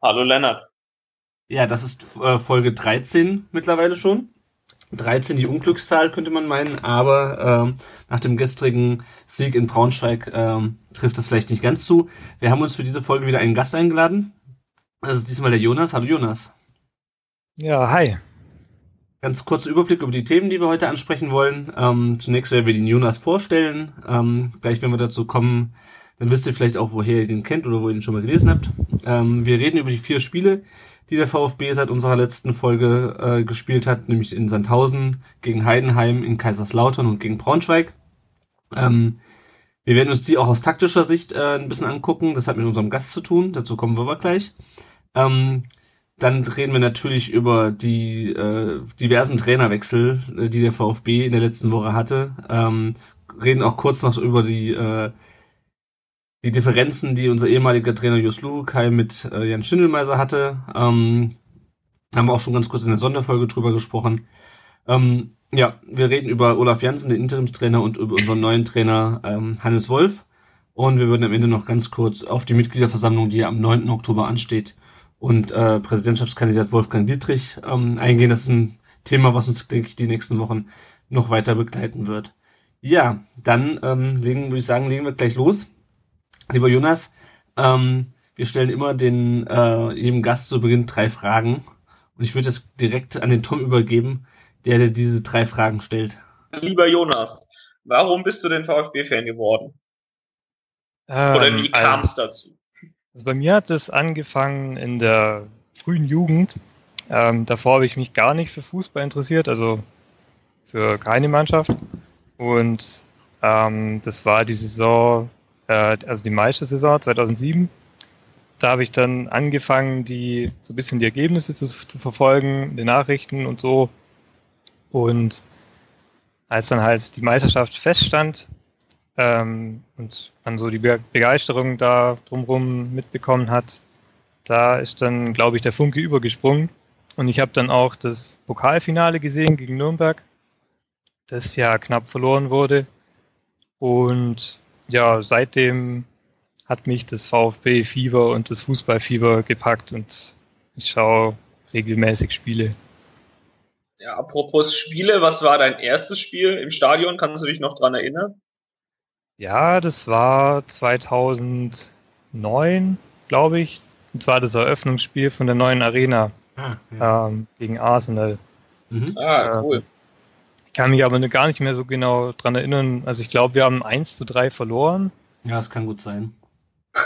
Hallo Lennart. Ja, das ist äh, Folge 13 mittlerweile schon. 13 die Unglückszahl, könnte man meinen, aber ähm, nach dem gestrigen Sieg in Braunschweig ähm, trifft das vielleicht nicht ganz zu. Wir haben uns für diese Folge wieder einen Gast eingeladen. Das ist diesmal der Jonas. Hallo Jonas. Ja, hi. Ganz kurzer Überblick über die Themen, die wir heute ansprechen wollen. Ähm, zunächst werden wir den Jonas vorstellen. Ähm, gleich, wenn wir dazu kommen, dann wisst ihr vielleicht auch, woher ihr den kennt oder wo ihr ihn schon mal gelesen habt. Ähm, wir reden über die vier Spiele, die der VfB seit unserer letzten Folge äh, gespielt hat, nämlich in Sandhausen, gegen Heidenheim, in Kaiserslautern und gegen Braunschweig. Ähm, wir werden uns die auch aus taktischer Sicht äh, ein bisschen angucken. Das hat mit unserem Gast zu tun. Dazu kommen wir aber gleich. Ähm, dann reden wir natürlich über die äh, diversen Trainerwechsel, äh, die der VfB in der letzten Woche hatte. Ähm, reden auch kurz noch über die äh, die Differenzen, die unser ehemaliger Trainer Jus Lukai mit äh, Jan Schindelmeiser hatte. Ähm, haben wir auch schon ganz kurz in der Sonderfolge drüber gesprochen. Ähm, ja, wir reden über Olaf Janssen, den Interimstrainer, und über unseren neuen Trainer ähm, Hannes Wolf. Und wir würden am Ende noch ganz kurz auf die Mitgliederversammlung, die am 9. Oktober ansteht, und äh, Präsidentschaftskandidat Wolfgang Dietrich ähm, eingehen. Das ist ein Thema, was uns, denke ich, die nächsten Wochen noch weiter begleiten wird. Ja, dann ähm, legen, würde ich sagen, legen wir gleich los. Lieber Jonas, ähm, wir stellen immer den äh, jedem Gast zu Beginn drei Fragen und ich würde es direkt an den Tom übergeben, der dir diese drei Fragen stellt. Lieber Jonas, warum bist du denn VfB-Fan geworden? Ähm, Oder wie kam es dazu? Also bei mir hat es angefangen in der frühen Jugend. Ähm, davor habe ich mich gar nicht für Fußball interessiert, also für keine Mannschaft. Und ähm, das war die Saison also die Meistersaison 2007. Da habe ich dann angefangen, die so ein bisschen die Ergebnisse zu, zu verfolgen, die Nachrichten und so. Und als dann halt die Meisterschaft feststand ähm, und man so die Be Begeisterung da drumherum mitbekommen hat, da ist dann, glaube ich, der Funke übergesprungen. Und ich habe dann auch das Pokalfinale gesehen gegen Nürnberg, das ja knapp verloren wurde. Und ja, seitdem hat mich das VfB-Fieber und das Fußballfieber gepackt und ich schaue regelmäßig Spiele. Ja, apropos Spiele, was war dein erstes Spiel im Stadion? Kannst du dich noch dran erinnern? Ja, das war 2009, glaube ich. Und zwar das Eröffnungsspiel von der neuen Arena Ah, ja. ähm, gegen Arsenal. Mhm. Ah, Äh, cool. Ich kann mich aber gar nicht mehr so genau dran erinnern. Also ich glaube, wir haben 1 zu 3 verloren. ja, das kann gut sein.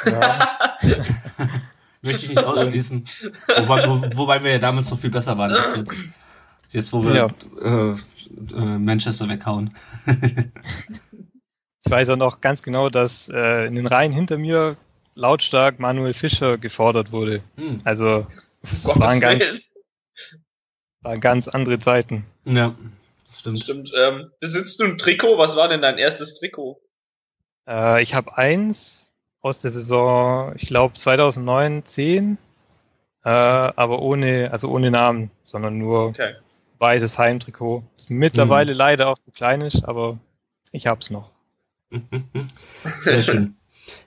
Ja, Möchte ich nicht ausschließen. wobei, wo, wobei wir ja damals noch viel besser waren als jetzt. Jetzt, wo wir Ja. äh, äh, Manchester weghauen. ich weiß auch noch ganz genau, dass äh, in den Reihen hinter mir lautstark Manuel Fischer gefordert wurde. Hm. Also es waren ganz, waren ganz andere Zeiten. Ja, stimmt. Stimmt. Ähm, besitzt du ein Trikot? Was war denn dein erstes Trikot? Äh, ich habe eins aus der Saison, ich glaube 2009, 10, äh, aber ohne, also ohne Namen, sondern nur Okay. weißes Heimtrikot. Das mittlerweile Mhm. leider auch zu klein ist, aber ich hab's noch. Sehr schön.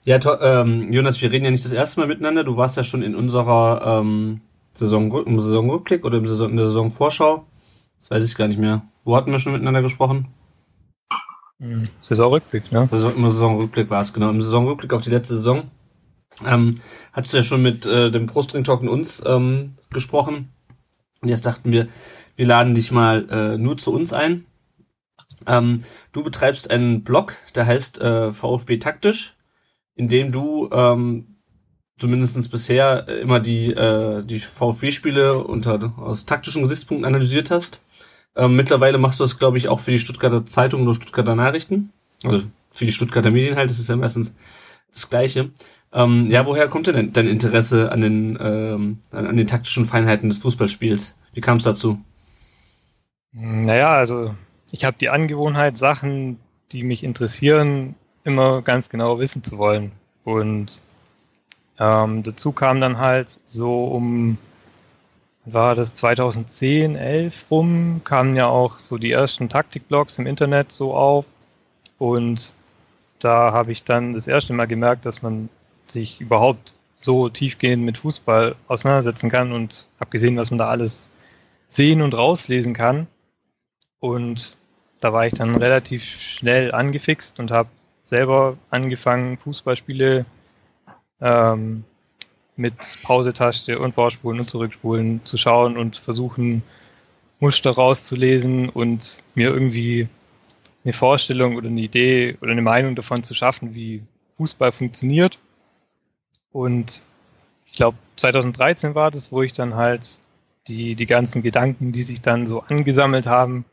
Ja, ähm, Jonas, wir reden ja nicht das erste Mal miteinander. Du warst ja schon in unserer ähm, Saison, im Saisonrückblick oder im Saison, in der Saisonvorschau. Das weiß ich gar nicht mehr. Wo hatten wir schon miteinander gesprochen? Mhm. Saisonrückblick, ne? Also im Saisonrückblick war es, genau. Im Saisonrückblick auf die letzte Saison. Ähm, hattest du ja schon mit äh, dem Brustring Talk und uns ähm, gesprochen. Und jetzt dachten wir, wir laden dich mal äh, nur zu uns ein. Ähm, du betreibst einen Blog, der heißt äh, VfB Taktisch, in dem du ähm, zumindest bisher immer die, äh, die VfB-Spiele unter aus taktischen Gesichtspunkten analysiert hast. Ähm, mittlerweile machst du das, glaube ich, auch für die Stuttgarter Zeitung oder Stuttgarter Nachrichten. Also für die Stuttgarter Medien halt, das ist ja meistens das Gleiche. Ähm, ja, woher kommt denn dein Interesse an den, ähm, an den taktischen Feinheiten des Fußballspiels? Wie kam es dazu? Naja, also ich habe die Angewohnheit, Sachen, die mich interessieren, immer ganz genau wissen zu wollen. Und ähm, dazu kam dann halt so um, war das 2010, 11 rum, kamen ja auch so die ersten Taktikblogs im Internet so auf. Und da habe ich dann das erste Mal gemerkt, dass man sich überhaupt so tiefgehend mit Fußball auseinandersetzen kann und habe gesehen, was man da alles sehen und rauslesen kann. Und da war ich dann relativ schnell angefixt und habe selber angefangen, Fußballspiele ähm, mit Pausetaste und Vorspulen und Zurückspulen zu schauen und versuchen, Muster rauszulesen und mir irgendwie eine Vorstellung oder eine Idee oder eine Meinung davon zu schaffen, wie Fußball funktioniert. Und ich glaube, 2013 war das, wo ich dann halt die, die ganzen Gedanken, die sich dann so angesammelt haben,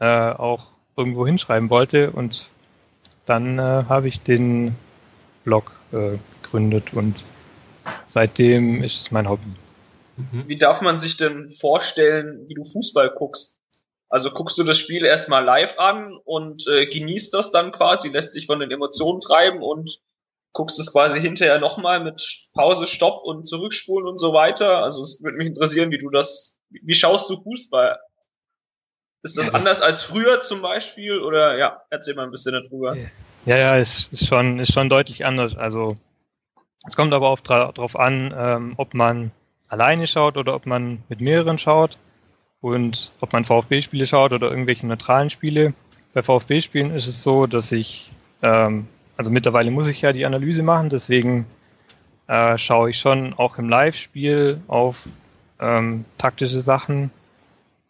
äh, auch irgendwo hinschreiben wollte. Und dann äh, habe ich den Blog äh, gegründet und seitdem ist es mein Hobby. Mhm. Wie darf man sich denn vorstellen, wie du Fußball guckst? Also guckst du das Spiel erstmal live an und äh, genießt das dann quasi, lässt dich von den Emotionen treiben und guckst es quasi hinterher nochmal mit Pause, Stopp und Zurückspulen und so weiter. Also es würde mich interessieren, wie du das, wie schaust du Fußball? Ist das ja, anders als früher zum Beispiel? Oder ja, erzähl mal ein bisschen darüber. Ja, ja, es ist schon, ist schon deutlich anders. Also es kommt aber auch darauf an, ähm, ob man alleine schaut oder ob man mit mehreren schaut und ob man VfB-Spiele schaut oder irgendwelche neutralen Spiele. Bei VfB-Spielen ist es so, dass ich, ähm, also mittlerweile muss ich ja die Analyse machen, deswegen äh, schaue ich schon auch im Live-Spiel auf ähm, taktische Sachen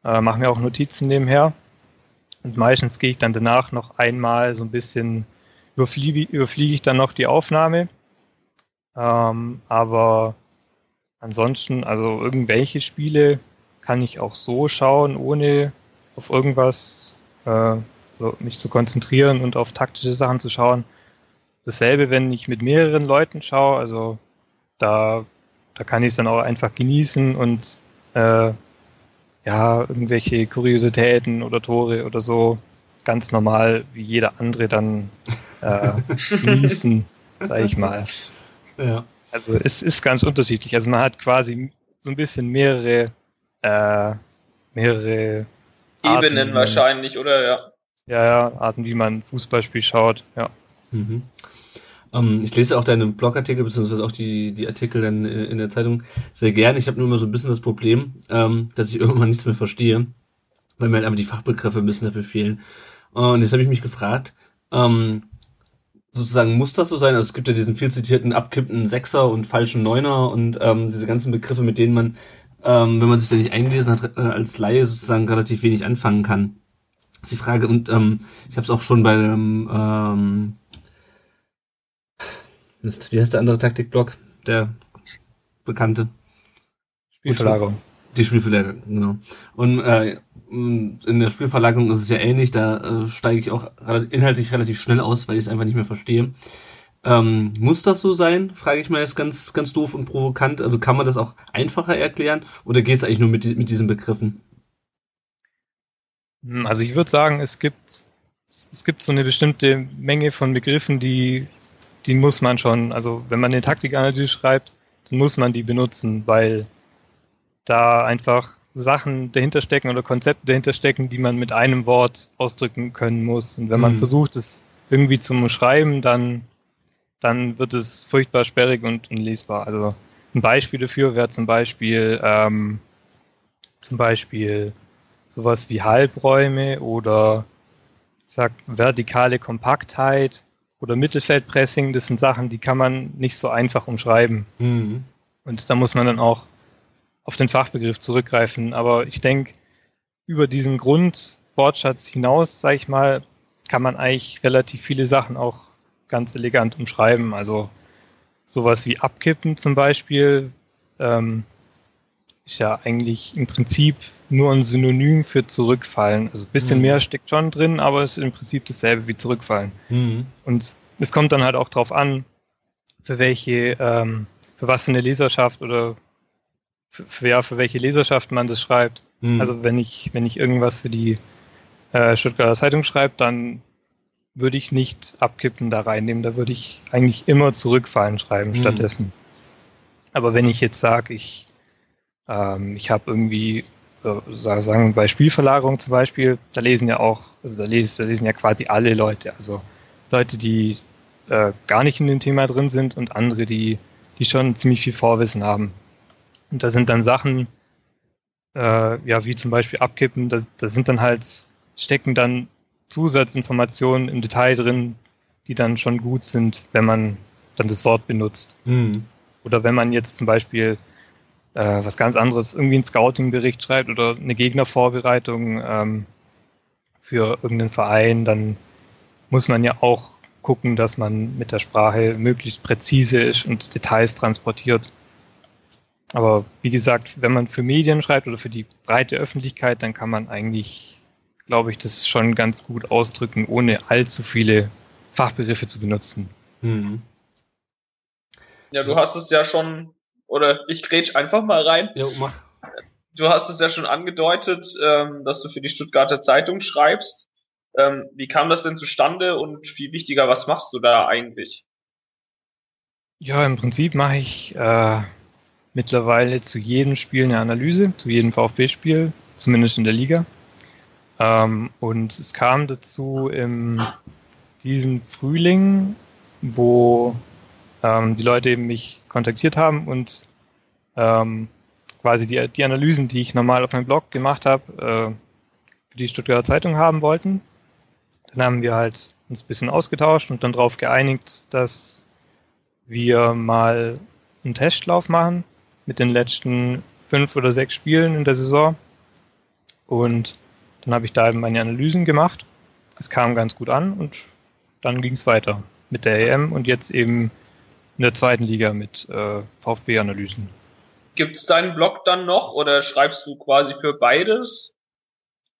äh, mache mir auch Notizen nebenher. Und meistens gehe ich dann danach noch einmal so ein bisschen, überfliege, überfliege ich dann noch die Aufnahme. Ähm, aber ansonsten, also irgendwelche Spiele kann ich auch so schauen, ohne auf irgendwas äh, mich zu konzentrieren und auf taktische Sachen zu schauen. Dasselbe, wenn ich mit mehreren Leuten schaue, also da, da kann ich es dann auch einfach genießen und äh, ja, irgendwelche Kuriositäten oder Tore oder so ganz normal wie jeder andere dann äh, genießen, sag ich mal. Ja. Also es ist ganz unterschiedlich. Also man hat quasi so ein bisschen mehrere, äh, mehrere Ebenen Arten, wahrscheinlich, oder ja? Ja, ja, Arten, wie man Fußballspiel schaut, ja. Mhm. Ähm, ich lese auch deine Blogartikel, beziehungsweise auch die, die Artikel dann in der Zeitung sehr gerne. Ich habe nur immer so ein bisschen das Problem, ähm, dass ich irgendwann nichts mehr verstehe, weil mir halt einfach die Fachbegriffe ein bisschen dafür fehlen. Und jetzt habe ich mich gefragt, ähm, sozusagen muss das so sein? Also es gibt ja diesen viel zitierten abkippenden Sechser und falschen Neuner und ähm, diese ganzen Begriffe, mit denen man, ähm, wenn man sich da nicht eingelesen hat, äh, als Laie sozusagen relativ wenig anfangen kann. Das ist die Frage. Und ähm, ich habe es auch schon bei ähm, Mist, wie heißt der andere Taktikblock? Der bekannte. Spielverlagerung. Die Spielverlagerung, genau. Und äh, in der Spielverlagerung ist es ja ähnlich, da äh, steige ich auch inhaltlich relativ schnell aus, weil ich es einfach nicht mehr verstehe. Ähm, muss das so sein? Frage ich mal jetzt ganz, ganz doof und provokant. Also kann man das auch einfacher erklären oder geht es eigentlich nur mit, mit diesen Begriffen? Hm, also ich würde sagen, es gibt, es gibt so eine bestimmte Menge von Begriffen, die die muss man schon, also wenn man eine Taktikanalyse schreibt, dann muss man die benutzen, weil da einfach Sachen dahinter stecken oder Konzepte dahinter stecken, die man mit einem Wort ausdrücken können muss. Und wenn man mhm. versucht, es irgendwie zu schreiben, dann, dann wird es furchtbar sperrig und unlesbar. Also ein Beispiel dafür wäre zum Beispiel, ähm, zum Beispiel sowas wie Halbräume oder sag, vertikale Kompaktheit oder Mittelfeldpressing, das sind Sachen, die kann man nicht so einfach umschreiben. Mhm. Und da muss man dann auch auf den Fachbegriff zurückgreifen. Aber ich denke, über diesen Grundwortschatz hinaus, sage ich mal, kann man eigentlich relativ viele Sachen auch ganz elegant umschreiben. Also sowas wie Abkippen zum Beispiel ähm, ist ja eigentlich im Prinzip nur ein Synonym für zurückfallen. Also ein bisschen mhm. mehr steckt schon drin, aber es ist im Prinzip dasselbe wie zurückfallen. Mhm. Und es kommt dann halt auch darauf an, für welche, ähm, für was für eine Leserschaft oder für, ja, für welche Leserschaft man das schreibt. Mhm. Also wenn ich, wenn ich irgendwas für die äh, Stuttgarter Zeitung schreibe, dann würde ich nicht abkippen da reinnehmen. Da würde ich eigentlich immer zurückfallen schreiben mhm. stattdessen. Aber wenn ich jetzt sage, ich, ähm, ich habe irgendwie, äh, sagen bei Spielverlagerung zum Beispiel, da lesen ja auch, also da lesen, da lesen ja quasi alle Leute. Also Leute, die äh, gar nicht in dem Thema drin sind und andere, die, die schon ziemlich viel Vorwissen haben. Und da sind dann Sachen, äh, ja, wie zum Beispiel Abkippen, da, da sind dann halt, stecken dann Zusatzinformationen im Detail drin, die dann schon gut sind, wenn man dann das Wort benutzt. Mhm. Oder wenn man jetzt zum Beispiel äh, was ganz anderes, irgendwie einen Scouting-Bericht schreibt oder eine Gegnervorbereitung ähm, für irgendeinen Verein, dann muss man ja auch gucken, dass man mit der Sprache möglichst präzise ist und Details transportiert. Aber wie gesagt, wenn man für Medien schreibt oder für die breite Öffentlichkeit, dann kann man eigentlich glaube ich, das schon ganz gut ausdrücken, ohne allzu viele Fachbegriffe zu benutzen. Mhm. Ja, du hast es ja schon, oder ich grätsch einfach mal rein. Ja, mach. Du hast es ja schon angedeutet, ähm, dass du für die Stuttgarter Zeitung schreibst. Ähm, wie kam das denn zustande und viel wichtiger, was machst du da eigentlich? Ja, im Prinzip mache ich äh, mittlerweile zu jedem Spiel eine Analyse, zu jedem VfB-Spiel, zumindest in der Liga. Ähm, und es kam dazu in diesem Frühling, wo ähm, die Leute eben mich kontaktiert haben und ähm, quasi die, die Analysen, die ich normal auf meinem Blog gemacht habe, äh, für die Stuttgarter Zeitung haben wollten. Dann haben wir halt uns ein bisschen ausgetauscht und dann darauf geeinigt, dass wir mal einen Testlauf machen mit den letzten fünf oder sechs Spielen in der Saison. Und dann habe ich da eben meine Analysen gemacht. Es kam ganz gut an und dann ging es weiter mit der EM und jetzt eben in der zweiten Liga mit äh, VfB-Analysen. Gibt es deinen Blog dann noch oder schreibst du quasi für beides?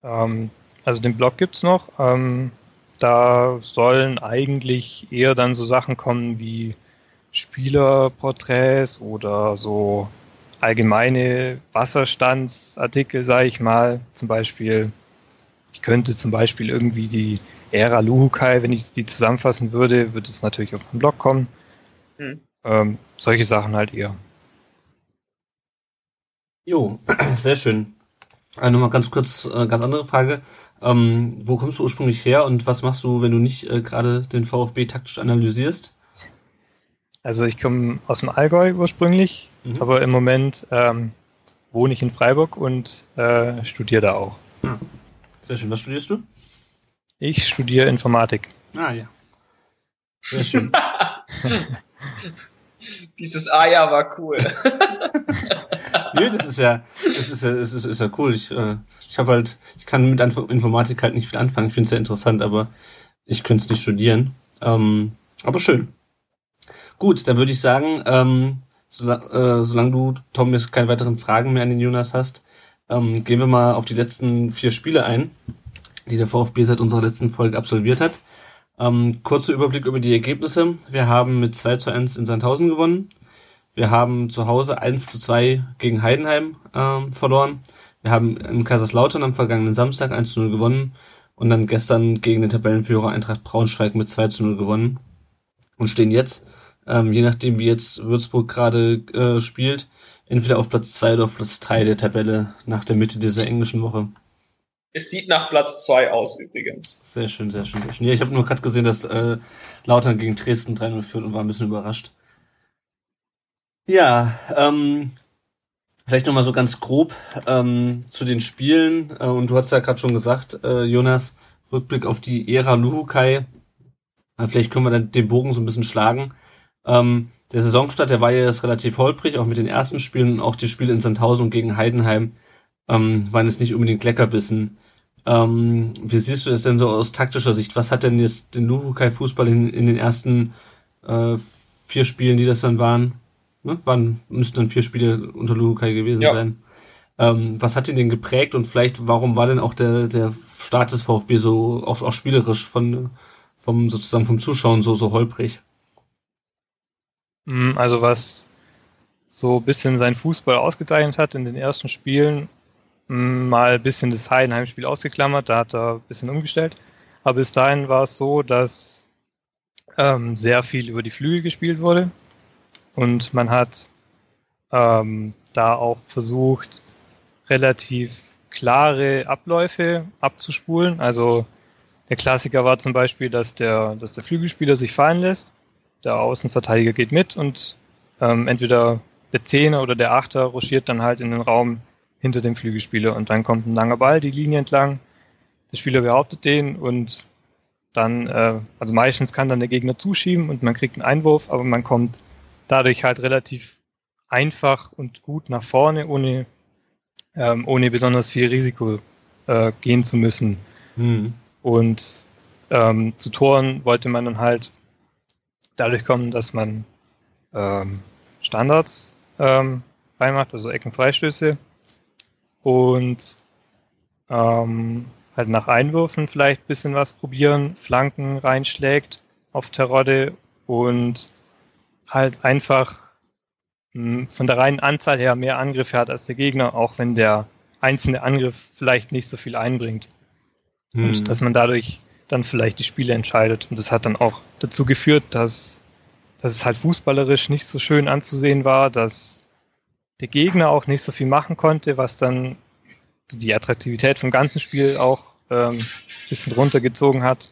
Ähm, also den Blog gibt es noch. Ähm, da sollen eigentlich eher dann so Sachen kommen wie Spielerporträts oder so allgemeine Wasserstandsartikel, sage ich mal. Zum Beispiel ich könnte zum Beispiel irgendwie die Ära Luhukai, wenn ich die zusammenfassen würde, würde es natürlich auf den Blog kommen. Mhm. Ähm, solche Sachen halt eher. Jo, sehr schön. Also nochmal ganz kurz, äh, ganz andere Frage. Ähm, wo kommst du ursprünglich her und was machst du, wenn du nicht äh, gerade den VfB taktisch analysierst? Also ich komme aus dem Allgäu ursprünglich, mhm. aber im Moment ähm, wohne ich in Freiburg und äh, studiere da auch. Mhm. Sehr schön. Was studierst du? Ich studiere Informatik. Ah ja. Sehr schön. Dieses Ah ja war cool. nee, das ist ja, das ist ja, das ist, ist ja cool. Ich, äh, ich habe halt, ich kann mit Informatik halt nicht viel anfangen. Ich finde es sehr interessant, aber ich könnte es nicht studieren. Ähm, aber schön. Gut, dann würde ich sagen, ähm, solange, äh, solange du, Tom, jetzt keine weiteren Fragen mehr an den Jonas hast, ähm, gehen wir mal auf die letzten vier Spiele ein, die der VfB seit unserer letzten Folge absolviert hat. Ähm, kurzer Überblick über die Ergebnisse. Wir haben mit 2 zu 1 in Sandhausen gewonnen. Wir haben zu Hause 1 zu 2 gegen Heidenheim ähm, verloren. Wir haben in Kaiserslautern am vergangenen Samstag 1 zu 0 gewonnen und dann gestern gegen den Tabellenführer Eintracht Braunschweig mit 2 zu 0 gewonnen und stehen jetzt, ähm, je nachdem wie jetzt Würzburg gerade äh, spielt, entweder auf Platz 2 oder auf Platz 3 der Tabelle nach der Mitte dieser englischen Woche. Es sieht nach Platz 2 aus übrigens. Sehr schön, sehr schön, sehr schön. Ja, ich habe nur gerade gesehen, dass äh, Lautern gegen Dresden 3-0 führt und war ein bisschen überrascht. Ja, ähm, vielleicht nochmal so ganz grob ähm, zu den Spielen. Äh, und du hast ja gerade schon gesagt, äh, Jonas, Rückblick auf die Ära Luhukai. Äh, vielleicht können wir dann den Bogen so ein bisschen schlagen. Ähm, der Saisonstart, der war ja jetzt relativ holprig, auch mit den ersten Spielen, auch die Spiele in Sandhausen gegen Heidenheim ähm, waren jetzt nicht unbedingt Leckerbissen. Ähm, wie siehst du das denn so aus taktischer Sicht? Was hat denn jetzt den Luhukai-Fußball in, in den ersten äh, vier Spielen, die das dann waren? Ne? Waren müssten dann vier Spiele unter Luhukai gewesen ja. sein. Ähm, was hat ihn denn geprägt und vielleicht warum war denn auch der der Start des VfB so auch, auch spielerisch von vom sozusagen vom Zuschauen so so holprig? Mm, also was so ein bisschen sein Fußball ausgezeichnet hat in den ersten Spielen, mm, mal ein bisschen das Heidenheim-Spiel ausgeklammert, da hat er ein bisschen umgestellt. Aber bis dahin war es so, dass ähm, sehr viel über die Flügel gespielt wurde und man hat ähm, da auch versucht, relativ klare Abläufe abzuspulen. Also der Klassiker war zum Beispiel, dass der, dass der Flügelspieler sich fallen lässt, der Außenverteidiger geht mit und ähm, entweder der Zehner oder der Achter ruschiert dann halt in den Raum hinter dem Flügelspieler und dann kommt ein langer Ball die Linie entlang. Der Spieler behauptet den und dann, äh, also meistens kann dann der Gegner zuschieben und man kriegt einen Einwurf, aber man kommt dadurch halt relativ einfach und gut nach vorne, ohne, ähm, ohne besonders viel Risiko äh, gehen zu müssen. Mhm. Und ähm, zu Toren wollte man dann halt dadurch kommen, dass man ähm, Standards ähm, reinmacht, also Eckenfreistöße und ähm, halt nach Einwürfen vielleicht ein bisschen was probieren, Flanken reinschlägt auf Terodde und halt einfach mh, hm, von der reinen Anzahl her mehr Angriffe hat als der Gegner, auch wenn der einzelne Angriff vielleicht nicht so viel einbringt. Hm. Und dass man dadurch dann vielleicht die Spiele entscheidet. Und das hat dann auch dazu geführt, dass, dass es halt fußballerisch nicht so schön anzusehen war, dass der Gegner auch nicht so viel machen konnte, was dann die Attraktivität vom ganzen Spiel auch ähm, bisschen runtergezogen hat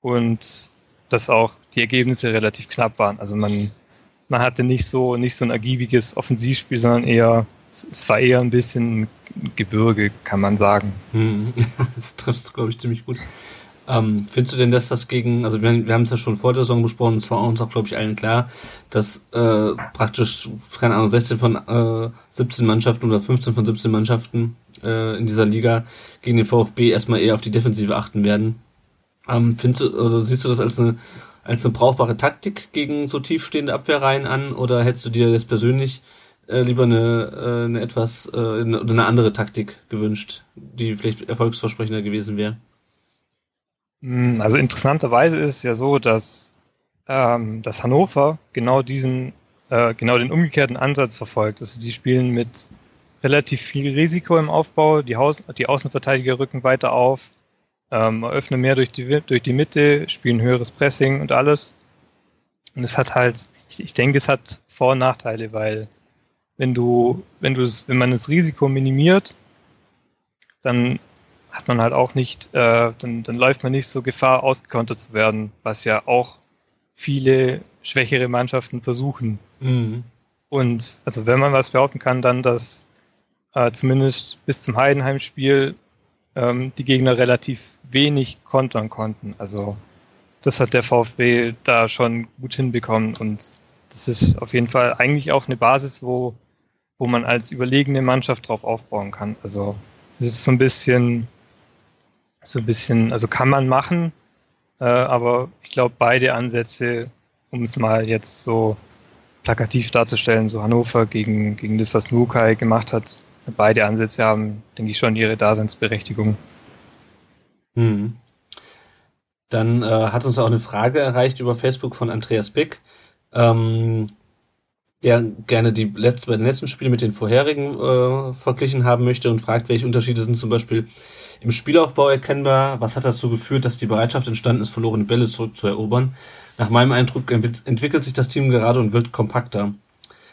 und dass auch die Ergebnisse relativ knapp waren. Also man, man hatte nicht so, nicht so ein ergiebiges Offensivspiel, sondern eher, es war eher ein bisschen Gebirge, kann man sagen. Hm. Das trifft es, glaube ich, ziemlich gut. Ähm, findest du denn, dass das gegen, also wir, wir haben es ja schon vor der Saison besprochen, es war uns auch, glaube ich, allen klar, dass äh, praktisch, keine Ahnung, 16 von äh, 17 Mannschaften oder 15 von 17 Mannschaften äh, in dieser Liga gegen den VfB erstmal eher auf die Defensive achten werden. Ähm, findest du, also siehst du das als eine, als eine brauchbare Taktik gegen so tiefstehende Abwehrreihen an oder hättest du dir jetzt persönlich äh, lieber eine, äh, eine etwas äh, eine, eine andere Taktik gewünscht, die vielleicht erfolgsversprechender gewesen wäre? Hm, also interessanterweise ist es ja so, dass, ähm, dass Hannover genau diesen, äh, genau den umgekehrten Ansatz verfolgt. Also die spielen mit relativ viel Risiko im Aufbau, die, Haus die Außenverteidiger rücken weiter auf, ähm, eröffnen mehr durch die, durch die Mitte, spielen höheres Pressing und alles. Und es hat halt, ich, ich denke, es hat Vor- und Nachteile, weil wenn du, wenn du wenn man das Risiko minimiert, dann hat man halt auch nicht, äh, dann, dann läuft man nicht so Gefahr, ausgekontert zu werden, was ja auch viele schwächere Mannschaften versuchen. Mhm. Und also wenn man was behaupten kann, dann, dass äh, zumindest bis zum Heidenheim-Spiel ähm, die Gegner relativ wenig kontern konnten. Also das hat der VfB da schon gut hinbekommen und das ist auf jeden Fall eigentlich auch eine Basis, wo, wo man als überlegene Mannschaft drauf aufbauen kann. Also es ist so ein bisschen, so ein bisschen, also kann man machen, äh, aber ich glaube beide Ansätze, um es mal jetzt so plakativ darzustellen, so Hannover gegen, gegen das, was Nukai gemacht hat, beide Ansätze haben, denke ich, schon ihre Daseinsberechtigung. Hm. Dann äh, hat uns auch eine Frage erreicht über Facebook von Andreas Pick, ähm, der gerne die letzten, beiden letzten Spiele mit den vorherigen äh, verglichen haben möchte und fragt, welche Unterschiede sind zum Beispiel im Spielaufbau erkennbar, was hat dazu geführt, dass die Bereitschaft entstanden ist, verlorene Bälle zurückzuerobern. Nach meinem Eindruck entwickelt sich das Team gerade und wird kompakter.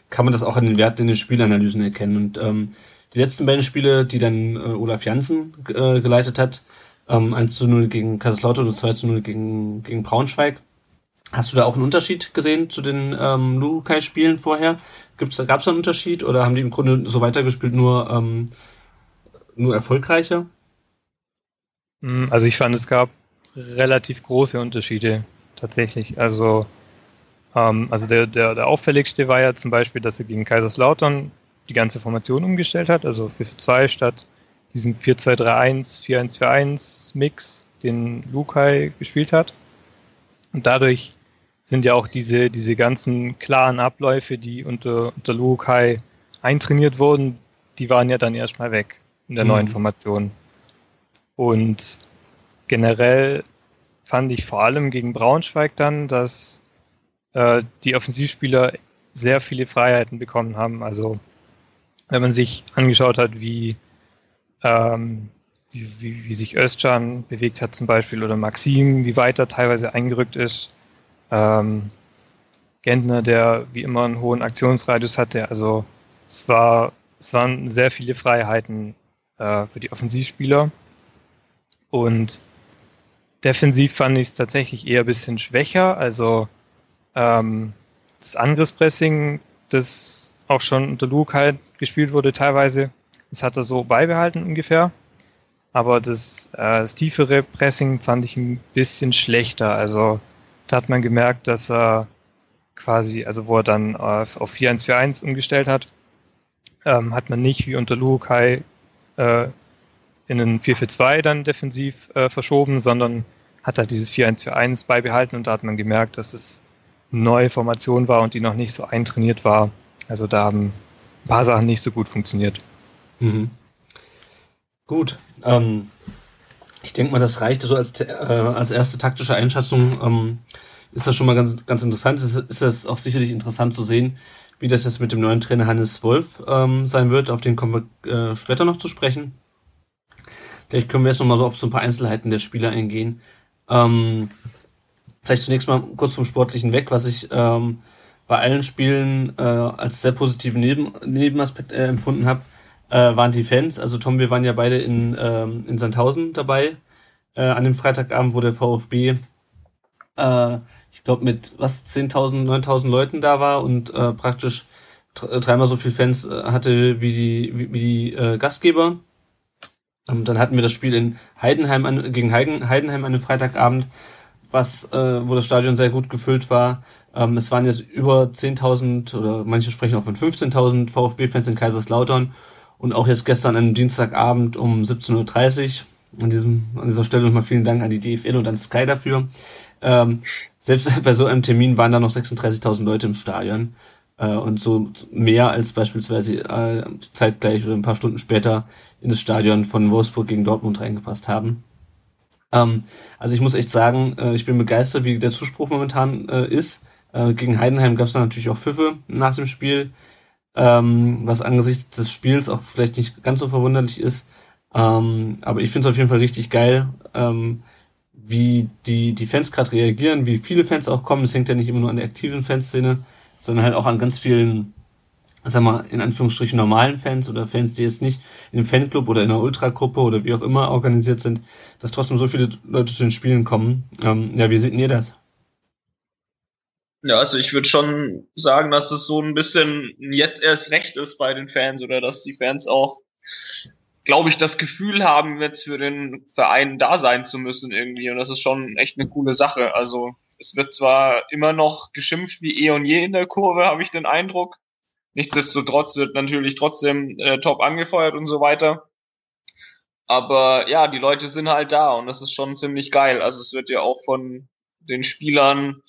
Kann man das auch an den Werten in den Spielanalysen erkennen. Und ähm, die letzten beiden Spiele, die dann äh, Olaf Janssen äh, geleitet hat, ähm, 1 zu 0 gegen Kaiserslautern und 2 zu 0 gegen, gegen Braunschweig. Hast du da auch einen Unterschied gesehen zu den ähm, Lukai-Spielen vorher? Gab es da einen Unterschied oder haben die im Grunde so weitergespielt, nur, ähm, nur erfolgreicher? Hm, also ich fand, es gab relativ große Unterschiede tatsächlich. Also, ähm, also der, der, der auffälligste war ja zum Beispiel, dass er gegen Kaiserslautern die ganze Formation umgestellt hat, also 4-2 statt diesem 4-2-3-1, 4-1-4-1 Mix, den Lukai gespielt hat. Und dadurch sind ja auch diese, diese ganzen klaren Abläufe, die unter, unter Lukai eintrainiert wurden, die waren ja dann erstmal weg in der mhm. neuen Formation. Und generell fand ich vor allem gegen Braunschweig dann, dass äh, die Offensivspieler sehr viele Freiheiten bekommen haben. Also wenn man sich angeschaut hat, wie, ähm, wie, wie, wie sich Özcan bewegt hat zum Beispiel oder Maxim, wie weit er teilweise eingerückt ist. Ähm, Gentner, der wie immer einen hohen Aktionsradius hatte. Also es war es waren sehr viele Freiheiten äh, für die Offensivspieler. Und defensiv fand ich es tatsächlich eher ein bisschen schwächer. Also ähm, das Angriffspressing, das auch schon unter Luke halt gespielt wurde teilweise, das hat er so beibehalten ungefähr. Aber das, äh, das tiefere Pressing fand ich ein bisschen schlechter. Also da hat man gemerkt, dass er quasi, also wo er dann auf, auf 4-1-4-1 umgestellt hat, ähm, hat man nicht wie unter Luokai äh, in einen 4-4-2 dann defensiv äh, verschoben, sondern hat halt dieses 4-1-4-1 beibehalten und da hat man gemerkt, dass es eine neue Formation war und die noch nicht so eintrainiert war. Also da haben ein paar Sachen nicht so gut funktioniert. Mhm. Gut. Ähm, ich denke mal, das reicht so als, äh, als erste taktische Einschätzung. Ähm, ist das schon mal ganz, ganz interessant. Ist, ist das auch sicherlich interessant zu sehen, wie das jetzt mit dem neuen Trainer Hannes Wolf ähm, sein wird. Auf den kommen wir äh, später noch zu sprechen. Vielleicht können wir jetzt noch mal so auf so ein paar Einzelheiten der Spieler eingehen. Ähm, vielleicht zunächst mal kurz vom Sportlichen weg, was ich ähm, bei allen Spielen äh, als sehr positiven Neben Nebenaspekt äh, empfunden habe, äh, waren die Fans. Also Tom, wir waren ja beide in, ähm, in Sandhausen dabei äh, an dem Freitagabend, wo der VfB äh, ich glaube, mit was 10.000, 9.000 Leuten da war und äh, praktisch äh, dreimal so viel Fans äh, hatte wie die, wie, wie die äh, Gastgeber. Ähm, dann hatten wir das Spiel in Heidenheim an, gegen Heiden, Heidenheim an einem Freitagabend, was, äh, wo das Stadion sehr gut gefüllt war. Ähm, es waren jetzt über 10.000 oder manche sprechen auch von 15.000 VfB-Fans in Kaiserslautern und auch jetzt gestern einem Dienstagabend um 17.30 Uhr. An, diesem, an dieser Stelle nochmal vielen Dank an die DFL und an Sky dafür. Ähm, selbst bei so einem Termin waren da noch 36.000 Leute im Stadion äh, und so mehr als beispielsweise äh, zeitgleich oder ein paar Stunden später in das Stadion von Wolfsburg gegen Dortmund reingepasst haben. Ähm, also ich muss echt sagen, äh, ich bin begeistert, wie der Zuspruch momentan äh, ist. Äh, gegen Heidenheim gab es dann natürlich auch Pfiffe nach dem Spiel, ähm, was angesichts des Spiels auch vielleicht nicht ganz so verwunderlich ist. Ähm, aber ich finde es auf jeden Fall richtig geil. Ähm, wie die, die Fans gerade reagieren, wie viele Fans auch kommen. Es hängt ja nicht immer nur an der aktiven Fanszene, sondern halt auch an ganz vielen, sag mal, in Anführungsstrichen normalen Fans oder Fans, die jetzt nicht in einem Fanclub oder in einer Ultragruppe oder wie auch immer organisiert sind, dass trotzdem so viele Leute zu den Spielen kommen. Ähm, ja, wie seht ihr das? Ja, also ich würde schon sagen, dass es so ein bisschen jetzt erst recht ist bei den Fans oder dass die Fans auch glaube ich, das Gefühl haben, jetzt für den Verein da sein zu müssen irgendwie. Und das ist schon echt eine coole Sache. Also es wird zwar immer noch geschimpft wie eh und je in der Kurve, habe ich den Eindruck. Nichtsdestotrotz wird natürlich trotzdem äh, top angefeuert und so weiter. Aber ja, die Leute sind halt da und das ist schon ziemlich geil. Also es wird ja auch von den Spielern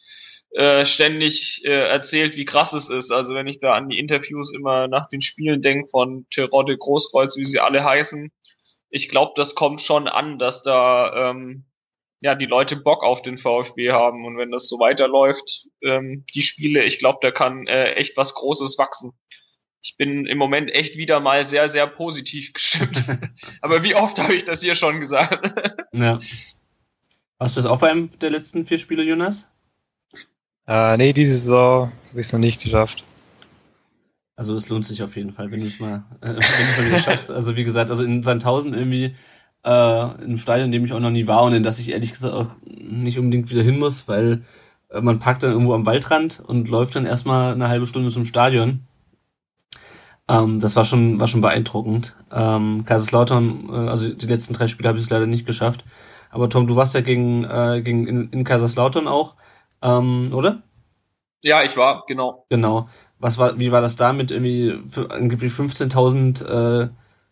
äh, ständig äh, erzählt, wie krass es ist. Also wenn ich da an die Interviews immer nach den Spielen denke von Terodde Großkreuz, wie sie alle heißen, ich glaube, das kommt schon an, dass da ähm, ja die Leute Bock auf den VfB haben und wenn das so weiterläuft, ähm, die Spiele, ich glaube, da kann äh, echt was Großes wachsen. Ich bin im Moment echt wieder mal sehr, sehr positiv gestimmt. Aber wie oft habe ich das hier schon gesagt? ja. Hast du das auch beim der letzten vier Spiele, Jonas? Äh, nee, diese Saison habe ich es noch nicht geschafft. Also es lohnt sich auf jeden Fall, wenn du es mal, äh, mal schaffst. Also wie gesagt, also in Sandhausen irgendwie äh, im Stadion, in dem ich auch noch nie war und in das ich ehrlich gesagt auch nicht unbedingt wieder hin muss, weil äh, man parkt dann irgendwo am Waldrand und läuft dann erstmal eine halbe Stunde zum Stadion. Ähm, das war schon, war schon beeindruckend. Ähm, Kaiserslautern, äh, also die letzten drei Spiele habe ich es leider nicht geschafft. Aber Tom, du warst ja gegen, äh, gegen in, in Kaiserslautern auch ähm, oder? Ja, ich war, genau. Genau. Was war, wie war das da mit irgendwie für angeblich 15.000 äh,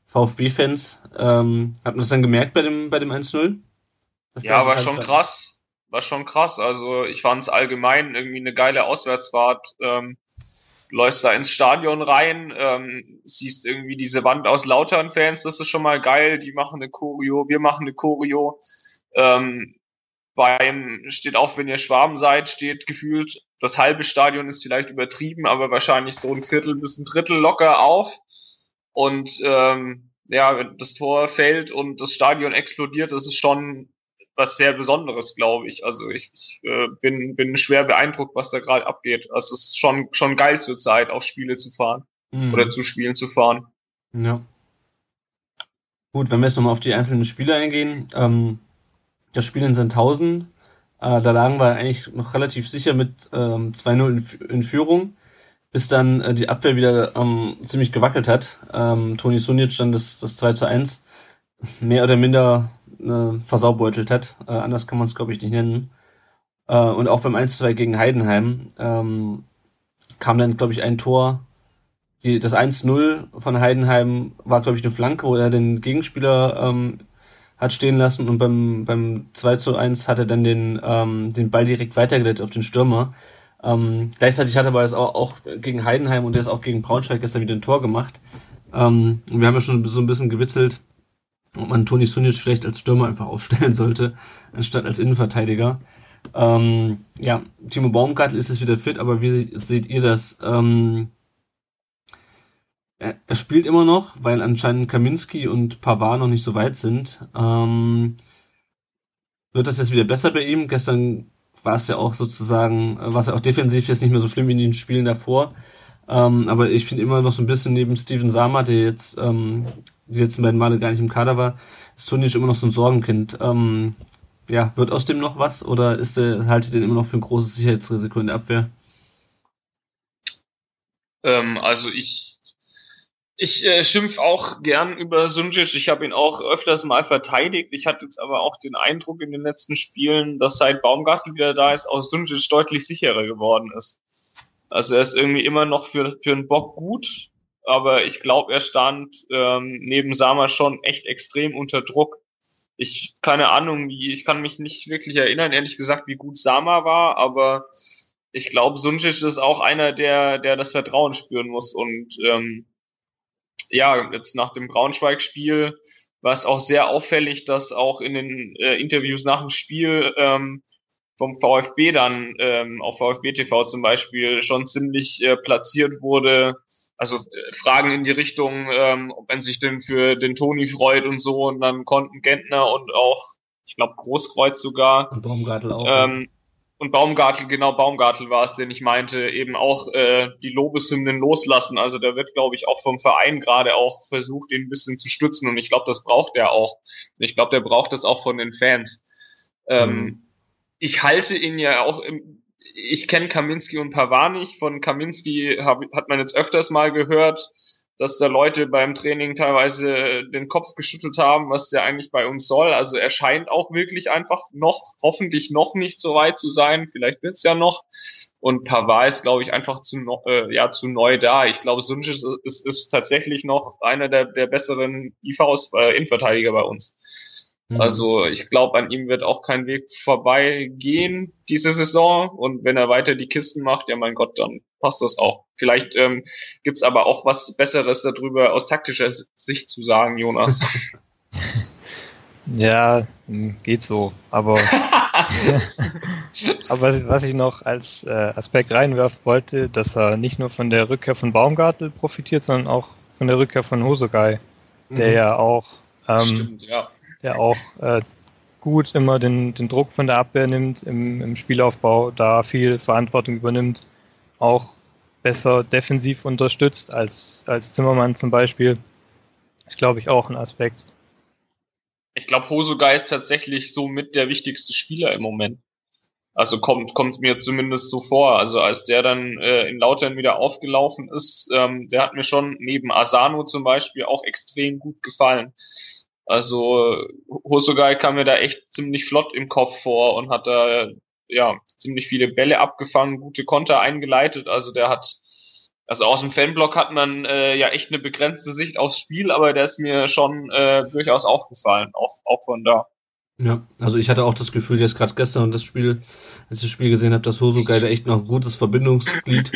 VfB-Fans? Ähm, hat man das dann gemerkt bei dem, bei dem 1-0? Ja, war schon krass. War schon krass. Also ich fand es allgemein irgendwie eine geile Auswärtsfahrt. Ähm, läufst da ins Stadion rein, ähm, siehst irgendwie diese Wand aus Lautern-Fans, das ist schon mal geil. Die machen eine Choreo, wir machen eine Choreo. Ähm, beim, steht auch, wenn ihr Schwaben seid, steht gefühlt, das halbe Stadion ist vielleicht übertrieben, aber wahrscheinlich so ein Viertel bis ein Drittel locker auf. Und ähm, ja, das Tor fällt und das Stadion explodiert, das ist schon was sehr Besonderes, glaube ich. Also ich, ich äh, bin, bin schwer beeindruckt, was da gerade abgeht. Also es ist schon, schon geil zur Zeit, auf Spiele zu fahren mhm. oder zu Spielen zu fahren. Ja. Gut, wenn wir jetzt nochmal auf die einzelnen Spiele eingehen. Ähm, das Spiel in Sandhausen, äh, da lagen wir eigentlich noch relativ sicher mit ähm, 2-0 in, in, Führung, bis dann äh, die Abwehr wieder ähm, ziemlich gewackelt hat. Ähm, Toni Sunic dann das, das 2 zu 1 mehr oder minder äh, versaubeutelt hat. Äh, anders kann man es, glaube ich, nicht nennen. Äh, und auch beim 1-2 gegen Heidenheim ähm, kam dann, glaube ich, ein Tor. Die, das 1-0 von Heidenheim war, glaube ich, eine Flanke, wo er den Gegenspieler ähm, hat stehen lassen und beim, beim 2 zu 1 hat er dann den, ähm, den Ball direkt weitergeleitet auf den Stürmer. Ähm, gleichzeitig hat er aber jetzt auch, auch gegen Heidenheim und jetzt auch gegen Braunschweig gestern wieder ein Tor gemacht. Ähm, wir haben ja schon so ein bisschen gewitzelt, ob man Toni Sunic vielleicht als Stürmer einfach aufstellen sollte, anstatt als Innenverteidiger. Ähm, ja, Timo Baumgartel ist es wieder fit, aber wie seht ihr das? Ähm, er, er spielt immer noch, weil anscheinend Kaminski und Pavard noch nicht so weit sind. Ähm, wird das jetzt wieder besser bei ihm? Gestern war es ja auch sozusagen, war es ja auch defensiv jetzt nicht mehr so schlimm wie in den Spielen davor. Ähm, aber ich finde immer noch so ein bisschen neben Steven Sama, der jetzt ähm, die letzten beiden Male gar nicht im Kader war, ist Tonic immer noch so ein Sorgenkind. Ähm, ja, wird aus dem noch was oder ist der, haltet den immer noch für ein großes Sicherheitsrisiko in der Abwehr? Ähm, also ich ich äh, schimpf auch gern über Sunjic. Ich habe ihn auch öfters mal verteidigt. Ich hatte jetzt aber auch den Eindruck in den letzten Spielen, dass seit Baumgartel wieder da ist, auch Sunjic deutlich sicherer geworden ist. Also er ist irgendwie immer noch für, für einen Bock gut, aber ich glaube, er stand ähm, neben Sama schon echt extrem unter Druck. Ich keine Ahnung, wie ich kann mich nicht wirklich erinnern, ehrlich gesagt, wie gut Sama war, aber ich glaube, Sunjic ist auch einer, der der das Vertrauen spüren muss und ähm, ja, jetzt nach dem Braunschweig-Spiel war es auch sehr auffällig, dass auch in den äh, Interviews nach dem Spiel ähm, vom VfB dann ähm, auf VfB TV zum Beispiel schon ziemlich äh, platziert wurde. Also äh, Fragen in die Richtung, ähm, ob man sich denn für den Toni freut und so. Und dann konnten Gentner und auch, ich glaube, Großkreuz sogar. Und Baumgartel auch. Ähm, und Baumgartel, genau Baumgartel war es, den ich meinte, eben auch äh, die Lobeshymnen loslassen. Also da wird, glaube ich, auch vom Verein gerade auch versucht, ihn ein bisschen zu stützen. Und ich glaube, das braucht er auch. Ich glaube, der braucht das auch von den Fans. Ähm, mhm. Ich halte ihn ja auch im, ich kenne Kaminski und Pavard nicht. Von Kaminski hab, hat man jetzt öfters mal gehört, dass da Leute beim Training teilweise den Kopf geschüttelt haben, was der eigentlich bei uns soll. Also er scheint auch wirklich einfach noch, hoffentlich noch nicht so weit zu sein. Vielleicht wird's ja noch. Und Pavard ist, glaube ich, einfach zu, äh, ja, zu neu da. Ich glaube, Sunjic ist, ist, ist tatsächlich noch einer der, der besseren IVs, äh, Innenverteidiger bei uns. Mhm. Also ich glaube, an ihm wird auch kein Weg vorbeigehen diese Saison. Und wenn er weiter die Kisten macht, ja mein Gott, dann passt das auch. Vielleicht ähm, gibt aber auch was Besseres darüber aus taktischer Sicht zu sagen, Jonas. ja, hm, geht so. Aber, aber was, was ich noch als äh, Aspekt reinwerfen wollte, dass er nicht nur von der Rückkehr von Baumgartel profitiert, sondern auch von der Rückkehr von Hosogai, der mhm. ja auch ähm, Stimmt, ja der auch äh, gut immer den, den Druck von der Abwehr nimmt im, im Spielaufbau, da viel Verantwortung übernimmt, auch besser defensiv unterstützt als, als Zimmermann zum Beispiel. Ist, glaube ich, auch ein Aspekt. Ich glaube, Hosogai ist tatsächlich so mit der wichtigste Spieler im Moment. Also kommt, kommt mir zumindest so vor. Also als der dann äh, in Lautern wieder aufgelaufen ist, ähm, der hat mir schon neben Asano zum Beispiel auch extrem gut gefallen. Also Hosogai kam mir da echt ziemlich flott im Kopf vor und hat da ja ziemlich viele Bälle abgefangen, gute Konter eingeleitet. Also der hat, also aus dem Fanblock hat man äh, ja echt eine begrenzte Sicht aufs Spiel, aber der ist mir schon äh, durchaus aufgefallen, auch, auch von da. Ja, also ich hatte auch das Gefühl, jetzt gerade gestern und das Spiel, als ich das Spiel gesehen habe, dass Hosogai da echt noch ein gutes Verbindungsglied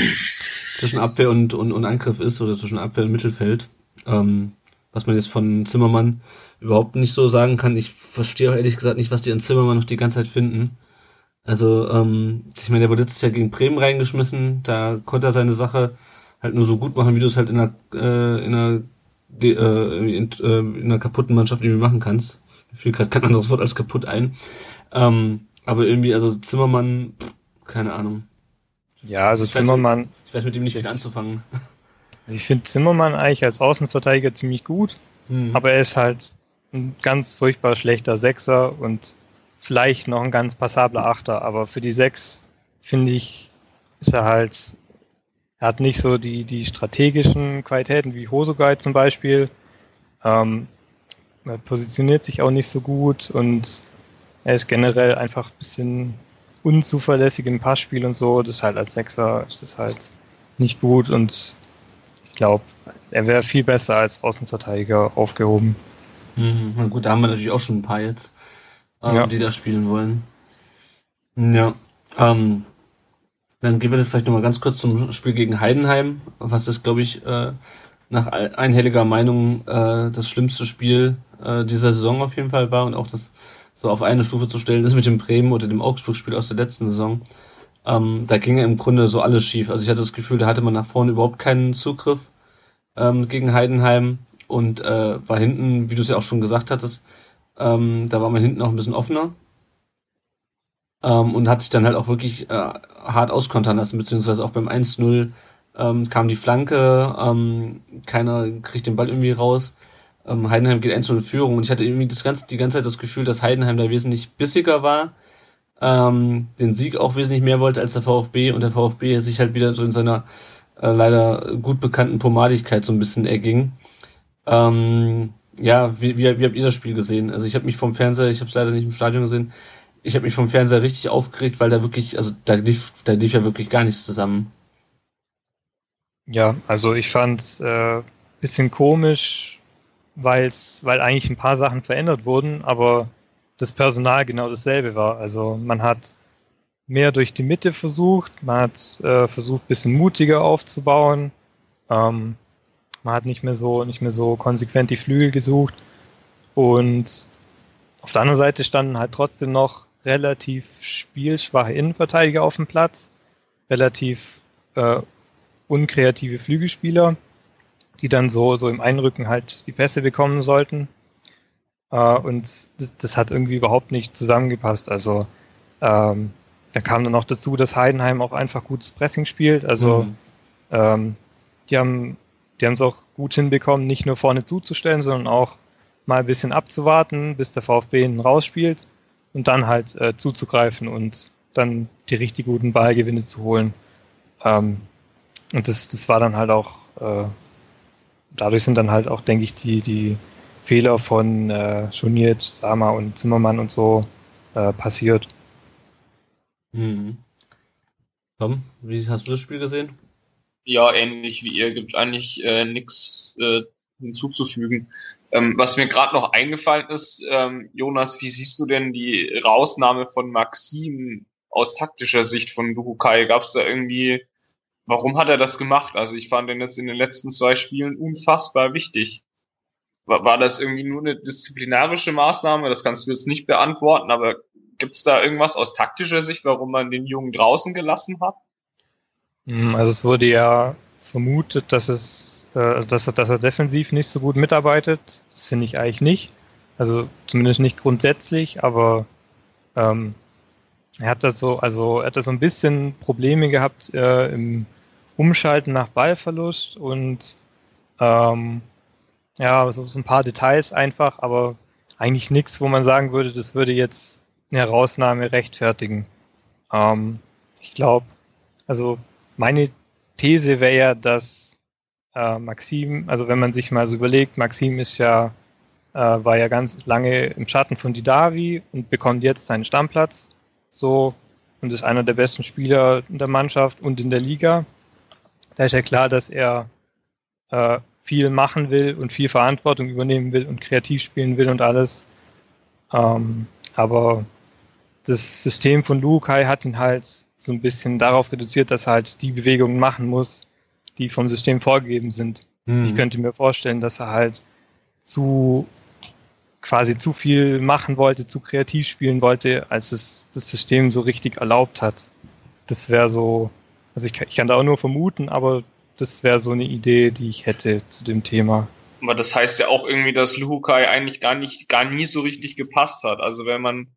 zwischen Abwehr und, und, und Angriff ist oder zwischen Abwehr und Mittelfeld. Ähm, was man jetzt von Zimmermann überhaupt nicht so sagen kann. Ich verstehe auch ehrlich gesagt nicht, was die an Zimmermann noch die ganze Zeit finden. Also, ähm, ich meine, der wurde jetzt ja gegen Bremen reingeschmissen, da konnte er seine Sache halt nur so gut machen, wie du es halt in einer, äh, in einer, äh, in, äh, in einer kaputten Mannschaft irgendwie machen kannst. Mir fiel gerade kein anderes Wort als kaputt ein. Ähm, aber irgendwie, also Zimmermann, keine Ahnung. Ja, also ich Zimmermann. Weiß, ich weiß mit dem nicht viel anzufangen. Also ich finde Zimmermann eigentlich als Außenverteidiger ziemlich gut, hm. aber er ist halt ein ganz furchtbar schlechter Sechser und vielleicht noch ein ganz passabler Achter, aber für die Sechs finde ich, ist er halt, er hat nicht so die, die strategischen Qualitäten wie Hosogai zum Beispiel. Ähm, er positioniert sich auch nicht so gut und er ist generell einfach ein bisschen unzuverlässig im Passspiel und so. Das ist halt als Sechser ist das halt nicht gut und glaube, er wäre viel besser als Außenverteidiger aufgehoben. Mhm, na gut, da haben wir natürlich auch schon ein paar jetzt ähm, ja. die da spielen wollen. Ja. Ähm, dann gehen wir vielleicht nochmal ganz kurz zum Spiel gegen Heidenheim, was ist, glaube ich, äh, nach einhelliger Meinung äh, das schlimmste Spiel äh, dieser Saison auf jeden Fall war und auch das so auf eine Stufe zu stellen ist mit dem Bremen oder dem Augsburg-Spiel aus der letzten Saison. Ähm, da ging im Grunde so alles schief. Also ich hatte das Gefühl, da hatte man nach vorne überhaupt keinen Zugriff ähm, gegen Heidenheim und äh, war hinten, wie du es ja auch schon gesagt hattest, ähm, da war man hinten auch ein bisschen offener. Ähm, und hat sich dann halt auch wirklich äh, hart auskontern lassen, beziehungsweise auch beim 1-0 ähm, kam die Flanke, ähm, keiner kriegt den Ball irgendwie raus. Ähm, Heidenheim geht 1 in Führung und ich hatte irgendwie das ganze, die ganze Zeit das Gefühl, dass Heidenheim da wesentlich bissiger war, ähm, den Sieg auch wesentlich mehr wollte als der VfB und der VfB sich halt wieder so in seiner äh, leider gut bekannten Pomadigkeit so ein bisschen erging. Ähm, ja, wie, wie, wie habt ihr das Spiel gesehen? Also ich habe mich vom Fernseher, ich habe es leider nicht im Stadion gesehen, ich habe mich vom Fernseher richtig aufgeregt, weil da wirklich, also da lief, da lief ja wirklich gar nichts zusammen. Ja, also ich fand äh, bisschen komisch, weil's, weil eigentlich ein paar Sachen verändert wurden, aber das Personal genau dasselbe war. Also man hat mehr durch die Mitte versucht, man hat äh, versucht, bisschen mutiger aufzubauen. Ähm, man hat nicht mehr so, nicht mehr so konsequent die Flügel gesucht. Und auf der anderen Seite standen halt trotzdem noch relativ spielschwache Innenverteidiger auf dem Platz, relativ äh, unkreative Flügelspieler, die dann so, so im Einrücken halt die Pässe bekommen sollten. Äh, und das, das, hat irgendwie überhaupt nicht zusammengepasst. Also ähm, da kam dann noch dazu, dass Heidenheim auch einfach gutes Pressing spielt. Also mhm. ähm, die haben die haben es auch gut hinbekommen, nicht nur vorne zuzustellen, sondern auch mal ein bisschen abzuwarten, bis der VfB hinten rausspielt und dann halt äh, zuzugreifen und dann die richtig guten Ballgewinne zu holen. Ähm, und das, das war dann halt auch, äh, dadurch sind dann halt auch, denke ich, die, die Fehler von äh, Schoniert, Sama und Zimmermann und so äh, passiert. Mhm. Tom, wie hast du das Spiel gesehen? ja, ähnlich wie ihr, gibt eigentlich äh, nichts äh, hinzuzufügen. Ähm, was mir gerade noch eingefallen ist, ähm, Jonas, wie siehst du denn die Rausnahme von Maxim aus taktischer Sicht von Duhukai? Gab es da irgendwie, warum hat er das gemacht? Also ich fand den jetzt in den letzten zwei Spielen unfassbar wichtig. War, war das irgendwie nur eine disziplinarische Maßnahme? Das kannst du jetzt nicht beantworten, aber gibt es da irgendwas aus taktischer Sicht, warum man den Jungen draußen gelassen hat? Hm, also es wurde ja vermutet, dass es, äh, dass, er, dass er defensiv nicht so gut mitarbeitet. Das finde ich eigentlich nicht. Also zumindest nicht grundsätzlich, aber ähm, er hat da so, also er hat da so ein bisschen Probleme gehabt äh, im Umschalten nach Ballverlust und ähm, ja, so, so ein paar Details einfach, aber eigentlich nichts, wo man sagen würde, das würde jetzt eine Herausnahme rechtfertigen. Ähm, ich glaube, also meine These wäre ja, dass äh, Maxim, also wenn man sich mal so überlegt, Maxim ist ja, äh, war ja ganz lange im Schatten von Didavi und bekommt jetzt seinen Stammplatz so und ist einer der besten Spieler in der Mannschaft und in der Liga. Da ist ja klar, dass er äh, viel machen will und viel Verantwortung übernehmen will und kreativ spielen will und alles. Ähm, aber das System von Lukai hat ihn halt so ein bisschen darauf reduziert, dass er halt die Bewegungen machen muss, die vom System vorgegeben sind. Hm. Ich könnte mir vorstellen, dass er halt zu quasi zu viel machen wollte, zu kreativ spielen wollte, als es das System so richtig erlaubt hat. Das wäre so, also ich, ich kann da auch nur vermuten, aber das wäre so eine Idee, die ich hätte zu dem Thema. Aber das heißt ja auch irgendwie, dass Luhukai eigentlich gar nicht, gar nie so richtig gepasst hat. Also wenn man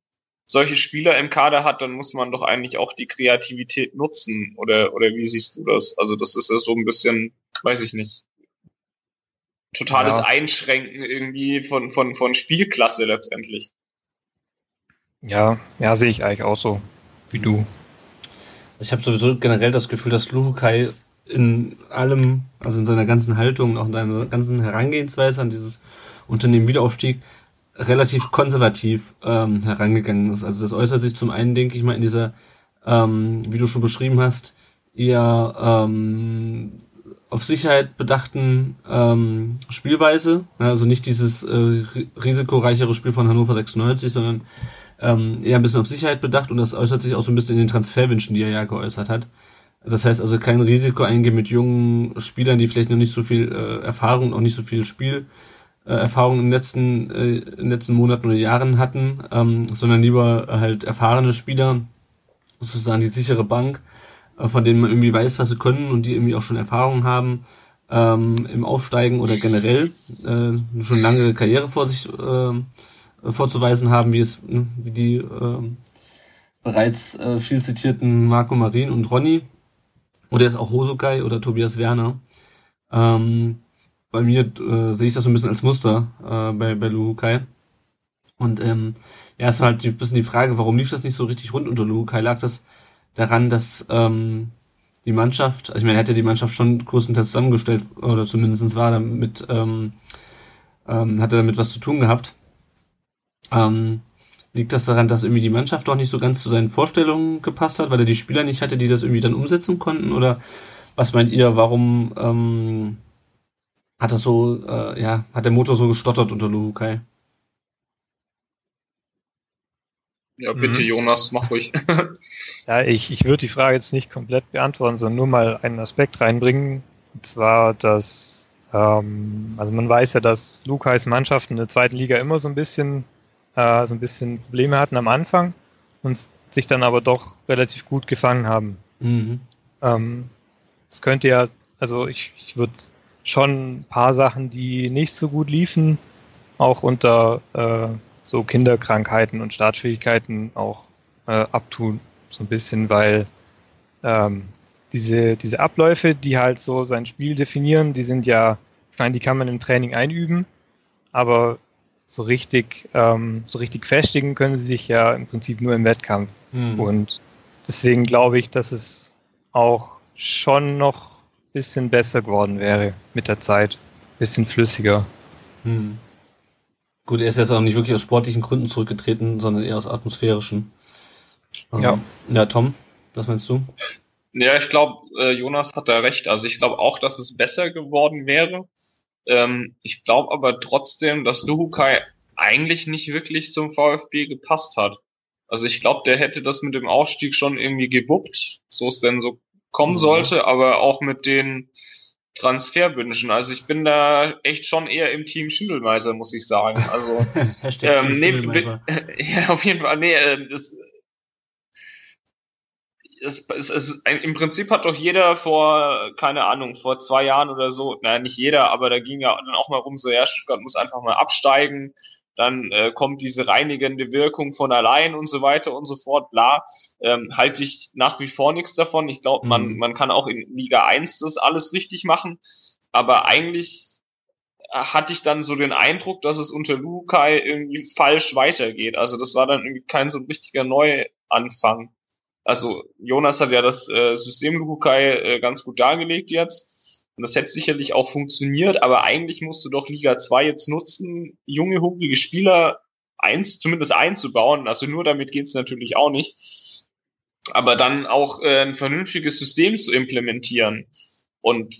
solche Spieler im Kader hat, dann muss man doch eigentlich auch die Kreativität nutzen. Oder, oder wie siehst du das? Also das ist ja so ein bisschen, weiß ich nicht, totales ja. Einschränken irgendwie von, von, von Spielklasse letztendlich. Ja, ja, sehe ich eigentlich auch so, wie du. Ich habe sowieso generell das Gefühl, dass Luhukai in allem, also in seiner ganzen Haltung, auch in seiner ganzen Herangehensweise an dieses Unternehmen Wiederaufstieg, relativ konservativ ähm, herangegangen ist. Also das äußert sich zum einen, denke ich mal, in dieser, ähm, wie du schon beschrieben hast, eher ähm, auf Sicherheit bedachten ähm, Spielweise. Also nicht dieses äh, risikoreichere Spiel von Hannover 96, sondern ähm, eher ein bisschen auf Sicherheit bedacht und das äußert sich auch so ein bisschen in den Transferwünschen, die er ja geäußert hat. Das heißt also kein Risiko eingehen mit jungen Spielern, die vielleicht noch nicht so viel äh, Erfahrung und auch nicht so viel Spielerfahrung äh, in den letzten, äh, in den letzten Monaten oder Jahren hatten, ähm, sondern lieber halt erfahrene Spieler, sozusagen die sichere Bank, äh, von denen man irgendwie weiß, was sie können und die irgendwie auch schon Erfahrung haben ähm, im Aufsteigen oder generell äh, schon lange Karriere vor sich äh, vorzuweisen haben, wie es wie die äh, bereits äh, viel zitierten Marco Marin und Ronny oder ist auch Hosokai oder Tobias Werner. Ähm, bei mir äh, sehe ich das so ein bisschen als Muster äh, bei, bei Luhukai. Und ähm, ja, ist halt ein bisschen die Frage, warum lief das nicht so richtig rund unter Luhukai? Lag das daran, dass ähm, die Mannschaft, also ich meine, hätte die Mannschaft schon größtenteils zusammengestellt, oder zumindest war damit, ähm, ähm, hat er damit was zu tun gehabt. Ähm, Liegt das daran, dass irgendwie die Mannschaft doch nicht so ganz zu seinen Vorstellungen gepasst hat, weil er die Spieler nicht hatte, die das irgendwie dann umsetzen konnten? Oder was meint ihr, warum ähm, hat das so, äh, ja, hat der Motor so gestottert unter Lukai? Ja, bitte, mhm. Jonas, mach ruhig. ja, ich, ich würde die Frage jetzt nicht komplett beantworten, sondern nur mal einen Aspekt reinbringen. Und zwar, dass, ähm, also man weiß ja, dass Lukais Mannschaften in der zweiten Liga immer so ein bisschen äh, so ein bisschen Probleme hatten am Anfang und sich dann aber doch relativ gut gefangen haben. Mhm. Ähm, es könnte ja, also ich, ich würde schon ein paar Sachen, die nicht so gut liefen, auch unter äh, so Kinderkrankheiten und Startschwierigkeiten auch äh, abtun, so ein bisschen, weil ähm, diese, diese Abläufe, die halt so sein Spiel definieren, die sind ja, ich meine, die kann man im Training einüben, aber so richtig, ähm, so richtig festigen können sie sich ja im Prinzip nur im Wettkampf. Mhm. Und deswegen glaube ich, dass es auch schon noch bisschen besser geworden wäre mit der Zeit. Ein bisschen flüssiger. Mhm. Gut, er ist jetzt auch nicht wirklich aus sportlichen Gründen zurückgetreten, sondern eher aus atmosphärischen. Ja. Ja, Tom, was meinst du? Ja, ich glaube, äh, Jonas hat da recht. Also ich glaube auch, dass es besser geworden wäre. Ähm, ich glaube aber trotzdem, dass Luhukai eigentlich nicht wirklich zum VfB gepasst hat. Also ich glaube, der hätte das mit dem Aufstieg schon irgendwie gebuppt, so es denn so kommen mhm. sollte, aber auch mit den Transferwünschen. Also ich bin da echt schon eher im Team Schindelmeiser, muss ich sagen. Also ähm, nee, ja, auf jeden Fall. Nee, das, es, es, es, im Prinzip hat doch jeder vor, keine Ahnung, vor zwei Jahren oder so, naja, nicht jeder, aber da ging ja dann auch mal rum, so, ja, Stuttgart muss einfach mal absteigen, dann äh, kommt diese reinigende Wirkung von allein und so weiter und so fort, bla, ähm, halte ich nach wie vor nichts davon. Ich glaube, man, mhm. man kann auch in Liga 1 das alles richtig machen, aber eigentlich hatte ich dann so den Eindruck, dass es unter Lukai irgendwie falsch weitergeht. Also das war dann irgendwie kein so richtiger Neuanfang. Also Jonas hat ja das äh, System Lukai äh, ganz gut dargelegt jetzt. Und das hätte sicherlich auch funktioniert, aber eigentlich musst du doch Liga 2 jetzt nutzen, junge, hungrige Spieler eins, zumindest einzubauen. Also nur damit geht's natürlich auch nicht. Aber dann auch äh, ein vernünftiges System zu implementieren. Und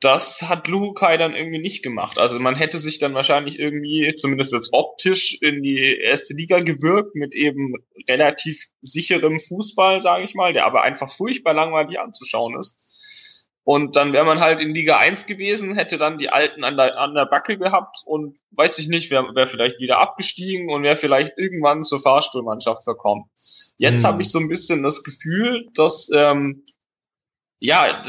das hat Luhukai dann irgendwie nicht gemacht. Also man hätte sich dann wahrscheinlich irgendwie, zumindest jetzt optisch, in die erste Liga gewirkt mit eben relativ sicherem Fußball, sage ich mal, der aber einfach furchtbar langweilig anzuschauen ist. Und dann wäre man halt in Liga 1 gewesen, hätte dann die Alten an der, an der Backe gehabt und weiß ich nicht, wäre wär vielleicht wieder abgestiegen und wäre vielleicht irgendwann zur Fahrstuhlmannschaft verkommen. Jetzt mhm. habe ich so ein bisschen das Gefühl, dass ähm, ja,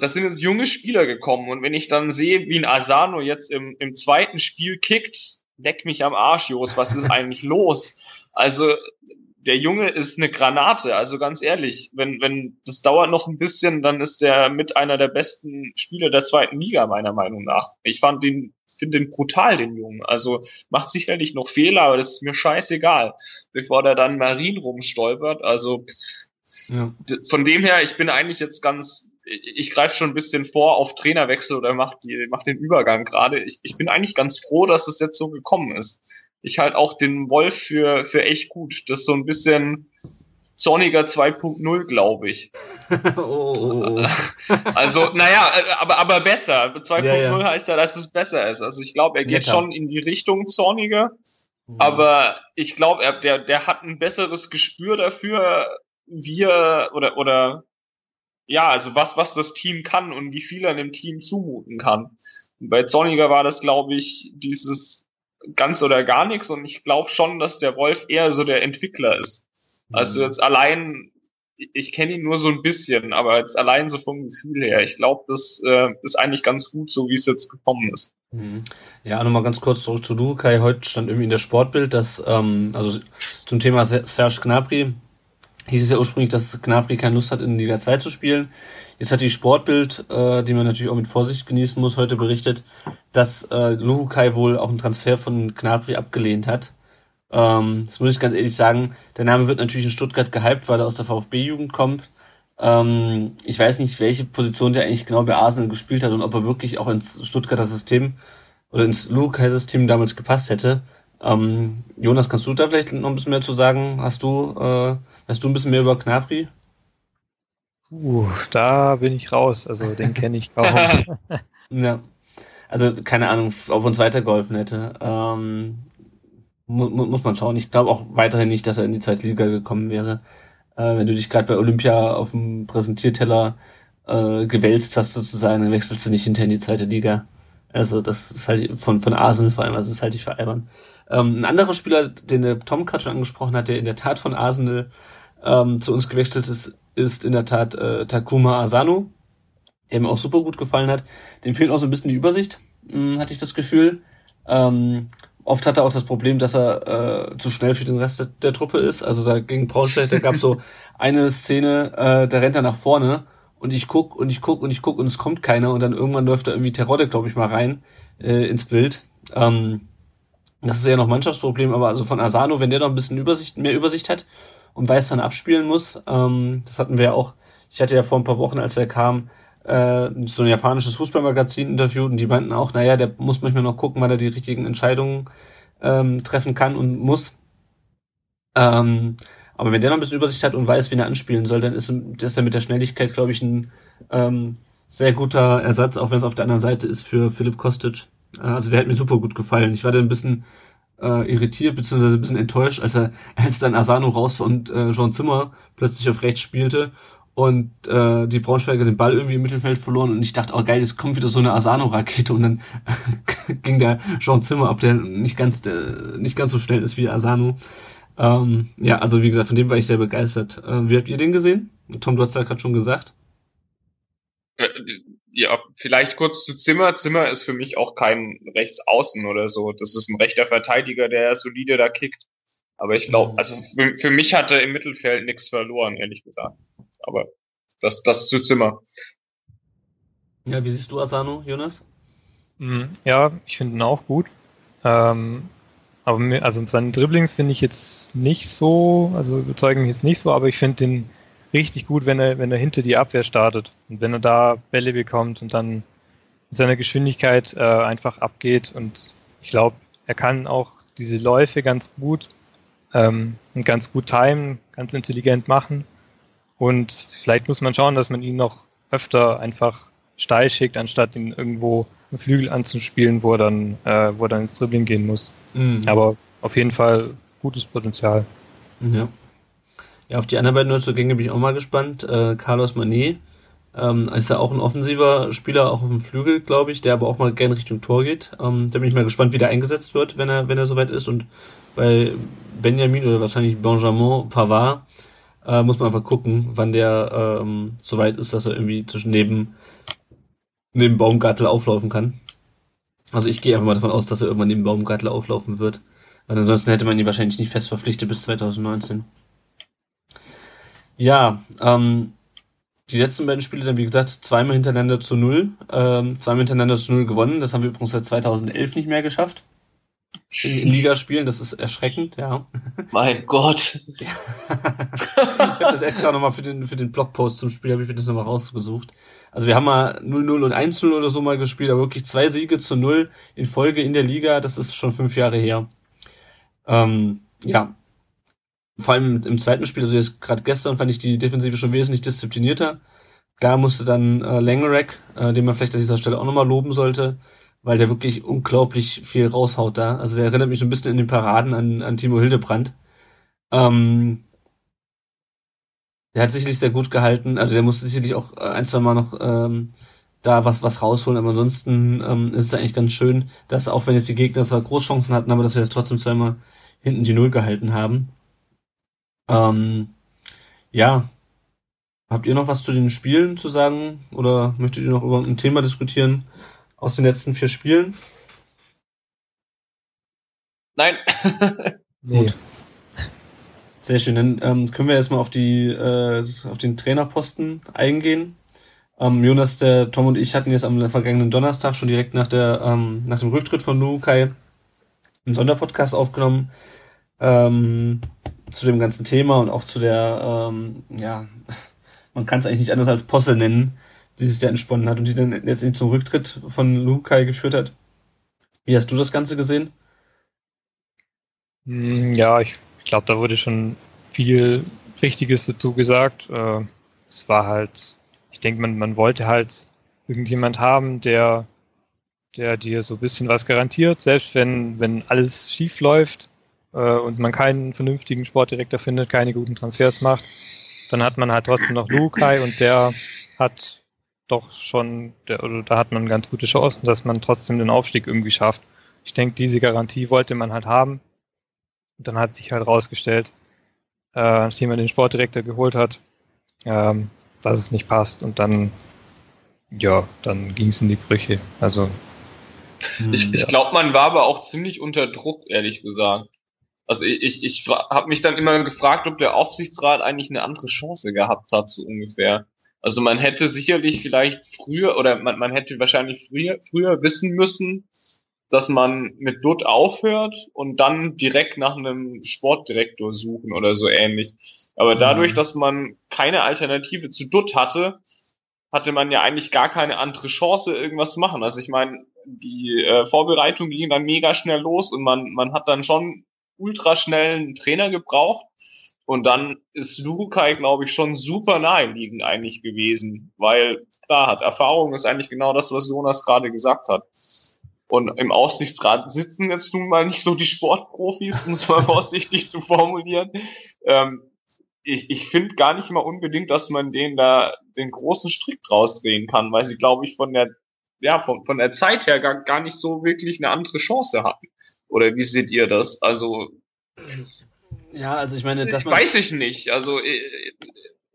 das sind jetzt junge Spieler gekommen und wenn ich dann sehe, wie ein Asano jetzt im, im zweiten Spiel kickt, leck mich am Arsch, Jos, was ist eigentlich los? Also der Junge ist eine Granate, also ganz ehrlich, wenn, wenn das dauert noch ein bisschen, dann ist der mit einer der besten Spieler der zweiten Liga, meiner Meinung nach. Ich fand den, finde den brutal, den Jungen. Also macht sicherlich noch Fehler, aber das ist mir scheißegal, bevor der dann Marin rumstolpert. Also ja. von dem her, ich bin eigentlich jetzt ganz, ich greife schon ein bisschen vor auf Trainerwechsel oder mach die, mach den Übergang gerade. Ich, ich bin eigentlich ganz froh, dass es jetzt so gekommen ist ich halt auch den Wolf für, für echt gut. Das ist so ein bisschen Zorniger 2.0, glaube ich. oh, oh, oh. Also, naja, aber, aber besser. 2.0 ja, ja. heißt ja, dass es besser ist. Also ich glaube, er geht Netter. schon in die Richtung Zorniger. Mhm. Aber ich glaube, er, der, der hat ein besseres Gespür dafür, wie er, oder, oder, ja, also was, was das Team kann und wie viel er dem Team zumuten kann. Und bei Zorniger war das, glaube ich, dieses ganz oder gar nichts und ich glaube schon, dass der Wolf eher so der Entwickler ist. Also mhm. jetzt allein, ich kenne ihn nur so ein bisschen, aber jetzt allein so vom Gefühl her, ich glaube, das äh, ist eigentlich ganz gut, so wie es jetzt gekommen ist. Mhm. Ja, nochmal ganz kurz zurück zu du, Kai. Heute stand irgendwie in der Sportbild, dass, ähm, also zum Thema Serge Gnabry, hieß es ja ursprünglich, dass Gnabry keine Lust hat, in Liga 2 zu spielen. Jetzt hat die Sportbild, äh, die man natürlich auch mit Vorsicht genießen muss, heute berichtet, dass äh, Luhukai wohl auch einen Transfer von Gnabry abgelehnt hat. Ähm, das muss ich ganz ehrlich sagen. Der Name wird natürlich in Stuttgart gehypt, weil er aus der VfB-Jugend kommt. Ähm, ich weiß nicht, welche Position der eigentlich genau bei Arsenal gespielt hat und ob er wirklich auch ins Stuttgarter System oder ins Luhukai-System damals gepasst hätte. Ähm, Jonas, kannst du da vielleicht noch ein bisschen mehr zu sagen? Hast du, äh, weißt du ein bisschen mehr über Gnabry? Uh, da bin ich raus. Also den kenne ich kaum. ja. Also keine Ahnung, ob uns weitergeholfen hätte. Ähm, mu muss man schauen. Ich glaube auch weiterhin nicht, dass er in die zweite Liga gekommen wäre. Äh, wenn du dich gerade bei Olympia auf dem Präsentierteller äh, gewälzt hast sozusagen, dann wechselst du nicht hinter in die zweite Liga. Also das ist halt von, von Arsenal vor allem, also das halte ich für albern. Ähm, ein anderer Spieler, den der Tom gerade schon angesprochen hat, der in der Tat von Arsenal ähm, zu uns gewechselt ist, ist in der Tat äh, Takuma Asano, der mir auch super gut gefallen hat. Dem fehlt auch so ein bisschen die Übersicht, mh, hm, hatte ich das Gefühl. Ähm, oft hat er auch das Problem, dass er äh, zu schnell für den Rest der, der Truppe ist. Also da gegen Braunschweig, da gab so eine Szene, äh, da rennt er nach vorne und ich guck und ich guck und ich guck und es kommt keiner und dann irgendwann läuft da irgendwie Terodde, glaube ich, mal rein äh, ins Bild. Ähm, das ist ja noch Mannschaftsproblem, aber also von Asano, wenn der noch ein bisschen Übersicht, mehr Übersicht hat und weiß, wann abspielen muss. Ähm, das hatten wir ja auch, ich hatte ja vor ein paar Wochen, als er kam, äh, so ein japanisches Fußballmagazin interviewt und die meinten auch, naja, der muss manchmal noch gucken, wann er die richtigen Entscheidungen ähm, treffen kann und muss. Ähm, aber wenn der noch ein bisschen Übersicht hat und weiß, wie er anspielen soll, dann ist, ist er mit der Schnelligkeit, glaube ich, ein ähm, sehr guter Ersatz, auch wenn es auf der anderen Seite ist für Philipp Kostic. Äh, also der hat mir super gut gefallen. Ich war da ein bisschen äh, irritiert bzw. ein bisschen enttäuscht, als er als dann Asano raus und äh, Jean Zimmer plötzlich auf rechts spielte und äh, die Braunschweiger den Ball irgendwie im Mittelfeld verloren und ich dachte, oh geil, es kommt wieder so eine Asano-Rakete und dann ging der Jean Zimmer ab, der nicht ganz der, nicht ganz so schnell ist wie Asano. Ähm, ja, also wie gesagt, von dem war ich sehr begeistert. Äh, wie habt ihr den gesehen? Tom, ja gerade schon gesagt. Ja, vielleicht kurz zu Zimmer. Zimmer ist für mich auch kein Rechtsaußen oder so. Das ist ein rechter Verteidiger, der solide da kickt. Aber ich glaube, mhm. also für, für, mich hat er im Mittelfeld nichts verloren, ehrlich gesagt. Aber das, das zu Zimmer. Ja, wie siehst du Asano, Jonas? Mhm. Ja, ich finde ihn auch gut. Ähm, aber mir, also seine Dribblings finde ich jetzt nicht so, also überzeugen mich jetzt nicht so, aber ich finde den richtig gut, wenn er, wenn er hinter die Abwehr startet und wenn er da Bälle bekommt und dann mit seiner Geschwindigkeit äh, einfach abgeht und ich glaube, er kann auch diese Läufe ganz gut ähm, und ganz gut timen, ganz intelligent machen und vielleicht muss man schauen, dass man ihn noch öfter einfach steil schickt, anstatt ihn irgendwo einen Flügel anzuspielen, wo er dann, äh, wo er dann ins Dribbling gehen muss. Mhm. Aber auf jeden Fall gutes Potenzial. Ja. Ja, auf die anderen beiden Neuzugänge bin ich auch mal gespannt. Äh, Carlos Manet, Ähm, ist ja auch ein offensiver Spieler, auch auf dem Flügel, glaube ich, der aber auch mal gern Richtung Tor geht. Ähm, da bin ich mal gespannt, wie der eingesetzt wird, wenn er, wenn er soweit ist. Und bei Benjamin oder wahrscheinlich Benjamin Pavard äh, muss man einfach gucken, wann der ähm, soweit ist, dass er irgendwie zwischen neben, neben Baumgartel auflaufen kann. Also ich gehe einfach mal davon aus, dass er irgendwann neben Baumgartel auflaufen wird. Weil ansonsten hätte man ihn wahrscheinlich nicht fest verpflichtet bis 2019. Ja, ähm, die letzten beiden Spiele dann, wie gesagt, zweimal hintereinander zu null. Ähm, zweimal hintereinander zu null gewonnen. Das haben wir übrigens seit 2011 nicht mehr geschafft. In, in Ligaspielen, das ist erschreckend, ja. Mein Gott. ich habe das extra nochmal für den, für den Blogpost zum Spiel, habe ich mir das nochmal rausgesucht. Also wir haben mal 0-0 und 1-0 oder so mal gespielt, aber wirklich zwei Siege zu null in Folge in der Liga, das ist schon fünf Jahre her. Ähm, ja, vor allem im zweiten Spiel, also jetzt gerade gestern fand ich die Defensive schon wesentlich disziplinierter. Klar musste dann äh, Langerack, äh, den man vielleicht an dieser Stelle auch nochmal loben sollte, weil der wirklich unglaublich viel raushaut da. Also der erinnert mich so ein bisschen in den Paraden an, an Timo Hildebrand. Ähm, der hat sicherlich sehr gut gehalten, also der musste sicherlich auch äh, ein, zwei Mal noch ähm, da was, was rausholen, aber ansonsten ähm, ist es eigentlich ganz schön, dass auch wenn jetzt die Gegner zwar Großchancen hatten, aber dass wir jetzt trotzdem zweimal hinten die Null gehalten haben. Ähm, ja. Habt ihr noch was zu den Spielen zu sagen? Oder möchtet ihr noch über ein Thema diskutieren aus den letzten vier Spielen? Nein. nee. Gut. Sehr schön. Dann ähm, können wir erstmal auf die äh, auf den Trainerposten eingehen. Ähm, Jonas, der Tom und ich hatten jetzt am vergangenen Donnerstag schon direkt nach der ähm, nach dem Rücktritt von Lukai einen Sonderpodcast aufgenommen. Ähm, zu dem ganzen Thema und auch zu der, ähm, ja, man kann es eigentlich nicht anders als Posse nennen, die sich da entsponnen hat und die dann letztendlich zum Rücktritt von Lukai geführt hat. Wie hast du das Ganze gesehen? Hm, ja, ich, glaube, da wurde schon viel Richtiges dazu gesagt. Äh, es war halt, ich denke, man, man wollte halt irgendjemand haben, der, der dir so ein bisschen was garantiert, selbst wenn, wenn alles schief läuft äh, und man keinen vernünftigen Sportdirektor findet, keine guten Transfers macht, dann hat man halt trotzdem noch Lukai und der hat doch schon, der, oder da hat man ganz gute Chancen, dass man trotzdem den Aufstieg irgendwie schafft. Ich denke, diese Garantie wollte man halt haben. Und dann hat sich halt rausgestellt, äh, als jemand den Sportdirektor geholt hat, ähm, dass es nicht passt. Und dann, ja, dann ging es in die Brüche. Also. Ich, ich glaube, man war aber auch ziemlich unter Druck, ehrlich gesagt. Also ich, ich, ich habe mich dann immer gefragt, ob der Aufsichtsrat eigentlich eine andere Chance gehabt hat, so ungefähr. Also man hätte sicherlich vielleicht früher oder man, man hätte wahrscheinlich früher, früher wissen müssen, dass man mit Dutt aufhört und dann direkt nach einem Sportdirektor suchen oder so ähnlich. Aber mhm. dadurch, dass man keine Alternative zu Dutt hatte, hatte man ja eigentlich gar keine andere Chance, irgendwas zu machen. Also ich meine, die äh, Vorbereitung ging dann mega schnell los und man, man hat dann schon ultraschnellen Trainer gebraucht. Und dann ist Lukai, glaube ich, schon super naheliegend eigentlich gewesen, weil klar hat Erfahrung ist eigentlich genau das, was Jonas gerade gesagt hat. Und im Aufsichtsrat sitzen jetzt nun mal nicht so die Sportprofis, um es mal vorsichtig zu formulieren. Ähm, ich ich finde gar nicht mal unbedingt, dass man denen da den großen Strick draus drehen kann, weil sie, glaube ich, von der, ja, von, von der Zeit her gar, gar nicht so wirklich eine andere Chance hatten. Oder wie seht ihr das? Also. Ja, also ich meine, dass man. Weiß ich nicht. Also äh,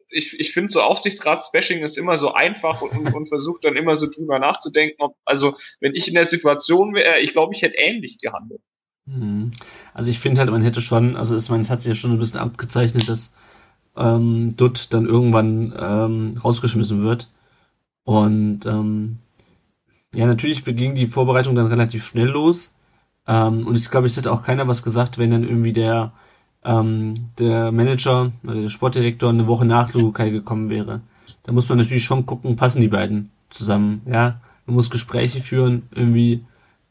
ich, ich finde so Aufsichtsratsbashing ist immer so einfach und, und versucht dann immer so drüber nachzudenken. Ob, also wenn ich in der Situation wäre, ich glaube, ich hätte ähnlich gehandelt. Mhm. Also ich finde halt, man hätte schon, also ich meine, es hat sich ja schon ein bisschen abgezeichnet, dass ähm, Dutt dann irgendwann ähm, rausgeschmissen wird. Und ähm, ja, natürlich ging die Vorbereitung dann relativ schnell los. Ähm, und ich glaube, es hätte auch keiner was gesagt, wenn dann irgendwie der, ähm, der Manager oder der Sportdirektor eine Woche nach Lukai gekommen wäre. Da muss man natürlich schon gucken, passen die beiden zusammen, ja. Man muss Gespräche führen, irgendwie,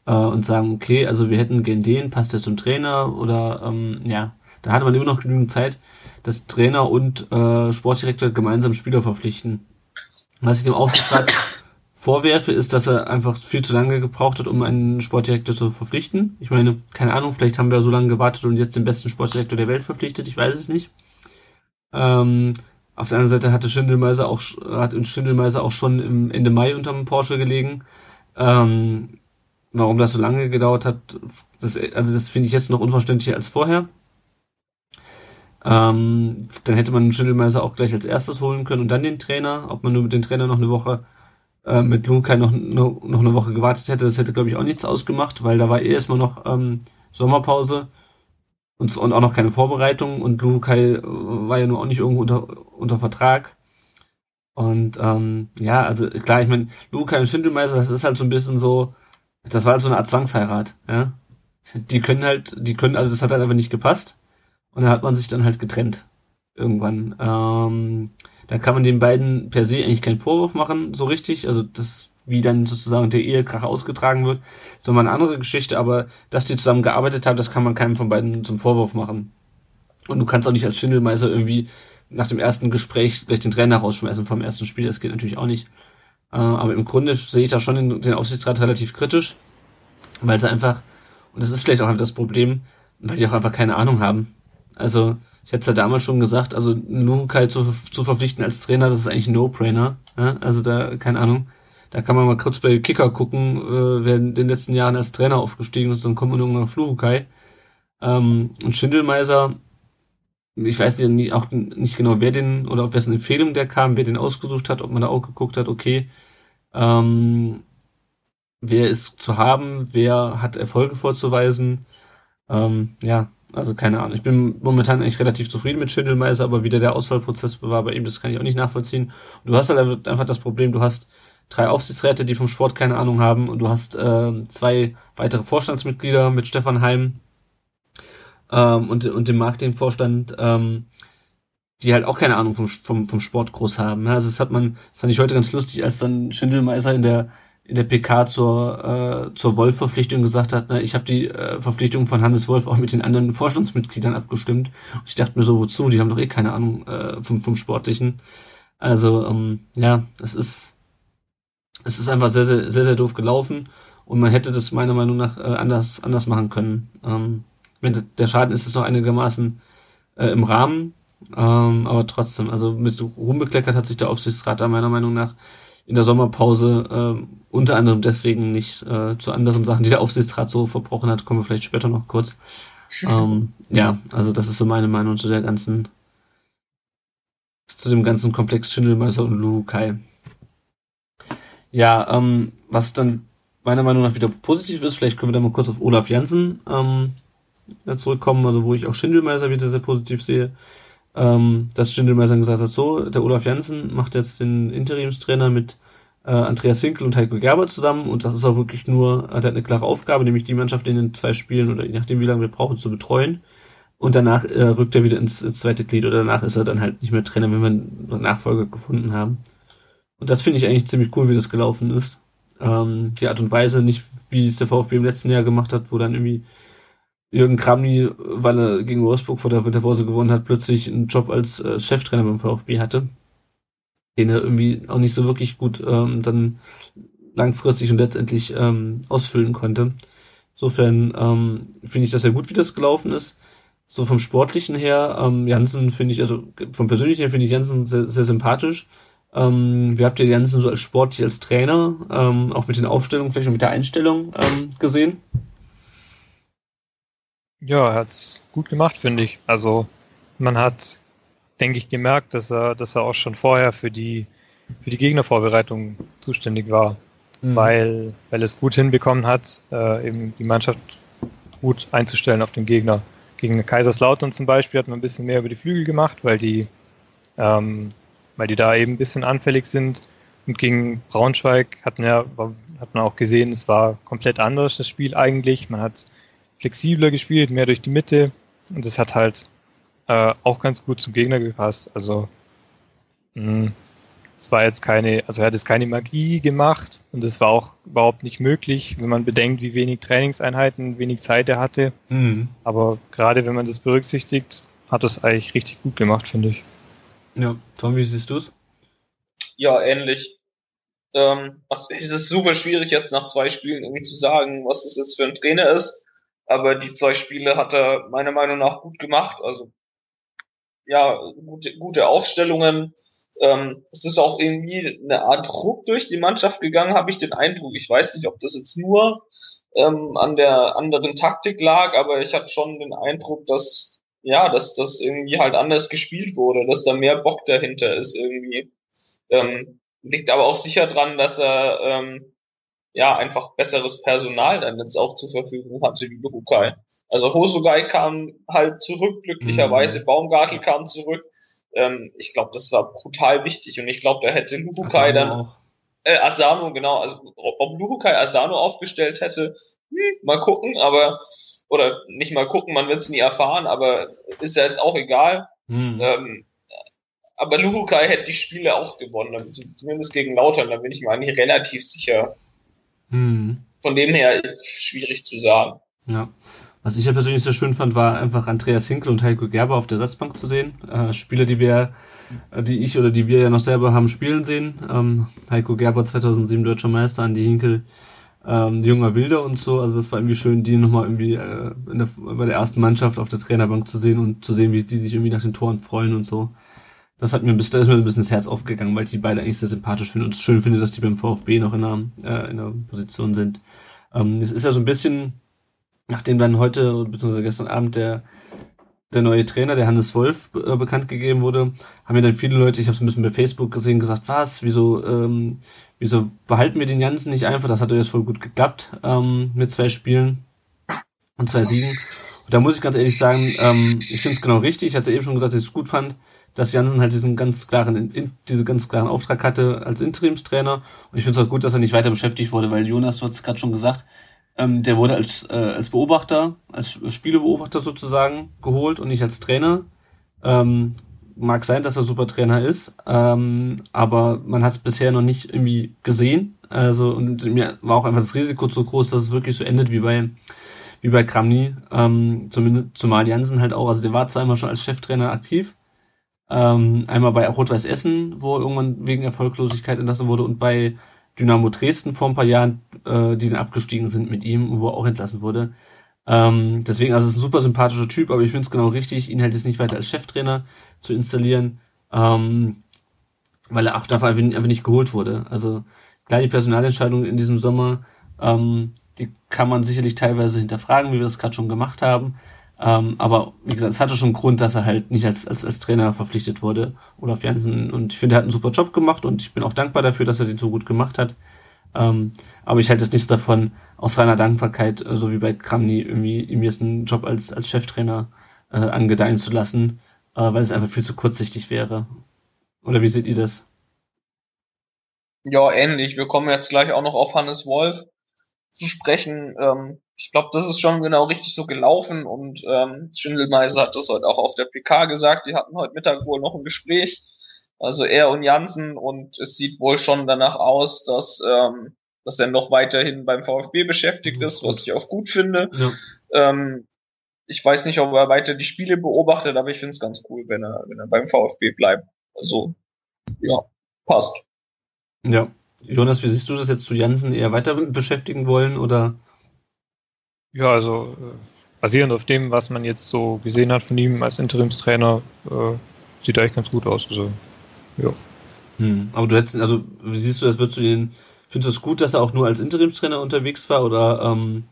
äh, und sagen, okay, also wir hätten gern den, passt der zum Trainer oder ähm, ja, da hatte man immer noch genügend Zeit, dass Trainer und äh, Sportdirektor gemeinsam Spieler verpflichten. Was ich dem Aufsichtsrat vorwerfe, ist, dass er einfach viel zu lange gebraucht hat, um einen Sportdirektor zu verpflichten. Ich meine, keine Ahnung, vielleicht haben wir so lange gewartet und jetzt den besten Sportdirektor der Welt verpflichtet, ich weiß es nicht. Ähm, Auf der anderen Seite hatte Schindelmeiser auch, hat in Schindelmeiser auch schon im Ende Mai unterm Porsche gelegen. Ähm, warum das so lange gedauert hat, das, also das finde ich jetzt noch unverständlicher als vorher. Ähm, dann hätte man Schindelmeiser auch gleich als erstes holen können und dann den Trainer. Ob man nur mit dem Trainer noch eine Woche äh, mit Luca noch, noch, noch eine Woche gewartet hätte, das hätte, glaube ich, auch nichts ausgemacht, weil da war eh erstmal noch ähm, Sommerpause und, und auch noch keine Vorbereitung und Lukai war ja nur auch nicht irgendwo unter, unter Vertrag. Und ähm, ja, also klar, ich meine, Lukai und Schindelmeister, das ist halt so ein bisschen so, das war halt so eine Art Zwangsheirat, ja. Die können halt, die können, also das hat halt einfach nicht gepasst. Und dann hat man sich dann halt getrennt. Irgendwann. Ähm, da kann man den beiden per se eigentlich keinen Vorwurf machen, so richtig. Also das, wie dann sozusagen der Ehekrach ausgetragen wird, ist nochmal eine andere Geschichte, aber dass die zusammen gearbeitet haben, das kann man keinem von beiden zum Vorwurf machen. Und du kannst auch nicht als Schindelmeister irgendwie nach dem ersten Gespräch gleich den Trainer rausschmeißen vom ersten Spiel, das geht natürlich auch nicht. Äh, aber im Grunde sehe ich da schon den, Aufsichtsrat relativ kritisch, weil sie einfach, und das ist vielleicht auch einfach das Problem, weil die auch einfach keine Ahnung haben. Also, ich hätte es ja damals schon gesagt, also Lukai zu, zu verpflichten als Trainer, das ist eigentlich ein No-Brainer. Ja? Also da, keine Ahnung. Da kann man mal kurz bei Kicker gucken, äh, wer in den letzten Jahren als Trainer aufgestiegen ist, dann kommt man irgendwann auf Lukai. Ähm, und Schindelmeiser, ich weiß ja auch nicht genau, wer den oder auf wessen Empfehlung der kam, wer den ausgesucht hat, ob man da auch geguckt hat, okay, ähm, wer ist zu haben, wer hat Erfolge vorzuweisen. Ähm, ja, also keine Ahnung. Ich bin momentan eigentlich relativ zufrieden mit Schindelmeiser, aber wieder der Auswahlprozess war bei ihm, das kann ich auch nicht nachvollziehen. du hast halt einfach das Problem, du hast drei Aufsichtsräte, die vom Sport keine Ahnung haben und du hast äh, zwei weitere Vorstandsmitglieder mit Stefan Heim ähm, und, und dem Marketingvorstand, ähm, die halt auch keine Ahnung vom, vom, vom Sport groß haben. Also das hat man, das fand ich heute ganz lustig, als dann Schindelmeiser in der in der PK zur äh, zur Wolf-Verpflichtung gesagt hat, ne, ich habe die äh, Verpflichtung von Hannes Wolf auch mit den anderen Vorstandsmitgliedern abgestimmt. Und ich dachte mir so, wozu? Die haben doch eh keine Ahnung äh, vom vom Sportlichen. Also ähm, ja, es ist es ist einfach sehr sehr sehr sehr doof gelaufen und man hätte das meiner Meinung nach äh, anders anders machen können. Ähm, wenn der Schaden ist es noch einigermaßen äh, im Rahmen, ähm, aber trotzdem, also mit rumbekleckert hat sich der Aufsichtsrat da meiner Meinung nach in der Sommerpause äh, unter anderem deswegen nicht äh, zu anderen Sachen, die der Aufsichtsrat so verbrochen hat, kommen wir vielleicht später noch kurz. ähm, ja, also das ist so meine Meinung zu der ganzen, zu dem ganzen Komplex Schindelmeister und Lukai. Ja, ähm, was dann meiner Meinung nach wieder positiv ist, vielleicht können wir da mal kurz auf Olaf Janssen ähm, zurückkommen, also wo ich auch Schindelmeiser wieder sehr positiv sehe ähm, dass Schindelmeiser gesagt hat, so, der Olaf Janssen macht jetzt den Interimstrainer mit äh, Andreas Hinkel und Heiko Gerber zusammen und das ist auch wirklich nur, hat eine klare Aufgabe, nämlich die Mannschaft in den zwei Spielen oder je nachdem, wie lange wir brauchen, zu betreuen. Und danach äh, rückt er wieder ins, ins zweite Glied oder danach ist er dann halt nicht mehr Trainer, wenn wir einen Nachfolger gefunden haben. Und das finde ich eigentlich ziemlich cool, wie das gelaufen ist. Ähm, die Art und Weise, nicht wie es der VfB im letzten Jahr gemacht hat, wo dann irgendwie Jürgen Kramny, weil er gegen Wolfsburg vor der Winterpause gewonnen hat, plötzlich einen Job als äh, Cheftrainer beim VfB hatte, den er irgendwie auch nicht so wirklich gut ähm, dann langfristig und letztendlich ähm, ausfüllen konnte. Insofern ähm, finde ich das sehr gut, wie das gelaufen ist. So vom Sportlichen her, ähm, Jansen finde ich, also vom Persönlichen her finde ich Jansen sehr, sehr sympathisch. Ähm, wie habt ihr Jansen so als sportlich, als Trainer, ähm, auch mit den Aufstellungen, vielleicht auch mit der Einstellung ähm, gesehen? Ja, er hat's gut gemacht, finde ich. Also man hat, denke ich, gemerkt, dass er, dass er auch schon vorher für die für die Gegnervorbereitung zuständig war, mhm. weil weil es gut hinbekommen hat, äh, eben die Mannschaft gut einzustellen auf den Gegner. Gegen Kaiserslautern zum Beispiel hat man ein bisschen mehr über die Flügel gemacht, weil die ähm, weil die da eben ein bisschen anfällig sind. Und gegen Braunschweig hat man ja, hat man auch gesehen, es war komplett anders, das Spiel eigentlich. Man hat flexibler gespielt, mehr durch die Mitte. Und das hat halt äh, auch ganz gut zum Gegner gepasst. Also es war jetzt keine, also er hat jetzt keine Magie gemacht und es war auch überhaupt nicht möglich, wenn man bedenkt, wie wenig Trainingseinheiten, wenig Zeit er hatte. Mhm. Aber gerade wenn man das berücksichtigt, hat das eigentlich richtig gut gemacht, finde ich. Ja, Tom, wie siehst du es? Ja, ähnlich. Ähm, es ist super schwierig jetzt nach zwei Spielen irgendwie zu sagen, was das jetzt für ein Trainer ist. Aber die zwei Spiele hat er meiner Meinung nach gut gemacht. Also ja, gute, gute Aufstellungen. Ähm, es ist auch irgendwie eine Art Druck durch die Mannschaft gegangen, habe ich den Eindruck. Ich weiß nicht, ob das jetzt nur ähm, an der anderen Taktik lag, aber ich hatte schon den Eindruck, dass ja, dass das irgendwie halt anders gespielt wurde, dass da mehr Bock dahinter ist irgendwie. Ähm, liegt aber auch sicher dran, dass er ähm, ja einfach besseres Personal dann jetzt auch zur Verfügung hatte wie Lukai. Also Hosugai kam halt zurück, glücklicherweise mhm. Baumgartel kam zurück. Ähm, ich glaube, das war brutal wichtig und ich glaube, da hätte Luhukai dann auch. äh, Asano, genau, also ob Luhukai Asano aufgestellt hätte, hm, mal gucken, aber oder nicht mal gucken, man wird es nie erfahren, aber ist ja jetzt auch egal. Mhm. Ähm, aber Luhukai hätte die Spiele auch gewonnen, zumindest gegen Lautern, da bin ich mir eigentlich relativ sicher. Mhm. Von dem her schwierig zu sagen. Ja. Was ich ja persönlich sehr schön fand, war einfach Andreas Hinkel und Heiko Gerber auf der Satzbank zu sehen. Äh, Spieler, die wir, äh, die ich oder die wir ja noch selber haben spielen sehen. Ähm, Heiko Gerber 2007 deutscher Meister, Andi Hinkel ähm, junger Wilder und so. Also das war irgendwie schön, die nochmal irgendwie äh, der, bei der ersten Mannschaft auf der Trainerbank zu sehen und zu sehen, wie die sich irgendwie nach den Toren freuen und so. Das hat mir ein bisschen, da ist mir ein bisschen das Herz aufgegangen, weil ich die beide eigentlich sehr sympathisch finde und es schön finde, dass die beim VfB noch in einer, äh, in einer Position sind. Ähm, es ist ja so ein bisschen, nachdem dann heute, beziehungsweise gestern Abend der der neue Trainer, der Hannes Wolf, äh, bekannt gegeben wurde, haben ja dann viele Leute, ich habe es ein bisschen bei Facebook gesehen, gesagt, was, wieso, ähm, wieso behalten wir den Jansen nicht einfach? Das hat ja jetzt voll gut geklappt ähm, mit zwei Spielen und zwei Siegen. Und da muss ich ganz ehrlich sagen, ähm, ich finde es genau richtig. Ich hatte eben schon gesagt, dass ich es gut fand, dass Jansen halt diesen ganz klaren, in, diese ganz klaren Auftrag hatte als Interimstrainer. Und ich finde es auch gut, dass er nicht weiter beschäftigt wurde, weil Jonas, du hast es gerade schon gesagt, ähm, der wurde als, äh, als Beobachter, als Spielebeobachter sozusagen geholt und nicht als Trainer. Ähm, mag sein, dass er super Trainer ist, ähm, aber man hat es bisher noch nicht irgendwie gesehen. Also und mir war auch einfach das Risiko zu groß, dass es wirklich so endet wie bei wie bei Kramny. Ähm, zumindest zumal Jansen halt auch, also der war immer schon als Cheftrainer aktiv, ähm, einmal bei Rot-Weiß Essen, wo er irgendwann wegen Erfolglosigkeit entlassen wurde und bei Dynamo Dresden vor ein paar Jahren, äh, die dann abgestiegen sind mit ihm, wo er auch entlassen wurde. Ähm, deswegen, also es ist ein super sympathischer Typ, aber ich finde es genau richtig, ihn halt jetzt nicht weiter als Cheftrainer zu installieren, ähm, weil er auch dafür einfach nicht geholt wurde. Also klar, die Personalentscheidungen in diesem Sommer, ähm, die kann man sicherlich teilweise hinterfragen, wie wir das gerade schon gemacht haben. Ähm, aber wie gesagt, es hatte schon einen Grund, dass er halt nicht als, als, als Trainer verpflichtet wurde, Olaf Jansen. Und ich finde, er hat einen super Job gemacht und ich bin auch dankbar dafür, dass er den so gut gemacht hat. Ähm, aber ich halte jetzt nichts davon, aus reiner Dankbarkeit, äh, so wie bei Kramny, irgendwie ihm jetzt einen Job als, als Cheftrainer äh, angedeihen zu lassen, äh, weil es einfach viel zu kurzsichtig wäre. Oder wie seht ihr das? Ja, ähnlich. Wir kommen jetzt gleich auch noch auf Hannes Wolf zu sprechen. Ähm, ich glaube, das ist schon genau richtig so gelaufen und ähm, Schindelmeiser hat das heute auch auf der PK gesagt. Die hatten heute Mittag wohl noch ein Gespräch. Also er und Jansen und es sieht wohl schon danach aus, dass, ähm, dass er noch weiterhin beim VfB beschäftigt ist, was ich auch gut finde. Ja. Ähm, ich weiß nicht, ob er weiter die Spiele beobachtet, aber ich finde es ganz cool, wenn er, wenn er beim VfB bleibt. Also, ja, passt. Ja. Jonas, wie siehst du das jetzt zu Jansen eher weiter beschäftigen wollen oder? Ja, also äh, basierend auf dem, was man jetzt so gesehen hat von ihm als Interimstrainer, äh, sieht er eigentlich ganz gut aus. Also, ja. Hm, aber du hättest, also wie siehst du das, würdest du den, findest du es gut, dass er auch nur als Interimstrainer unterwegs war oder ähm,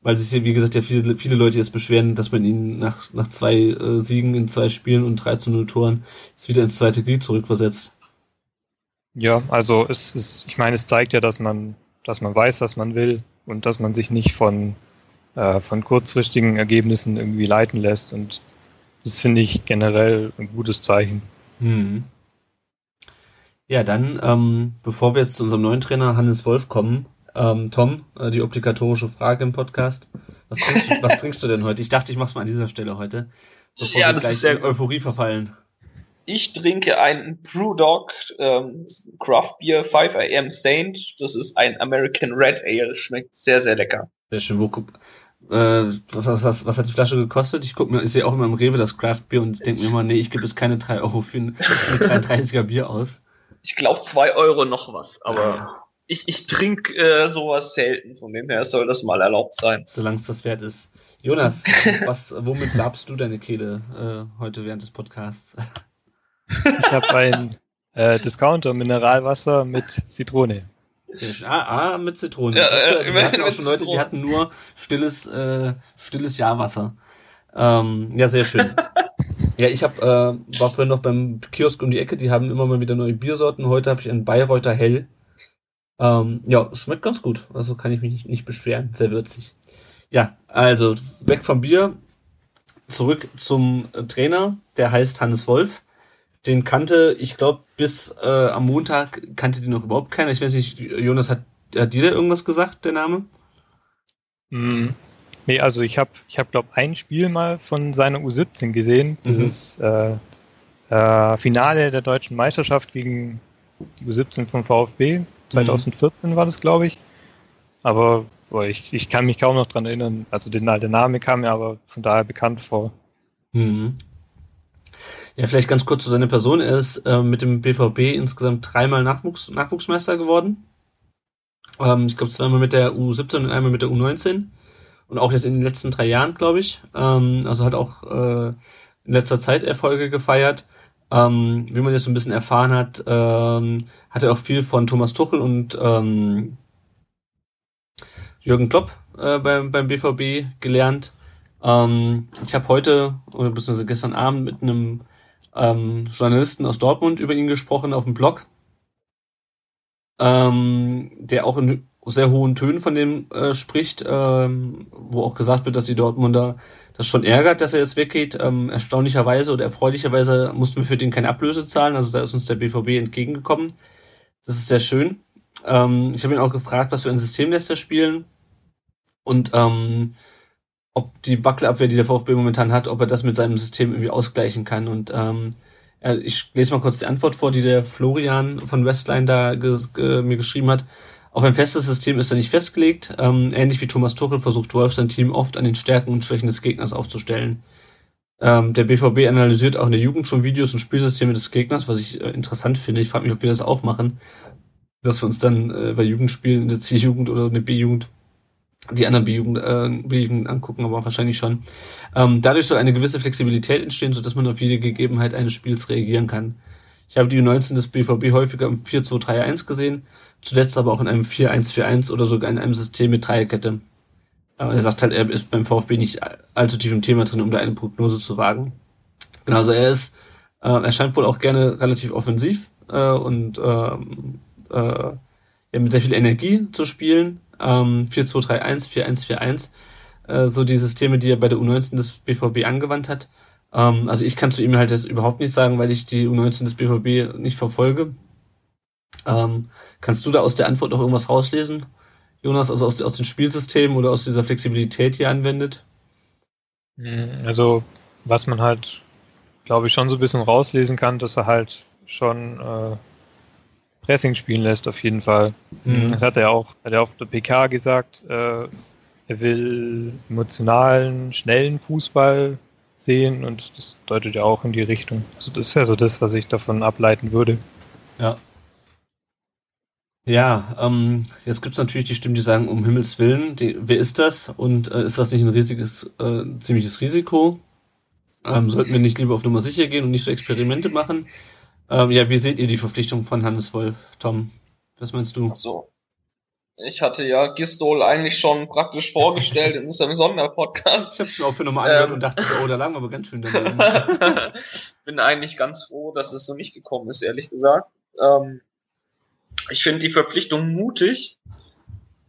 weil sich hier, wie gesagt, ja viele, viele Leute jetzt beschweren, dass man ihn nach, nach zwei äh, Siegen in zwei Spielen und 3 zu 0 Toren jetzt wieder ins zweite Glied zurückversetzt. Ja, also es ist, ich meine, es zeigt ja, dass man, dass man weiß, was man will und dass man sich nicht von, äh, von kurzfristigen Ergebnissen irgendwie leiten lässt und das finde ich generell ein gutes Zeichen. Hm. Ja, dann, ähm, bevor wir jetzt zu unserem neuen Trainer Hannes Wolf kommen, ähm, Tom, äh, die obligatorische Frage im Podcast. Was trinkst, du, was trinkst du denn heute? Ich dachte, ich mach's mal an dieser Stelle heute, bevor ja, wir gleich in Euphorie verfallen. Ich trinke ein Brewdog ähm, Craft Beer 5 AM Saint. Das ist ein American Red Ale. Schmeckt sehr, sehr lecker. Sehr schön. Wo, äh, was, was, was, hat die Flasche gekostet? Ich gucke mir, ich sehe auch immer im Rewe das Craft Beer und denke mir immer, nee, ich gebe jetzt keine 3 Euro für ein, ein 33er Bier aus. Ich glaube 2 Euro noch was, aber ja. ich, ich trinke äh, sowas selten, von dem her soll das mal erlaubt sein. Solange es das wert ist. Jonas, was, womit labst du deine Kehle äh, heute während des Podcasts? Ich habe ein äh, Discounter Mineralwasser mit Zitrone. Sehr schön. Ah, ah mit Zitrone. Ja, du, äh, also wir hatten auch schon Leute, die hatten nur stilles, äh, stilles Jahrwasser. Ähm, ja, sehr schön. ja, ich hab, äh, war vorhin noch beim Kiosk um die Ecke, die haben immer mal wieder neue Biersorten. Heute habe ich ein Bayreuther Hell. Ähm, ja, schmeckt ganz gut. Also kann ich mich nicht, nicht beschweren. Sehr würzig. Ja, also weg vom Bier, zurück zum Trainer, der heißt Hannes Wolf. Den kannte, ich glaube, bis äh, am Montag kannte den noch überhaupt keiner. Ich weiß nicht, Jonas, hat, hat dir da irgendwas gesagt, der Name? Mm, nee, also ich habe, ich hab, glaube ein Spiel mal von seiner U17 gesehen. Dieses äh, äh, Finale der deutschen Meisterschaft gegen die U17 vom VfB. 2014 war das, glaube ich. Aber boah, ich, ich kann mich kaum noch dran erinnern. Also den, der Name kam mir aber von daher bekannt vor. Mhm. Ja, vielleicht ganz kurz zu seiner Person. Er ist äh, mit dem BVB insgesamt dreimal Nachwuchs Nachwuchsmeister geworden. Ähm, ich glaube zweimal mit der U17 und einmal mit der U19. Und auch jetzt in den letzten drei Jahren, glaube ich. Ähm, also hat auch äh, in letzter Zeit Erfolge gefeiert. Ähm, wie man jetzt so ein bisschen erfahren hat, ähm, hat er auch viel von Thomas Tuchel und ähm, Jürgen Klopp äh, beim, beim BVB gelernt. Ähm, ich habe heute, oder beziehungsweise gestern Abend mit einem ähm, Journalisten aus Dortmund über ihn gesprochen auf dem Blog, ähm, der auch in sehr hohen Tönen von dem äh, spricht, ähm, wo auch gesagt wird, dass die Dortmunder das schon ärgert, dass er jetzt weggeht. Ähm, erstaunlicherweise oder erfreulicherweise mussten wir für den keine Ablöse zahlen, also da ist uns der BVB entgegengekommen. Das ist sehr schön. Ähm, ich habe ihn auch gefragt, was für ein System lässt er spielen und ähm, ob die Wackelabwehr, die der VfB momentan hat, ob er das mit seinem System irgendwie ausgleichen kann. Und ähm, ich lese mal kurz die Antwort vor, die der Florian von Westline da ges ge mir geschrieben hat. Auf ein festes System ist er nicht festgelegt. Ähm, ähnlich wie Thomas Tuchel versucht Wolf sein Team oft an den Stärken und Schwächen des Gegners aufzustellen. Ähm, der BVB analysiert auch in der Jugend schon Videos und Spielsysteme des Gegners, was ich äh, interessant finde. Ich frage mich, ob wir das auch machen. Dass wir uns dann äh, bei Jugendspielen in der C-Jugend oder in der B-Jugend die anderen B-Jugend äh, B-Jugend angucken, aber wahrscheinlich schon. Ähm, dadurch soll eine gewisse Flexibilität entstehen, sodass man auf jede Gegebenheit eines Spiels reagieren kann. Ich habe die U19 des BVB häufiger im 4-2-3-1 gesehen, zuletzt aber auch in einem 4-1-4-1 oder sogar in einem System mit Dreierkette. Aber er sagt halt, er ist beim VfB nicht allzu tief im Thema drin, um da eine Prognose zu wagen. Genau, also er ist, äh, er scheint wohl auch gerne relativ offensiv äh, und ähm, äh, ja, mit sehr viel Energie zu spielen. Ähm, 4-2-3-1, 4-1-4-1, äh, so die Systeme, die er bei der U19 des BVB angewandt hat. Ähm, also ich kann zu ihm halt jetzt überhaupt nicht sagen, weil ich die U19 des BVB nicht verfolge. Ähm, kannst du da aus der Antwort noch irgendwas rauslesen, Jonas, also aus, aus den Spielsystemen oder aus dieser Flexibilität, die er anwendet? Also, was man halt, glaube ich, schon so ein bisschen rauslesen kann, dass er halt schon äh, Pressing spielen lässt, auf jeden Fall. Mhm. Das hat er auch, hat er auf der PK gesagt, äh, er will emotionalen, schnellen Fußball sehen und das deutet ja auch in die Richtung. Also das wäre so das, was ich davon ableiten würde. Ja. Ja, ähm, jetzt gibt's natürlich die Stimmen, die sagen, um Himmels Willen, die, wer ist das? Und äh, ist das nicht ein riesiges, äh, ziemliches Risiko? Ähm, sollten wir nicht lieber auf Nummer sicher gehen und nicht so Experimente machen? Ähm, ja, wie seht ihr die Verpflichtung von Hannes Wolf, Tom? Was meinst du? Ach so. Ich hatte ja Gistol eigentlich schon praktisch vorgestellt in unserem Sonderpodcast. Ich hab's mir auch für Nummer angehört Ähm. und dachte, oh, da lagen wir aber ganz schön daneben. Bin eigentlich ganz froh, dass es so nicht gekommen ist, ehrlich gesagt. Ähm, ich finde die Verpflichtung mutig,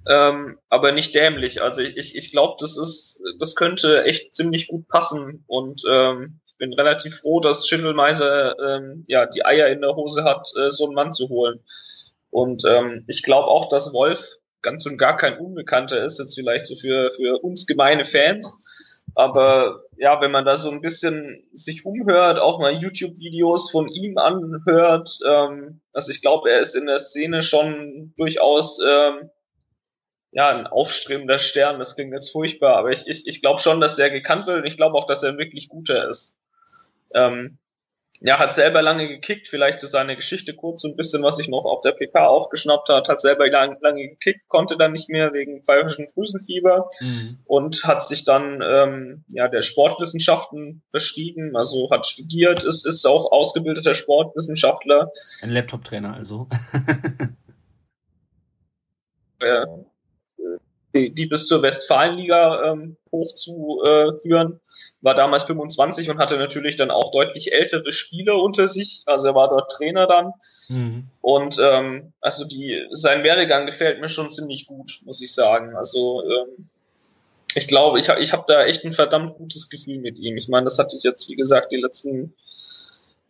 ähm, aber nicht dämlich. Also ich, ich glaube, das ist, das könnte echt ziemlich gut passen und ähm, bin relativ froh, dass Schindelmeiser ähm, ja die Eier in der Hose hat, äh, so einen Mann zu holen. Und ähm, ich glaube auch, dass Wolf ganz und gar kein Unbekannter ist, jetzt vielleicht so für, für uns gemeine Fans. Aber ja, wenn man da so ein bisschen sich umhört, auch mal YouTube-Videos von ihm anhört, ähm, also ich glaube, er ist in der Szene schon durchaus ähm, ja ein aufstrebender Stern. Das klingt jetzt furchtbar, aber ich, ich, ich glaube schon, dass der gekannt wird und ich glaube auch, dass er wirklich guter ist. Ähm, ja, hat selber lange gekickt, vielleicht so seine Geschichte kurz, so ein bisschen, was sich noch auf der PK aufgeschnappt hat, hat selber lang, lange gekickt, konnte dann nicht mehr wegen pfeifischen Drüsenfieber mhm. und hat sich dann ähm, ja der Sportwissenschaften verschrieben, also hat studiert, ist, ist auch ausgebildeter Sportwissenschaftler. Ein Laptop-Trainer also. äh, die, die bis zur Westfalenliga ähm, hochzuführen, war damals 25 und hatte natürlich dann auch deutlich ältere Spieler unter sich. Also er war dort Trainer dann. Mhm. Und ähm, also die, sein Werdegang gefällt mir schon ziemlich gut, muss ich sagen. Also ähm, ich glaube, ich, ich habe da echt ein verdammt gutes Gefühl mit ihm. Ich meine, das hatte ich jetzt, wie gesagt, die letzten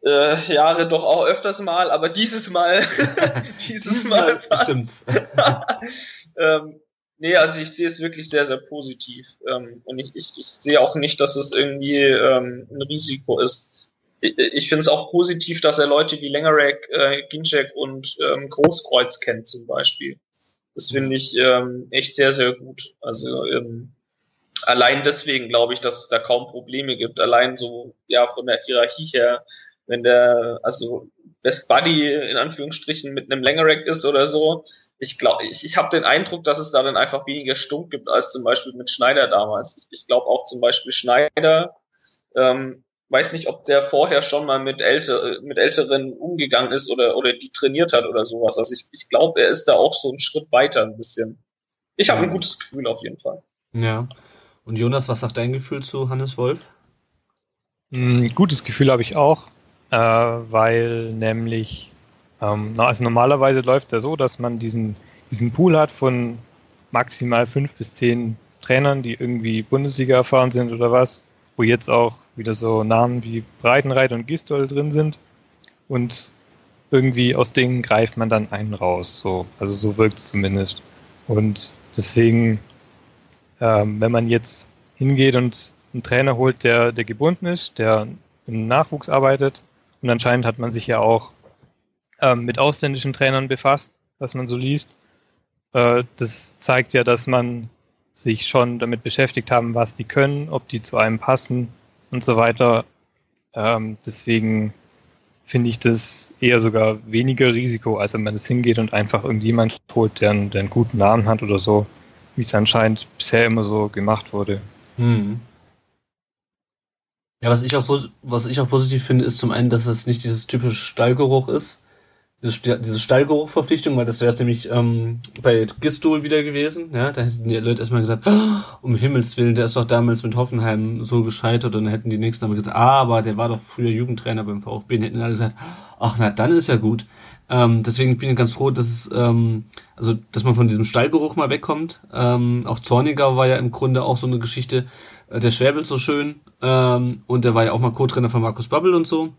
äh, Jahre doch auch öfters mal, aber dieses Mal, dieses Mal, stimmt's. ähm, Nee, also ich sehe es wirklich sehr, sehr positiv. Ähm, und ich, ich, ich sehe auch nicht, dass es irgendwie ähm, ein Risiko ist. Ich, finde es auch positiv, dass er Leute wie Lengerek, äh, Ginczek und ähm, Großkreuz kennt zum Beispiel. Das finde ich echt sehr, sehr gut. Also allein deswegen glaube ich, dass es da kaum Probleme gibt. Allein so ja von der Hierarchie her, wenn der also Best Buddy in Anführungsstrichen mit einem Lengerek ist oder so, ich glaube, ich, ich habe den Eindruck, dass es da dann einfach weniger Stunk gibt als zum Beispiel mit Schneider damals. Ich, ich glaube auch zum Beispiel Schneider, ähm, weiß nicht, ob der vorher schon mal mit, älter, mit Älteren umgegangen ist oder, oder die trainiert hat oder sowas. Also ich, ich glaube, er ist da auch so einen Schritt weiter ein bisschen. Ich habe ja. ein gutes Gefühl auf jeden Fall. Ja. Und Jonas, was sagt dein Gefühl zu Hannes Wolf? Ein hm, gutes Gefühl habe ich auch, äh, weil nämlich ähm, also normalerweise läuft es ja so, dass man diesen, diesen Pool hat von maximal fünf bis zehn Trainern, die irgendwie Bundesliga erfahren sind oder was, wo jetzt auch wieder so Namen wie Breitenreit und Gistol drin sind. Und irgendwie aus denen greift man dann einen raus. So. Also so wirkt es zumindest. Und deswegen, ähm, wenn man jetzt hingeht und einen Trainer holt, der, der gebunden ist, der im Nachwuchs arbeitet, und anscheinend hat man sich ja auch ähm, mit ausländischen Trainern befasst, was man so liest. Äh, das zeigt ja, dass man sich schon damit beschäftigt haben, was die können, ob die zu einem passen und so weiter. Ähm, deswegen finde ich das eher sogar weniger Risiko, als wenn man es hingeht und einfach irgendjemand holt, der einen, der einen guten Namen hat oder so, wie es anscheinend bisher immer so gemacht wurde. Hm. Ja, was ich auch, was ich auch positiv finde, ist zum einen, dass es nicht dieses typische Stallgeruch ist, diese, diese Stallgeruchverpflichtung, weil das wäre es nämlich ähm, bei Gistol wieder gewesen. Ja, da hätten die Leute erstmal gesagt, oh, um Himmels Willen, der ist doch damals mit Hoffenheim so gescheitert und dann hätten die nächsten aber gesagt, ah, aber der war doch früher Jugendtrainer beim VfB und hätten alle gesagt, ach na, dann ist ja gut. Ähm, deswegen bin ich ganz froh, dass es, ähm, also dass man von diesem Stallgeruch mal wegkommt. Ähm, auch Zorniger war ja im Grunde auch so eine Geschichte, der schwäbelt so schön ähm, und der war ja auch mal Co-Trainer von Markus Babbel und so.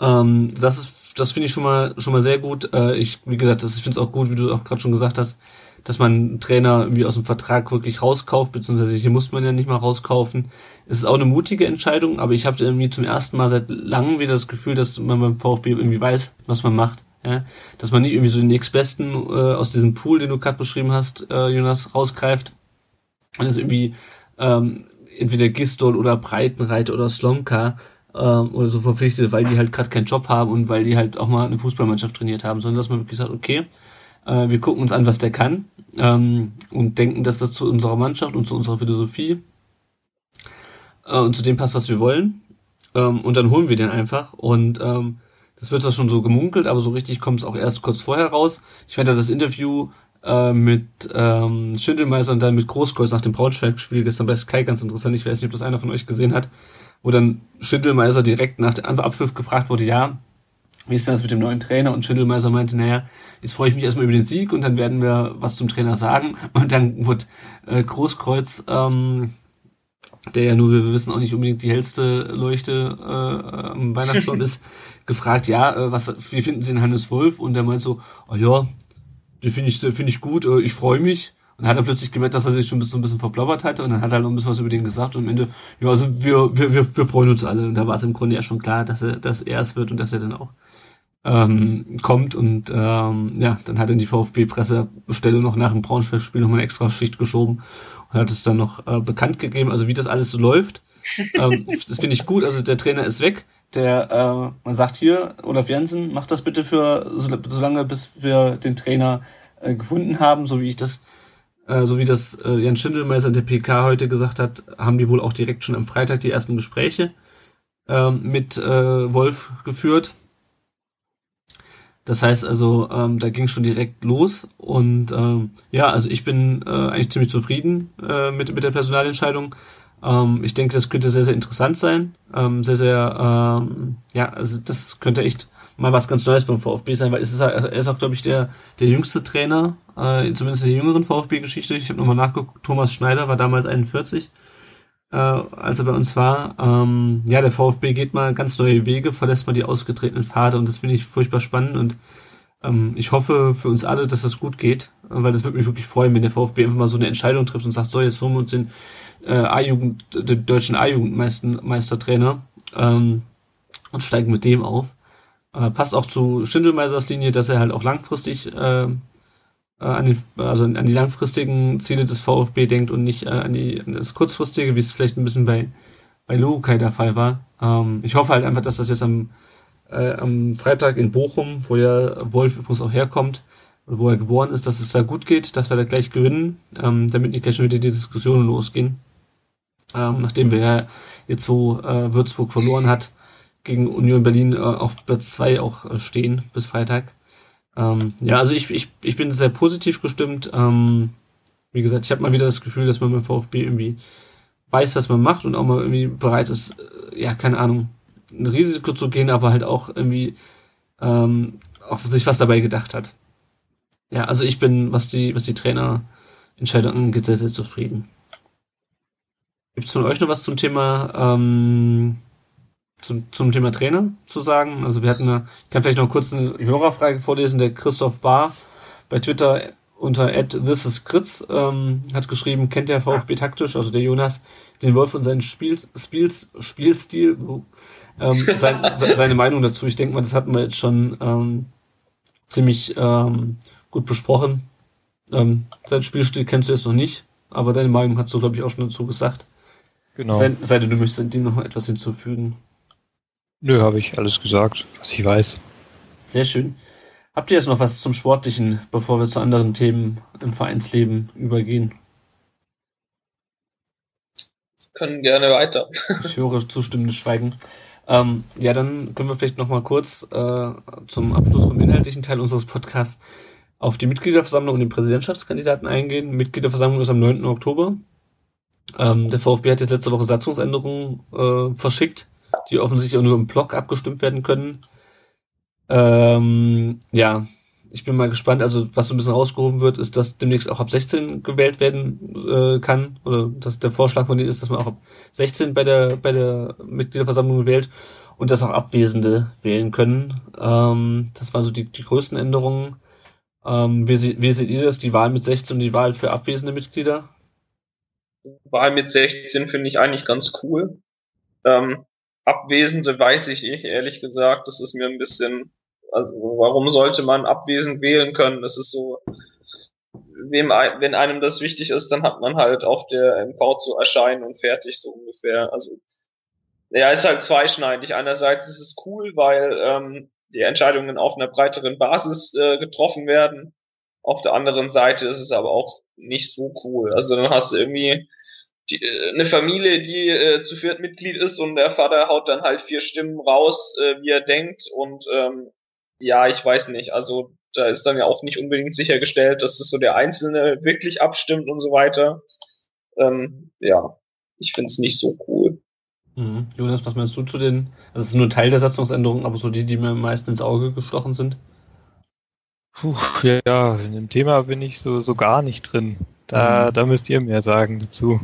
Ähm, das ist das finde ich schon mal schon mal sehr gut. Äh, ich, wie gesagt, das, ich finde es auch gut, wie du auch gerade schon gesagt hast, dass man einen Trainer irgendwie aus dem Vertrag wirklich rauskauft, beziehungsweise hier muss man ja nicht mal rauskaufen. Es ist auch eine mutige Entscheidung, aber ich habe irgendwie zum ersten Mal seit langem wieder das Gefühl, dass man beim VfB irgendwie weiß, was man macht. Ja? Dass man nicht irgendwie so den nächstbesten äh, aus diesem Pool, den du gerade beschrieben hast, äh, Jonas, rausgreift. Und das irgendwie ähm, entweder Gistol oder Breitenreiter oder Slomka ähm, oder so verpflichtet, weil die halt gerade keinen Job haben und weil die halt auch mal eine Fußballmannschaft trainiert haben, sondern dass man wirklich sagt, okay, äh, wir gucken uns an, was der kann ähm, und denken, dass das zu unserer Mannschaft und zu unserer Philosophie äh, und zu dem passt, was wir wollen. Ähm, und dann holen wir den einfach und ähm, das wird zwar schon so gemunkelt, aber so richtig kommt es auch erst kurz vorher raus. Ich fand das Interview äh, mit ähm, Schindelmeiser und dann mit Großkreuz nach dem Braunschweig-Spiel gestern bei Sky ganz interessant. Ich weiß nicht, ob das einer von euch gesehen hat wo dann Schindelmeiser direkt nach dem Abpfiff gefragt wurde, ja, wie ist denn das mit dem neuen Trainer? Und Schindelmeiser meinte, naja, jetzt freue ich mich erstmal über den Sieg und dann werden wir was zum Trainer sagen. Und dann wurde äh, Großkreuz, ähm, der ja nur, wir wissen auch nicht unbedingt die hellste Leuchte äh, am Weihnachtsbaum ist, gefragt, ja, äh, was, wie finden Sie den Hannes Wolf? Und der meint so, oh ja, die finde ich, finde ich gut, äh, ich freue mich. Und hat er plötzlich gemerkt, dass er sich schon so ein bisschen verplappert hatte und dann hat er noch ein bisschen was über den gesagt und am Ende, ja, also wir, wir, wir, wir freuen uns alle. Und da war es im Grunde ja schon klar, dass er, dass er es wird und dass er dann auch ähm, kommt und ähm, ja, dann hat er die VfB-Pressestelle noch nach dem Braunschweig-Spiel nochmal extra Schicht geschoben und hat es dann noch äh, bekannt gegeben, also wie das alles so läuft. ähm, das finde ich gut, also der Trainer ist weg, der äh, man sagt hier, Olaf Jensen, mach das bitte für so, so lange, bis wir den Trainer äh, gefunden haben, so wie ich das, äh, so wie das äh, Jan Schindelmeister in der PK heute gesagt hat, haben die wohl auch direkt schon am Freitag die ersten Gespräche äh, mit äh, Wolf geführt. Das heißt also, ähm, da ging schon direkt los und ähm, ja, also ich bin äh, eigentlich ziemlich zufrieden äh, mit, mit der Personalentscheidung. Ähm, ich denke, das könnte sehr, sehr interessant sein. Ähm, sehr, sehr, ähm, ja, also das könnte echt mal was ganz Neues beim VfB sein, weil es ist, er ist auch, glaube ich, der, der jüngste Trainer, äh, zumindest in der jüngeren VfB-Geschichte. Ich habe nochmal nachgeguckt, Thomas Schneider war damals 41, äh, als er bei uns war. Ähm, ja, der VfB geht mal ganz neue Wege, verlässt mal die ausgetretenen Pfade und das finde ich furchtbar spannend und ähm, ich hoffe für uns alle, dass das gut geht, weil das würde mich wirklich freuen, wenn der VfB einfach mal so eine Entscheidung trifft und sagt, so, jetzt holen wir uns den äh, A-Jugend, den deutschen A-Jugendmeistertrainer ähm, und steigen mit dem auf. Äh, passt auch zu Schindelmeisers Linie, dass er halt auch langfristig äh, äh, an, den, also an die langfristigen Ziele des VfB denkt und nicht äh, an, die, an das kurzfristige, wie es vielleicht ein bisschen bei, bei Lukai der Fall war. Ähm, ich hoffe halt einfach, dass das jetzt am, äh, am Freitag in Bochum, wo ja Wolf übrigens auch herkommt, wo er geboren ist, dass es da gut geht, dass wir da gleich gewinnen, ähm, damit nicht gleich schon wieder die Diskussionen losgehen ähm, nachdem wir jetzt so äh, Würzburg verloren hat, gegen Union Berlin äh, auf Platz zwei auch äh, stehen bis Freitag. Ähm, ja, also ich, ich, ich bin sehr positiv gestimmt. Ähm, wie gesagt, ich habe mal wieder das Gefühl, dass man beim VfB irgendwie weiß, was man macht und auch mal irgendwie bereit ist, äh, ja, keine Ahnung, ein Risiko zu gehen, aber halt auch irgendwie ähm, auch sich was dabei gedacht hat. Ja, also ich bin, was die, was die Trainerentscheidungen angeht, sehr, sehr zufrieden. Gibt es von euch noch was zum Thema ähm, zum, zum Thema Trainer zu sagen? Also wir hatten eine, ich kann vielleicht noch kurz eine Hörerfrage vorlesen. Der Christoph Bahr bei Twitter unter @thisisgritz ähm, hat geschrieben, kennt der VfB taktisch, also der Jonas, den Wolf und seinen Spiel, Spiels, Spielstil, ähm, sein, seine Meinung dazu. Ich denke mal, das hatten wir jetzt schon ähm, ziemlich ähm, gut besprochen. Ähm, sein Spielstil kennst du jetzt noch nicht, aber deine Meinung hast du, glaube ich, auch schon dazu gesagt. Genau. Sei, sei denn, du möchtest dem noch etwas hinzufügen. Nö, habe ich alles gesagt, was ich weiß. Sehr schön. Habt ihr jetzt noch was zum Sportlichen, bevor wir zu anderen Themen im Vereinsleben übergehen? können gerne weiter. ich höre zustimmendes Schweigen. Ähm, ja, dann können wir vielleicht noch mal kurz äh, zum Abschluss vom inhaltlichen Teil unseres Podcasts auf die Mitgliederversammlung und den Präsidentschaftskandidaten eingehen. Mitgliederversammlung ist am 9. Oktober. Ähm, der VfB hat jetzt letzte Woche Satzungsänderungen äh, verschickt, die offensichtlich auch nur im Blog abgestimmt werden können. Ähm, ja, ich bin mal gespannt. Also, was so ein bisschen rausgehoben wird, ist, dass demnächst auch ab 16 gewählt werden äh, kann. Oder dass der Vorschlag von denen ist, dass man auch ab 16 bei der, bei der Mitgliederversammlung wählt und dass auch Abwesende wählen können. Ähm, das waren so die, die größten Änderungen. Ähm, wie, wie seht ihr das, die Wahl mit 16 und die Wahl für abwesende Mitglieder? Wahl mit 16 finde ich eigentlich ganz cool. Ähm, Abwesende weiß ich nicht, ehrlich gesagt. Das ist mir ein bisschen, also warum sollte man abwesend wählen können? Das ist so, wem, wenn einem das wichtig ist, dann hat man halt auf der MV zu erscheinen und fertig, so ungefähr. Also, ja, ist halt zweischneidig. Einerseits ist es cool, weil ähm, die Entscheidungen auf einer breiteren Basis äh, getroffen werden. Auf der anderen Seite ist es aber auch nicht so cool. Also dann hast du irgendwie die, äh, eine Familie, die äh, zu viert Mitglied ist und der Vater haut dann halt vier Stimmen raus, äh, wie er denkt und ähm, ja, ich weiß nicht, also da ist dann ja auch nicht unbedingt sichergestellt, dass das so der Einzelne wirklich abstimmt und so weiter. Ähm, ja, ich finde es nicht so cool. Mhm. Jonas, was meinst du zu den, also es ist nur ein Teil der Satzungsänderungen, aber so die, die mir am meisten ins Auge gestochen sind? Puh, ja, in dem Thema bin ich so, so gar nicht drin. Da, mhm. da müsst ihr mehr sagen dazu.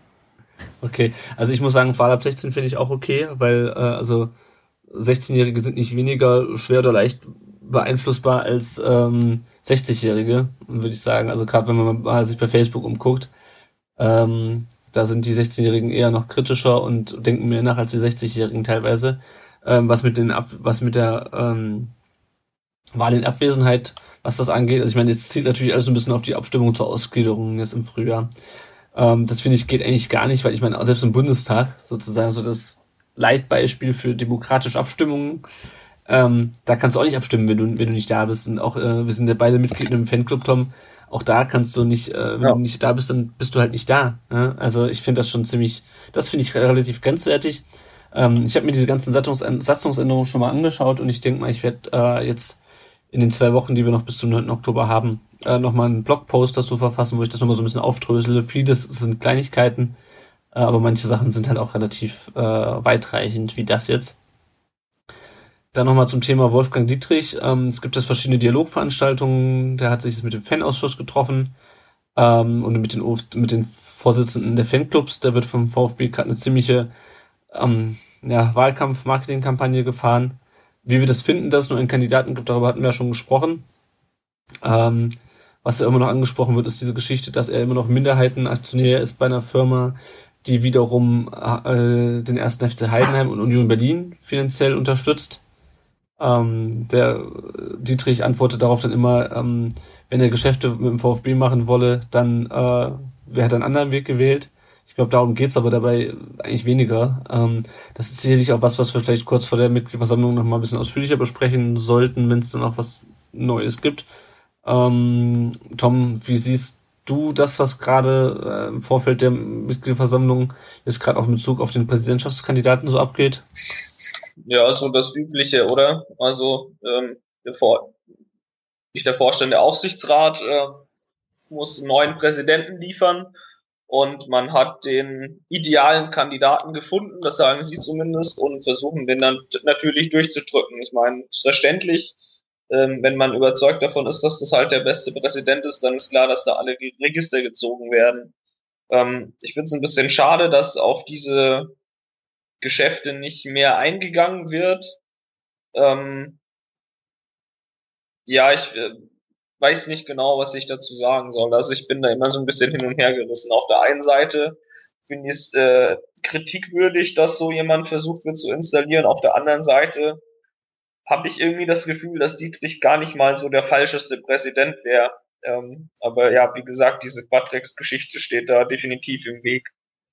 okay, also ich muss sagen, Fall ab 16 finde ich auch okay, weil äh, also 16-Jährige sind nicht weniger schwer oder leicht beeinflussbar als ähm, 60-Jährige, würde ich sagen. Also gerade wenn man mal sich bei Facebook umguckt, ähm, da sind die 16-Jährigen eher noch kritischer und denken mehr nach als die 60-Jährigen teilweise. Ähm, was mit den Ab was mit der ähm, Wahl in Abwesenheit was das angeht. Also ich meine, jetzt zielt natürlich alles ein bisschen auf die Abstimmung zur Ausgliederung jetzt im Frühjahr. Ähm, das finde ich geht eigentlich gar nicht, weil ich meine, selbst im Bundestag sozusagen so das Leitbeispiel für demokratische Abstimmungen. Ähm, da kannst du auch nicht abstimmen, wenn du, wenn du nicht da bist. Und auch, äh, wir sind ja beide Mitglied im Fanclub, Tom. Auch da kannst du nicht, äh, wenn ja. du nicht da bist, dann bist du halt nicht da. Ja? Also ich finde das schon ziemlich, das finde ich relativ grenzwertig. Ähm, ich habe mir diese ganzen Satzungsänderungen schon mal angeschaut und ich denke mal, ich werde äh, jetzt in den zwei Wochen, die wir noch bis zum 9. Oktober haben, äh, nochmal einen Blogpost dazu verfassen, wo ich das nochmal so ein bisschen aufdrösele. Vieles sind Kleinigkeiten, äh, aber manche Sachen sind halt auch relativ äh, weitreichend, wie das jetzt. Dann nochmal zum Thema Wolfgang Dietrich. Ähm, es gibt jetzt verschiedene Dialogveranstaltungen. Der hat sich mit dem Fanausschuss getroffen ähm, und mit den, mit den Vorsitzenden der Fanclubs. Da wird vom VfB gerade eine ziemliche ähm, ja, Wahlkampf-Marketing-Kampagne gefahren. Wie wir das finden, dass es nur einen Kandidaten gibt, darüber hatten wir ja schon gesprochen. Ähm, was ja immer noch angesprochen wird, ist diese Geschichte, dass er immer noch Minderheitenaktionär ist bei einer Firma, die wiederum äh, den ersten FC Heidenheim und Union Berlin finanziell unterstützt. Ähm, der Dietrich antwortet darauf dann immer, ähm, wenn er Geschäfte mit dem VfB machen wolle, dann äh, wer hat einen anderen Weg gewählt. Ich glaube, darum geht's aber dabei eigentlich weniger. Ähm, das ist sicherlich auch was, was wir vielleicht kurz vor der Mitgliederversammlung noch mal ein bisschen ausführlicher besprechen sollten, wenn es dann auch was Neues gibt. Ähm, Tom, wie siehst du das, was gerade äh, im Vorfeld der Mitgliederversammlung jetzt gerade auch in Bezug auf den Präsidentschaftskandidaten so abgeht? Ja, so das Übliche, oder? Also ähm, der Vor nicht der Vorstand, der Aufsichtsrat äh, muss einen neuen Präsidenten liefern und man hat den idealen Kandidaten gefunden, das sagen sie zumindest, und versuchen den dann natürlich durchzudrücken. Ich meine, ist verständlich, ähm, wenn man überzeugt davon ist, dass das halt der beste Präsident ist, dann ist klar, dass da alle Register gezogen werden. Ähm, ich finde es ein bisschen schade, dass auf diese Geschäfte nicht mehr eingegangen wird. Ähm, ja, ich äh, weiß nicht genau, was ich dazu sagen soll. Also ich bin da immer so ein bisschen hin und her gerissen. Auf der einen Seite finde ich es äh, kritikwürdig, dass so jemand versucht wird zu installieren. Auf der anderen Seite habe ich irgendwie das Gefühl, dass Dietrich gar nicht mal so der falscheste Präsident wäre. Ähm, aber ja, wie gesagt, diese Quadrex-Geschichte steht da definitiv im Weg.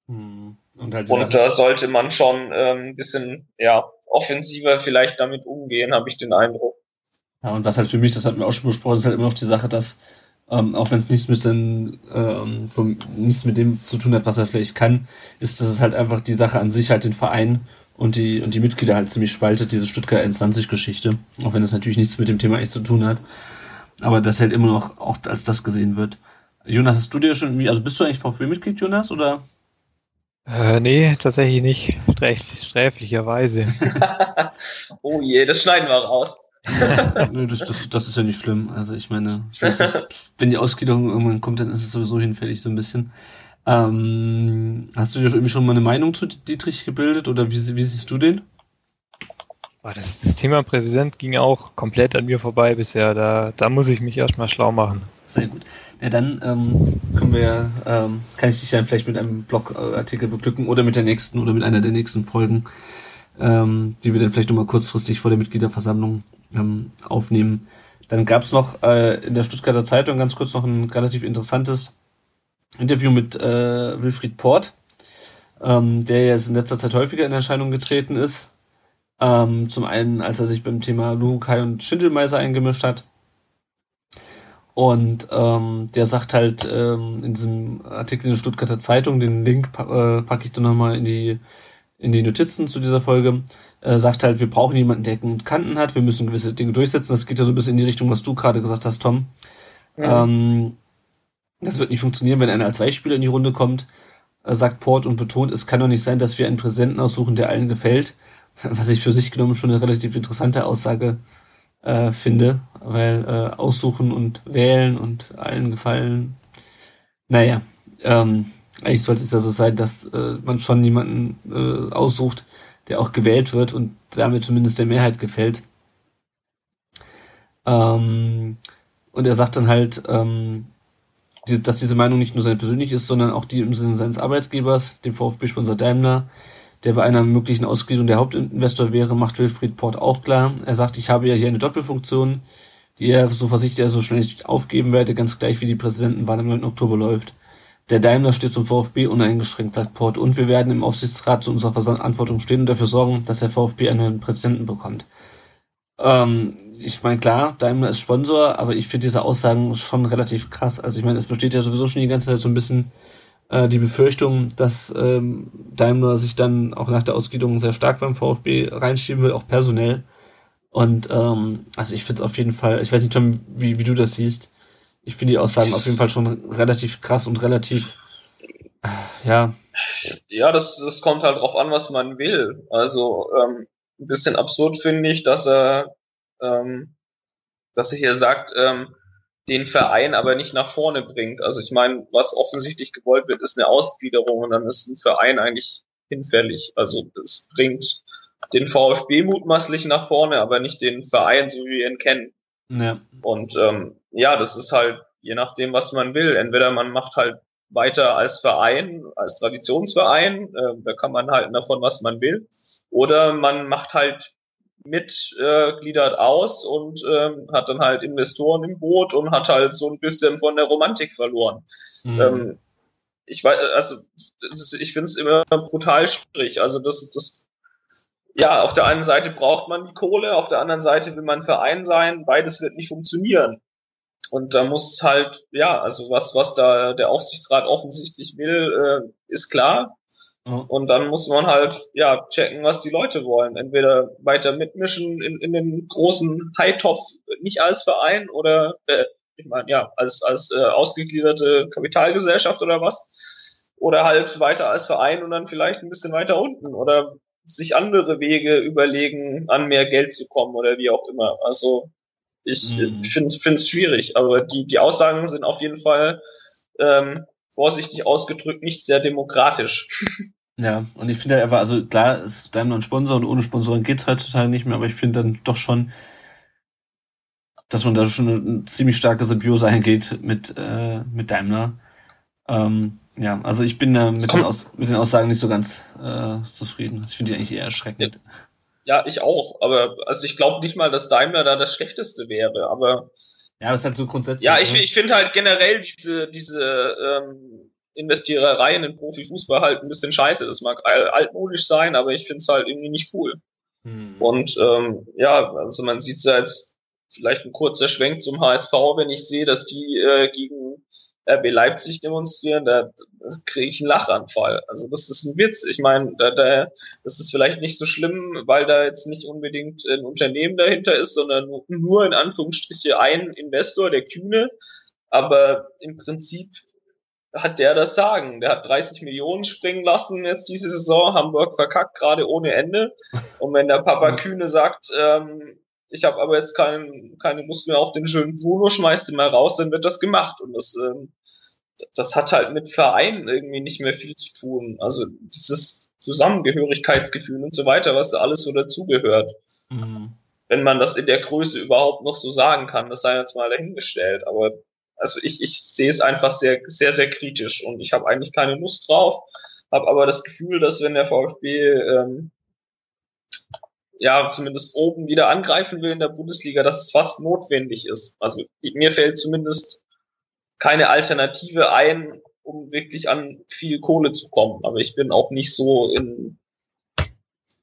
Hm. Und, halt und da sollte man schon ähm, ein bisschen ja, offensiver vielleicht damit umgehen, habe ich den Eindruck. Ja, und was halt für mich, das hatten wir auch schon besprochen, ist halt immer noch die Sache, dass, ähm, auch wenn es nichts mit den, ähm, vom, nichts mit dem zu tun hat, was er vielleicht kann, ist, dass es halt einfach die Sache an sich halt den Verein und die, und die Mitglieder halt ziemlich spaltet, diese Stuttgart 21 Geschichte. Auch wenn das natürlich nichts mit dem Thema echt zu tun hat. Aber das halt immer noch auch als das gesehen wird. Jonas, hast du dir schon irgendwie, also bist du eigentlich VfB-Mitglied, Jonas, oder? Äh, nee, tatsächlich nicht. Sträflich, sträflicherweise. oh je, das schneiden wir raus. Nö, das, das, das ist ja nicht schlimm. Also ich meine, wenn die Ausgliederung irgendwann kommt, dann ist es sowieso hinfällig so ein bisschen. Ähm, hast du dir irgendwie schon mal eine Meinung zu Dietrich gebildet oder wie, wie siehst du den? Das, das, Thema Präsident ging auch komplett an mir vorbei bisher. Da, da muss ich mich erstmal schlau machen. Sehr gut. Ja, dann ähm, können wir, ähm, kann ich dich dann vielleicht mit einem Blogartikel beglücken oder mit der nächsten oder mit einer der nächsten Folgen, ähm, die wir dann vielleicht nochmal kurzfristig vor der Mitgliederversammlung ähm, aufnehmen. Dann gab es noch äh, in der Stuttgarter Zeitung ganz kurz noch ein relativ interessantes Interview mit äh, Wilfried Port, ähm, der jetzt in letzter Zeit häufiger in Erscheinung getreten ist. Ähm, zum einen, als er sich beim Thema Luhukai und Schindelmeiser eingemischt hat. Und ähm, der sagt halt ähm, in diesem Artikel in der Stuttgarter Zeitung, den Link äh, packe ich dann nochmal in die, in die Notizen zu dieser Folge, äh, sagt halt, wir brauchen jemanden, der Kanten hat, wir müssen gewisse Dinge durchsetzen. Das geht ja so ein bisschen in die Richtung, was du gerade gesagt hast, Tom. Ja. Ähm, das wird nicht funktionieren, wenn einer als Weichspieler in die Runde kommt, äh, sagt Port und betont, es kann doch nicht sein, dass wir einen Präsidenten aussuchen, der allen gefällt. Was ich für sich genommen schon eine relativ interessante Aussage äh, finde, weil äh, aussuchen und wählen und allen gefallen. Naja, ähm, eigentlich sollte es ja so sein, dass äh, man schon jemanden äh, aussucht, der auch gewählt wird und damit zumindest der Mehrheit gefällt. Ähm, und er sagt dann halt, ähm, dass diese Meinung nicht nur seine persönlich ist, sondern auch die im Sinne seines Arbeitgebers, dem VfB-Sponsor Daimler, der bei einer möglichen Ausgliederung der Hauptinvestor wäre, macht Wilfried Port auch klar. Er sagt, ich habe ja hier eine Doppelfunktion, die er, so versichert er, so schnell nicht aufgeben werde, ganz gleich wie die Präsidentenwahl am 9. Oktober läuft. Der Daimler steht zum VfB uneingeschränkt, sagt Port, und wir werden im Aufsichtsrat zu unserer Verantwortung stehen und dafür sorgen, dass der VfB einen neuen Präsidenten bekommt. Ähm, ich meine, klar, Daimler ist Sponsor, aber ich finde diese Aussagen schon relativ krass. Also ich meine, es besteht ja sowieso schon die ganze Zeit so ein bisschen äh, die Befürchtung, dass ähm, Daimler sich dann auch nach der Ausgliederung sehr stark beim VfB reinschieben will, auch personell. Und ähm, also ich finde es auf jeden Fall, ich weiß nicht, Tom, wie, wie du das siehst. Ich finde die Aussagen auf jeden Fall schon relativ krass und relativ, ja. Ja, das, das kommt halt drauf an, was man will. Also ähm, ein bisschen absurd finde ich, dass er, ähm, dass er hier sagt, ähm, den Verein aber nicht nach vorne bringt. Also ich meine, was offensichtlich gewollt wird, ist eine Ausgliederung und dann ist ein Verein eigentlich hinfällig. Also es bringt den VfB mutmaßlich nach vorne, aber nicht den Verein, so wie wir ihn kennen. Ja. Und ähm, ja, das ist halt je nachdem, was man will. Entweder man macht halt weiter als Verein, als Traditionsverein, äh, da kann man halten davon, was man will, oder man macht halt mit, äh, gliedert aus und ähm, hat dann halt Investoren im Boot und hat halt so ein bisschen von der Romantik verloren. Mhm. Ähm, ich weiß, also ich finde es immer brutal schwierig. Also das, das, ja, auf der einen Seite braucht man die Kohle, auf der anderen Seite will man Verein sein, beides wird nicht funktionieren. Und da muss halt, ja, also was, was da der Aufsichtsrat offensichtlich will, äh, ist klar. Und dann muss man halt, ja, checken, was die Leute wollen. Entweder weiter mitmischen in, in den großen High-Top, nicht als Verein oder, äh, ich meine, ja, als, als äh, ausgegliederte Kapitalgesellschaft oder was. Oder halt weiter als Verein und dann vielleicht ein bisschen weiter unten oder sich andere Wege überlegen, an mehr Geld zu kommen oder wie auch immer. Also ich mhm. finde es schwierig, aber die, die Aussagen sind auf jeden Fall ähm, vorsichtig ausgedrückt nicht sehr demokratisch. Ja, und ich finde einfach, also klar, ist Daimler ein Sponsor und ohne Sponsoren geht's heutzutage nicht mehr, aber ich finde dann doch schon, dass man da schon eine ziemlich starke Symbiose eingeht mit, äh, mit Daimler. Ähm, ja, also ich bin da mit, den, Aus mit den Aussagen nicht so ganz äh, zufrieden. Ich finde die eigentlich eher erschreckend. Ja, ich auch, aber also ich glaube nicht mal, dass Daimler da das Schlechteste wäre, aber ja, das ist halt so grundsätzlich. Ja, ich, ne? ich finde halt generell diese, diese ähm, Investiererei in Profifußball halt ein bisschen scheiße. Das mag altmodisch sein, aber ich finde es halt irgendwie nicht cool. Hm. Und ähm, ja, also man sieht es ja jetzt vielleicht ein kurzer Schwenk zum HSV, wenn ich sehe, dass die äh, gegen RB Leipzig demonstrieren, da kriege ich einen Lachanfall. Also das ist ein Witz. Ich meine, da, da, das ist vielleicht nicht so schlimm, weil da jetzt nicht unbedingt ein Unternehmen dahinter ist, sondern nur, in Anführungsstriche ein Investor, der Kühne. Aber im Prinzip hat der das Sagen. Der hat 30 Millionen springen lassen jetzt diese Saison, Hamburg verkackt gerade ohne Ende. Und wenn der Papa Kühne sagt, ähm, ich habe aber jetzt kein, keine Lust mehr auf den schönen Bruno, schmeißt ihn mal raus, dann wird das gemacht. Und das, ähm, das hat halt mit Vereinen irgendwie nicht mehr viel zu tun. Also dieses Zusammengehörigkeitsgefühl und so weiter, was da alles so dazugehört. Mhm. Wenn man das in der Größe überhaupt noch so sagen kann, das sei jetzt mal dahingestellt. Aber also ich, ich sehe es einfach sehr, sehr, sehr kritisch und ich habe eigentlich keine Lust drauf, habe aber das Gefühl, dass wenn der VfB ähm, ja zumindest oben wieder angreifen will in der Bundesliga, dass es fast notwendig ist. Also mir fällt zumindest keine Alternative ein, um wirklich an viel Kohle zu kommen. Aber ich bin auch nicht so in,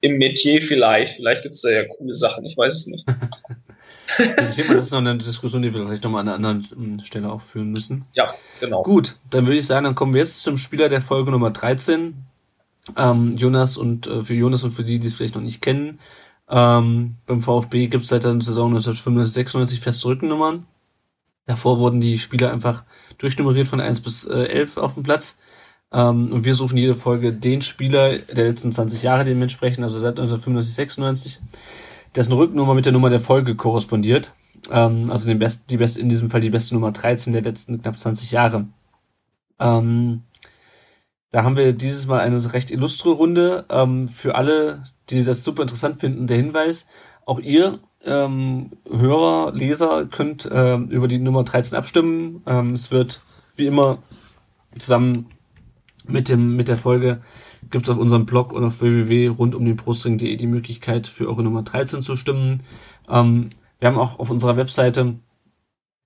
im Metier vielleicht. Vielleicht gibt es da ja coole Sachen, ich weiß es nicht. ich denke mal, das ist noch eine Diskussion, die wir vielleicht nochmal an einer anderen ähm, Stelle auch führen müssen. Ja, genau. Gut, dann würde ich sagen, dann kommen wir jetzt zum Spieler der Folge Nummer 13. Ähm, Jonas und äh, für Jonas und für die, die es vielleicht noch nicht kennen, ähm, beim VfB gibt es seit der Saison 1995, 96 feste Rückennummern. Davor wurden die Spieler einfach durchnummeriert von 1 bis äh, 11 auf dem Platz. Ähm, und wir suchen jede Folge den Spieler der letzten 20 Jahre dementsprechend, also seit 1995, 96 dessen Rücknummer mit der Nummer der Folge korrespondiert. Ähm, also den best, die beste, in diesem Fall die beste Nummer 13 der letzten knapp 20 Jahre. Ähm, da haben wir dieses Mal eine recht illustre Runde. Ähm, für alle, die das super interessant finden, der Hinweis, auch ihr ähm, Hörer, Leser könnt ähm, über die Nummer 13 abstimmen. Ähm, es wird wie immer zusammen mit dem mit der Folge gibt es auf unserem Blog und auf www.rundumdenbrustring.de die Möglichkeit für eure Nummer 13 zu stimmen. Ähm, wir haben auch auf unserer Webseite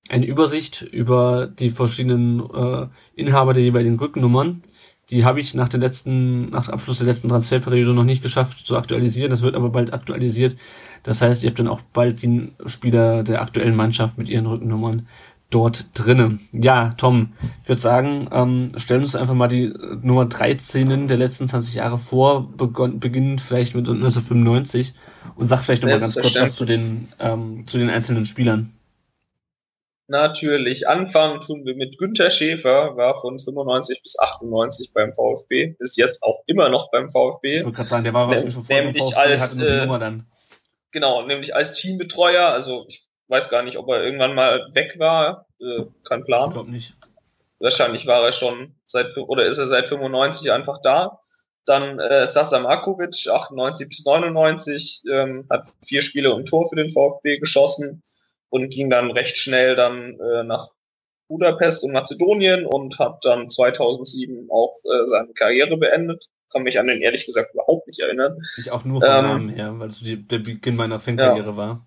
eine Übersicht über die verschiedenen äh, Inhaber der jeweiligen Rückennummern. Die habe ich nach der letzten, nach Abschluss der letzten Transferperiode noch nicht geschafft zu aktualisieren. Das wird aber bald aktualisiert. Das heißt, ihr habt dann auch bald die Spieler der aktuellen Mannschaft mit ihren Rückennummern dort drinnen. Ja, Tom, ich würde sagen, ähm, stellen uns einfach mal die Nummer 13 der letzten 20 Jahre vor, beginnend vielleicht mit 1995 und sag vielleicht nochmal ganz kurz was zu den, ähm, zu den einzelnen Spielern. Natürlich. Anfangen tun wir mit Günther Schäfer, war von 95 bis 98 beim VfB, ist jetzt auch immer noch beim VfB. Ich wollte gerade sagen, der war wahrscheinlich schon vor beim VfB, als, hatte äh, Nummer dann. Genau, nämlich als Teambetreuer, also ich weiß gar nicht, ob er irgendwann mal weg war, äh, kein Plan. Ich glaube nicht. Wahrscheinlich war er schon seit, oder ist er seit 95 einfach da. Dann äh, Sasa Markovic, 98 bis 99, ähm, hat vier Spiele und Tor für den VfB geschossen und ging dann recht schnell dann äh, nach Budapest und Mazedonien und hat dann 2007 auch äh, seine Karriere beendet. Kann mich an den ehrlich gesagt überhaupt nicht erinnern. Ich auch nur vom ähm, Namen her, weil es der Beginn meiner Fankarriere ja, war.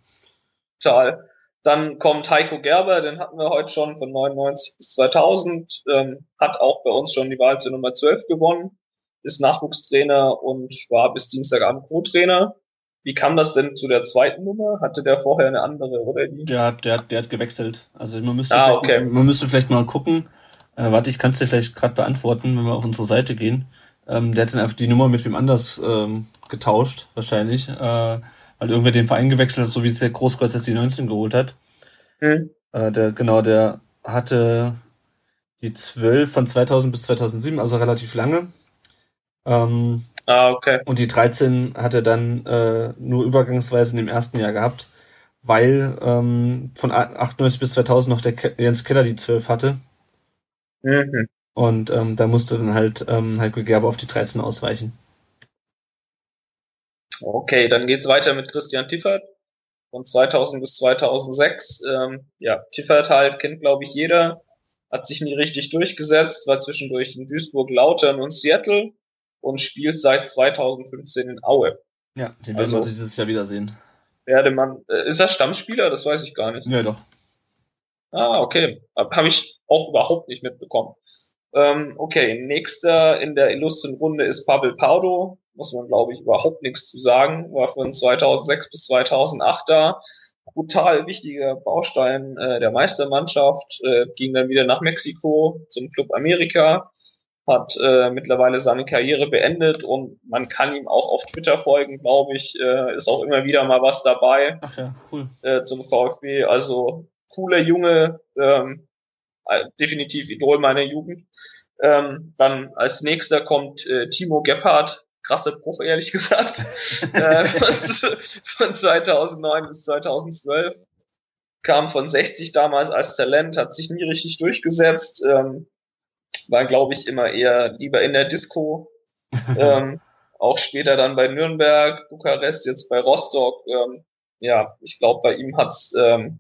Total. Dann kommt Heiko Gerber, den hatten wir heute schon von 99 bis 2000, ähm, hat auch bei uns schon die Wahl zur Nummer 12 gewonnen, ist Nachwuchstrainer und war bis Dienstagabend Co-Trainer. Wie kam das denn zu der zweiten Nummer? Hatte der vorher eine andere, oder? Die? Der, der, der hat gewechselt. Also man müsste, ah, okay. mal, man müsste vielleicht mal gucken. Äh, warte, ich kann es dir vielleicht gerade beantworten, wenn wir auf unsere Seite gehen. Ähm, der hat dann einfach die Nummer mit wem anders ähm, getauscht, wahrscheinlich. Äh, weil irgendwer den Verein gewechselt hat, so wie es der Großkreuz jetzt die 19 geholt hat. Hm. Äh, der, genau, der hatte die 12 von 2000 bis 2007, also relativ lange. Ähm, Ah, okay. Und die 13 hat er dann äh, nur übergangsweise in dem ersten Jahr gehabt, weil ähm, von 98 bis 2000 noch der Ke Jens Keller die 12 hatte. Mhm. Und ähm, da musste dann halt ähm, Heiko Gerber auf die 13 ausweichen. Okay, dann geht's weiter mit Christian Tiffert von 2000 bis 2006. Ähm, ja, Tiffert halt kennt, glaube ich, jeder. Hat sich nie richtig durchgesetzt, war zwischendurch in Duisburg, Lautern und Seattle und spielt seit 2015 in Aue. Ja, den werden also, wir dieses Jahr wiedersehen. Werde man, äh, ist er Stammspieler? Das weiß ich gar nicht. Ja, doch. Ah, okay. Habe ich auch überhaupt nicht mitbekommen. Ähm, okay, nächster in der illustren Runde ist Pavel Pardo. Muss man, glaube ich, überhaupt nichts zu sagen. War von 2006 bis 2008 da. Brutal wichtiger Baustein äh, der Meistermannschaft. Äh, ging dann wieder nach Mexiko zum Club Amerika hat äh, mittlerweile seine Karriere beendet und man kann ihm auch auf Twitter folgen, glaube ich. Äh, ist auch immer wieder mal was dabei. Ach ja, cool. Äh, zum VfB. Also cooler Junge, ähm, äh, definitiv Idol meiner Jugend. Ähm, dann als nächster kommt äh, Timo Gebhardt. Krasse Bruch, ehrlich gesagt. äh, von 2009 bis 2012. Kam von 60 damals als Talent, hat sich nie richtig durchgesetzt. Ähm, war, glaube ich, immer eher lieber in der Disco. ähm, auch später dann bei Nürnberg, Bukarest, jetzt bei Rostock. Ähm, ja, ich glaube, bei ihm hat's ähm,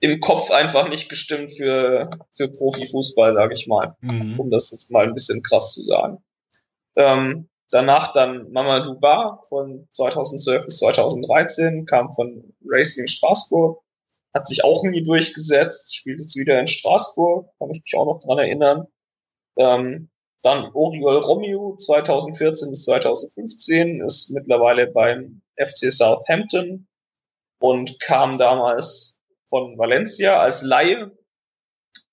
im Kopf einfach nicht gestimmt für, für Profifußball, sage ich mal. Mhm. Um das jetzt mal ein bisschen krass zu sagen. Ähm, danach dann Mamadou Ba von 2012 bis 2013, kam von Racing Straßburg hat sich auch nie durchgesetzt, spielt jetzt wieder in Straßburg, kann ich mich auch noch dran erinnern. Ähm, dann Oriol Romeo 2014 bis 2015 ist mittlerweile beim FC Southampton und kam damals von Valencia als Laie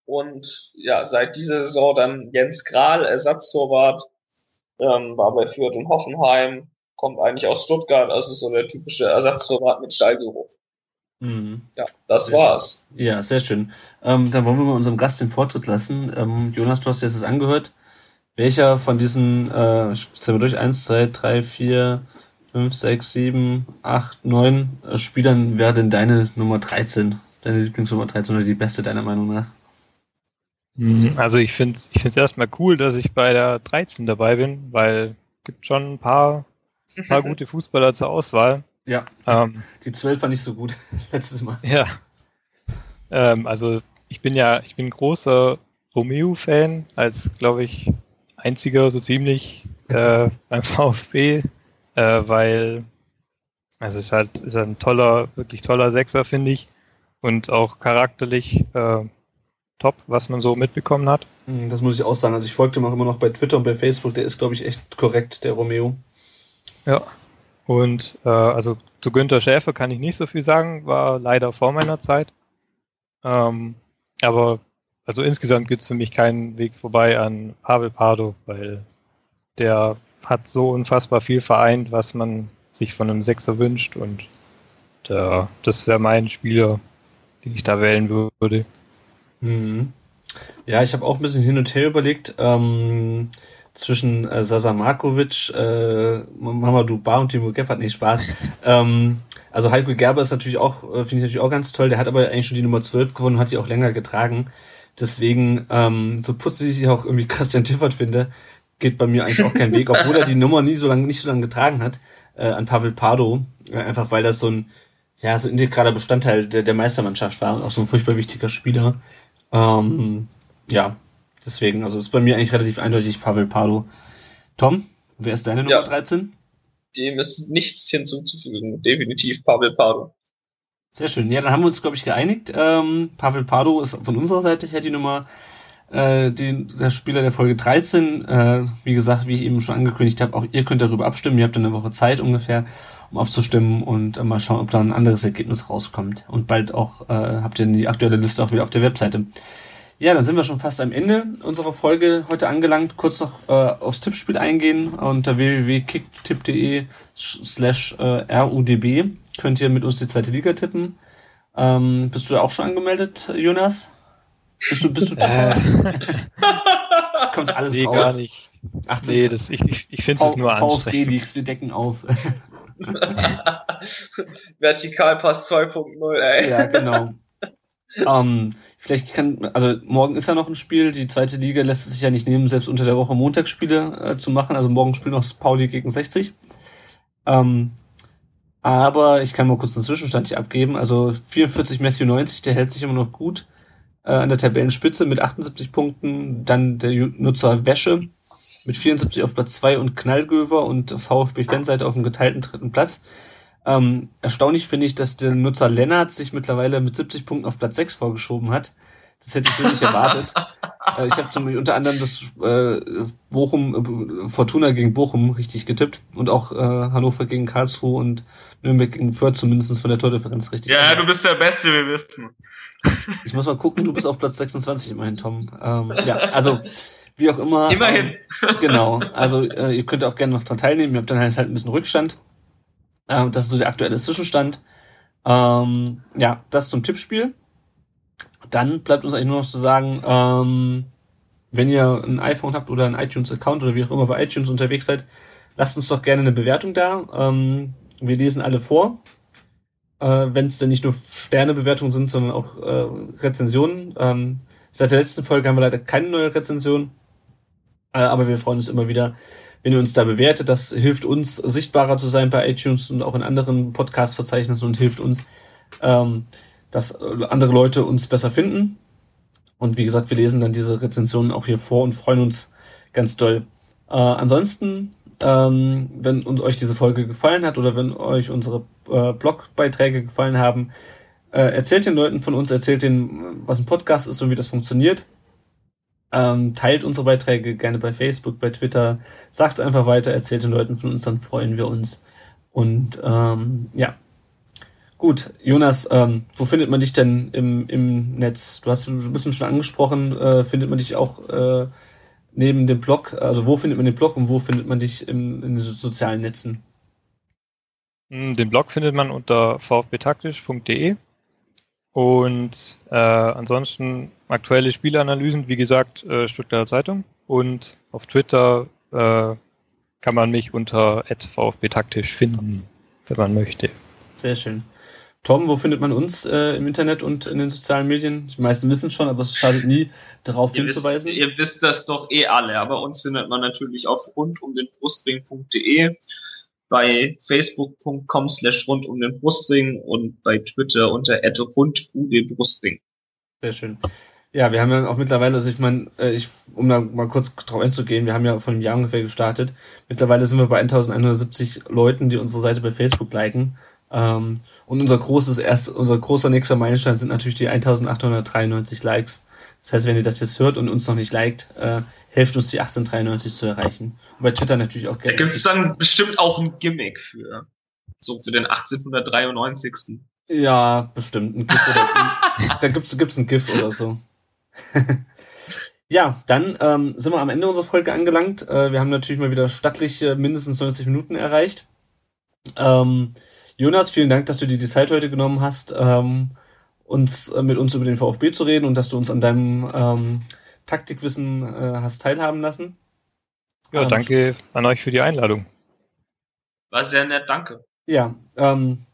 und ja, seit dieser Saison dann Jens Kral, Ersatztorwart, ähm, war bei Fürth und Hoffenheim, kommt eigentlich aus Stuttgart, also so der typische Ersatztorwart mit Stallgeruch. Mhm. Ja, das sehr war's. Schön. Ja, sehr schön. Ähm, dann wollen wir mal unserem Gast den Vortritt lassen. Ähm, Jonas, du hast dir das angehört. Welcher von diesen, äh, zählen wir durch, eins, zwei, drei, vier, fünf, sechs, sieben, acht, neun äh, Spielern wäre denn deine Nummer 13? Deine Lieblingsnummer 13 oder die beste deiner Meinung nach? Mhm, also ich finde es ich find's erstmal cool, dass ich bei der 13 dabei bin, weil es gibt schon ein paar, ein paar gute Fußballer zur Auswahl. Ja. Ähm, die 12 war nicht so gut letztes Mal. Ja. Ähm, also ich bin ja, ich bin großer Romeo-Fan, als glaube ich einziger so ziemlich äh, beim VfB, äh, weil also es ist halt ist ein toller, wirklich toller Sechser, finde ich. und auch charakterlich äh, top, was man so mitbekommen hat. Hm, das muss ich auch sagen. Also ich folge dem auch immer noch bei Twitter und bei Facebook. Der ist, glaube ich, echt korrekt, der Romeo. Ja. Und äh, also zu Günther Schäfer kann ich nicht so viel sagen, war leider vor meiner Zeit. Ähm, aber also insgesamt gibt es für mich keinen Weg vorbei an Pavel Pardo, weil der hat so unfassbar viel vereint, was man sich von einem Sechser wünscht und der, das wäre mein Spieler, den ich da wählen würde. Mhm. Ja, ich habe auch ein bisschen hin und her überlegt ähm, zwischen äh, Sasa Markovic, äh, Mamadou Bar und Timo Gebhardt. Nee, Spaß. ähm, also Heiko Gerber ist natürlich auch, äh, finde ich natürlich auch ganz toll. Der hat aber eigentlich schon die Nummer 12 gewonnen, hat die auch länger getragen. Deswegen, ähm, so putzig ich auch irgendwie Christian Tiffert finde, geht bei mir eigentlich auch kein Weg, obwohl er die Nummer nie so lange, nicht so lange getragen hat, äh, an Pavel Pardo. Äh, einfach weil das so ein, ja, so integraler Bestandteil der, der Meistermannschaft war und auch so ein furchtbar wichtiger Spieler. Ähm, ja, deswegen, also ist bei mir eigentlich relativ eindeutig Pavel Pardo. Tom, wer ist deine Nummer ja, 13? Dem ist nichts hinzuzufügen. Definitiv Pavel Pardo. Sehr schön. Ja, dann haben wir uns, glaube ich, geeinigt. Ähm, Pavel Pardo ist von unserer Seite her die Nummer, äh, die, der Spieler der Folge 13. Äh, wie gesagt, wie ich eben schon angekündigt habe, auch ihr könnt darüber abstimmen. Ihr habt dann eine Woche Zeit ungefähr, um abzustimmen und äh, mal schauen, ob da ein anderes Ergebnis rauskommt. Und bald auch äh, habt ihr die aktuelle Liste auch wieder auf der Webseite. Ja, dann sind wir schon fast am Ende unserer Folge heute angelangt. Kurz noch äh, aufs Tippspiel eingehen unter www.kicktipp.de slash äh, rudb könnt ihr mit uns die zweite Liga tippen. Ähm, bist du auch schon angemeldet, Jonas? Bist du, bist du äh. Das kommt alles nee, raus. gar nicht. 18. Nee, das, ich, ich, ich finde es nur VfD Leaks, wir decken auf. Vertikalpass 2.0, ey. Ja, genau. ähm, vielleicht kann, also morgen ist ja noch ein Spiel. Die zweite Liga lässt es sich ja nicht nehmen, selbst unter der Woche Montagsspiele äh, zu machen. Also morgen spielt noch Pauli gegen 60. Ähm, aber ich kann mal kurz einen Zwischenstand hier abgeben. Also 44 Matthew 90, der hält sich immer noch gut äh, an der Tabellenspitze mit 78 Punkten. Dann der Nutzer Wäsche mit 74 auf Platz 2 und Knallgöver und VfB Fanseite auf dem geteilten dritten Platz. Ähm, erstaunlich finde ich, dass der Nutzer Lennart sich mittlerweile mit 70 Punkten auf Platz 6 vorgeschoben hat. Das hätte ich so nicht erwartet. Äh, ich habe zum Beispiel unter anderem das äh, Bochum, äh, Fortuna gegen Bochum richtig getippt und auch äh, Hannover gegen Karlsruhe und Nürnberg gegen Fürth zumindest von der Tordifferenz richtig. Ja, du bist der Beste, wir wissen. Ich muss mal gucken, du bist auf Platz 26 immerhin, Tom. Ähm, ja, also wie auch immer. Immerhin. Ähm, genau, also äh, ihr könnt auch gerne noch daran teilnehmen. Ihr habt dann halt ein bisschen Rückstand. Ähm, das ist so der aktuelle Zwischenstand. Ähm, ja, das zum Tippspiel. Dann bleibt uns eigentlich nur noch zu sagen, ähm, wenn ihr ein iPhone habt oder einen iTunes-Account oder wie auch immer bei iTunes unterwegs seid, lasst uns doch gerne eine Bewertung da. Ähm, wir lesen alle vor. Äh, wenn es denn nicht nur Sternebewertungen sind, sondern auch äh, Rezensionen. Ähm, seit der letzten Folge haben wir leider keine neue Rezension. Äh, aber wir freuen uns immer wieder, wenn ihr uns da bewertet. Das hilft uns, sichtbarer zu sein bei iTunes und auch in anderen Podcast-Verzeichnissen und hilft uns, ähm, dass äh, andere Leute uns besser finden. Und wie gesagt, wir lesen dann diese Rezensionen auch hier vor und freuen uns ganz doll. Äh, ansonsten, ähm, wenn uns euch diese Folge gefallen hat oder wenn euch unsere äh, Blogbeiträge gefallen haben, äh, erzählt den Leuten von uns, erzählt denen, was ein Podcast ist und wie das funktioniert. Ähm, teilt unsere Beiträge gerne bei Facebook, bei Twitter. Sagt einfach weiter, erzählt den Leuten von uns, dann freuen wir uns. Und ähm, ja, Gut, Jonas, ähm, wo findet man dich denn im, im Netz? Du hast ein bisschen schon angesprochen, äh, findet man dich auch äh, neben dem Blog, also wo findet man den Blog und wo findet man dich im, in den sozialen Netzen? Hm, den Blog findet man unter vfbtaktisch.de und äh, ansonsten aktuelle Spielanalysen, wie gesagt, äh, Stuttgarter Zeitung und auf Twitter äh, kann man mich unter vfbtaktisch finden, wenn man möchte. Sehr schön. Tom, wo findet man uns äh, im Internet und in den sozialen Medien? Die meisten wissen es schon, aber es schadet nie, darauf ihr hinzuweisen. Wisst, ihr wisst das doch eh alle, aber uns findet man natürlich auf rundumdenbrustring.de, bei facebook.com slash rund um den Brustring und bei Twitter unter rund Brustring. Sehr schön. Ja, wir haben ja auch mittlerweile, also ich meine, äh, ich, um da mal kurz drauf einzugehen, wir haben ja vor einem Jahr ungefähr gestartet. Mittlerweile sind wir bei 1170 Leuten, die unsere Seite bei Facebook liken. Ähm, und unser großes erst, unser großer nächster Meilenstein sind natürlich die 1893 Likes. Das heißt, wenn ihr das jetzt hört und uns noch nicht liked, äh, helft uns die 1893 zu erreichen. Und bei Twitter natürlich auch gerne. Da gibt es dann bestimmt auch ein Gimmick für. So für den 1893. Ja, bestimmt. Ein GIF oder, da gibt's, gibt's ein GIF oder so. ja, dann ähm, sind wir am Ende unserer Folge angelangt. Äh, wir haben natürlich mal wieder stattlich äh, mindestens 90 Minuten erreicht. Ähm, Jonas, vielen Dank, dass du dir die Zeit heute genommen hast, ähm, uns äh, mit uns über den VfB zu reden und dass du uns an deinem ähm, Taktikwissen äh, hast teilhaben lassen. Ja, ähm, danke an euch für die Einladung. War sehr nett, danke. Ja, ähm,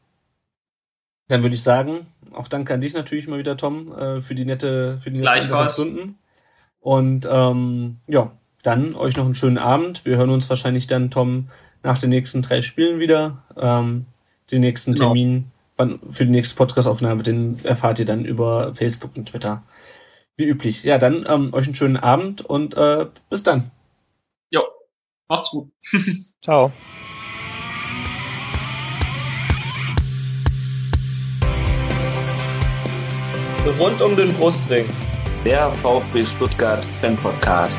dann würde ich sagen, auch danke an dich natürlich mal wieder, Tom, äh, für die nette, für die netten Stunden. Und ähm, ja, dann euch noch einen schönen Abend. Wir hören uns wahrscheinlich dann, Tom, nach den nächsten drei Spielen wieder. Ähm, den nächsten genau. Termin für die nächste Podcast-Aufnahme, den erfahrt ihr dann über Facebook und Twitter. Wie üblich. Ja, dann ähm, euch einen schönen Abend und äh, bis dann. Jo, macht's gut. Ciao. Rund um den Brustring. Der VfB Stuttgart Fan Podcast.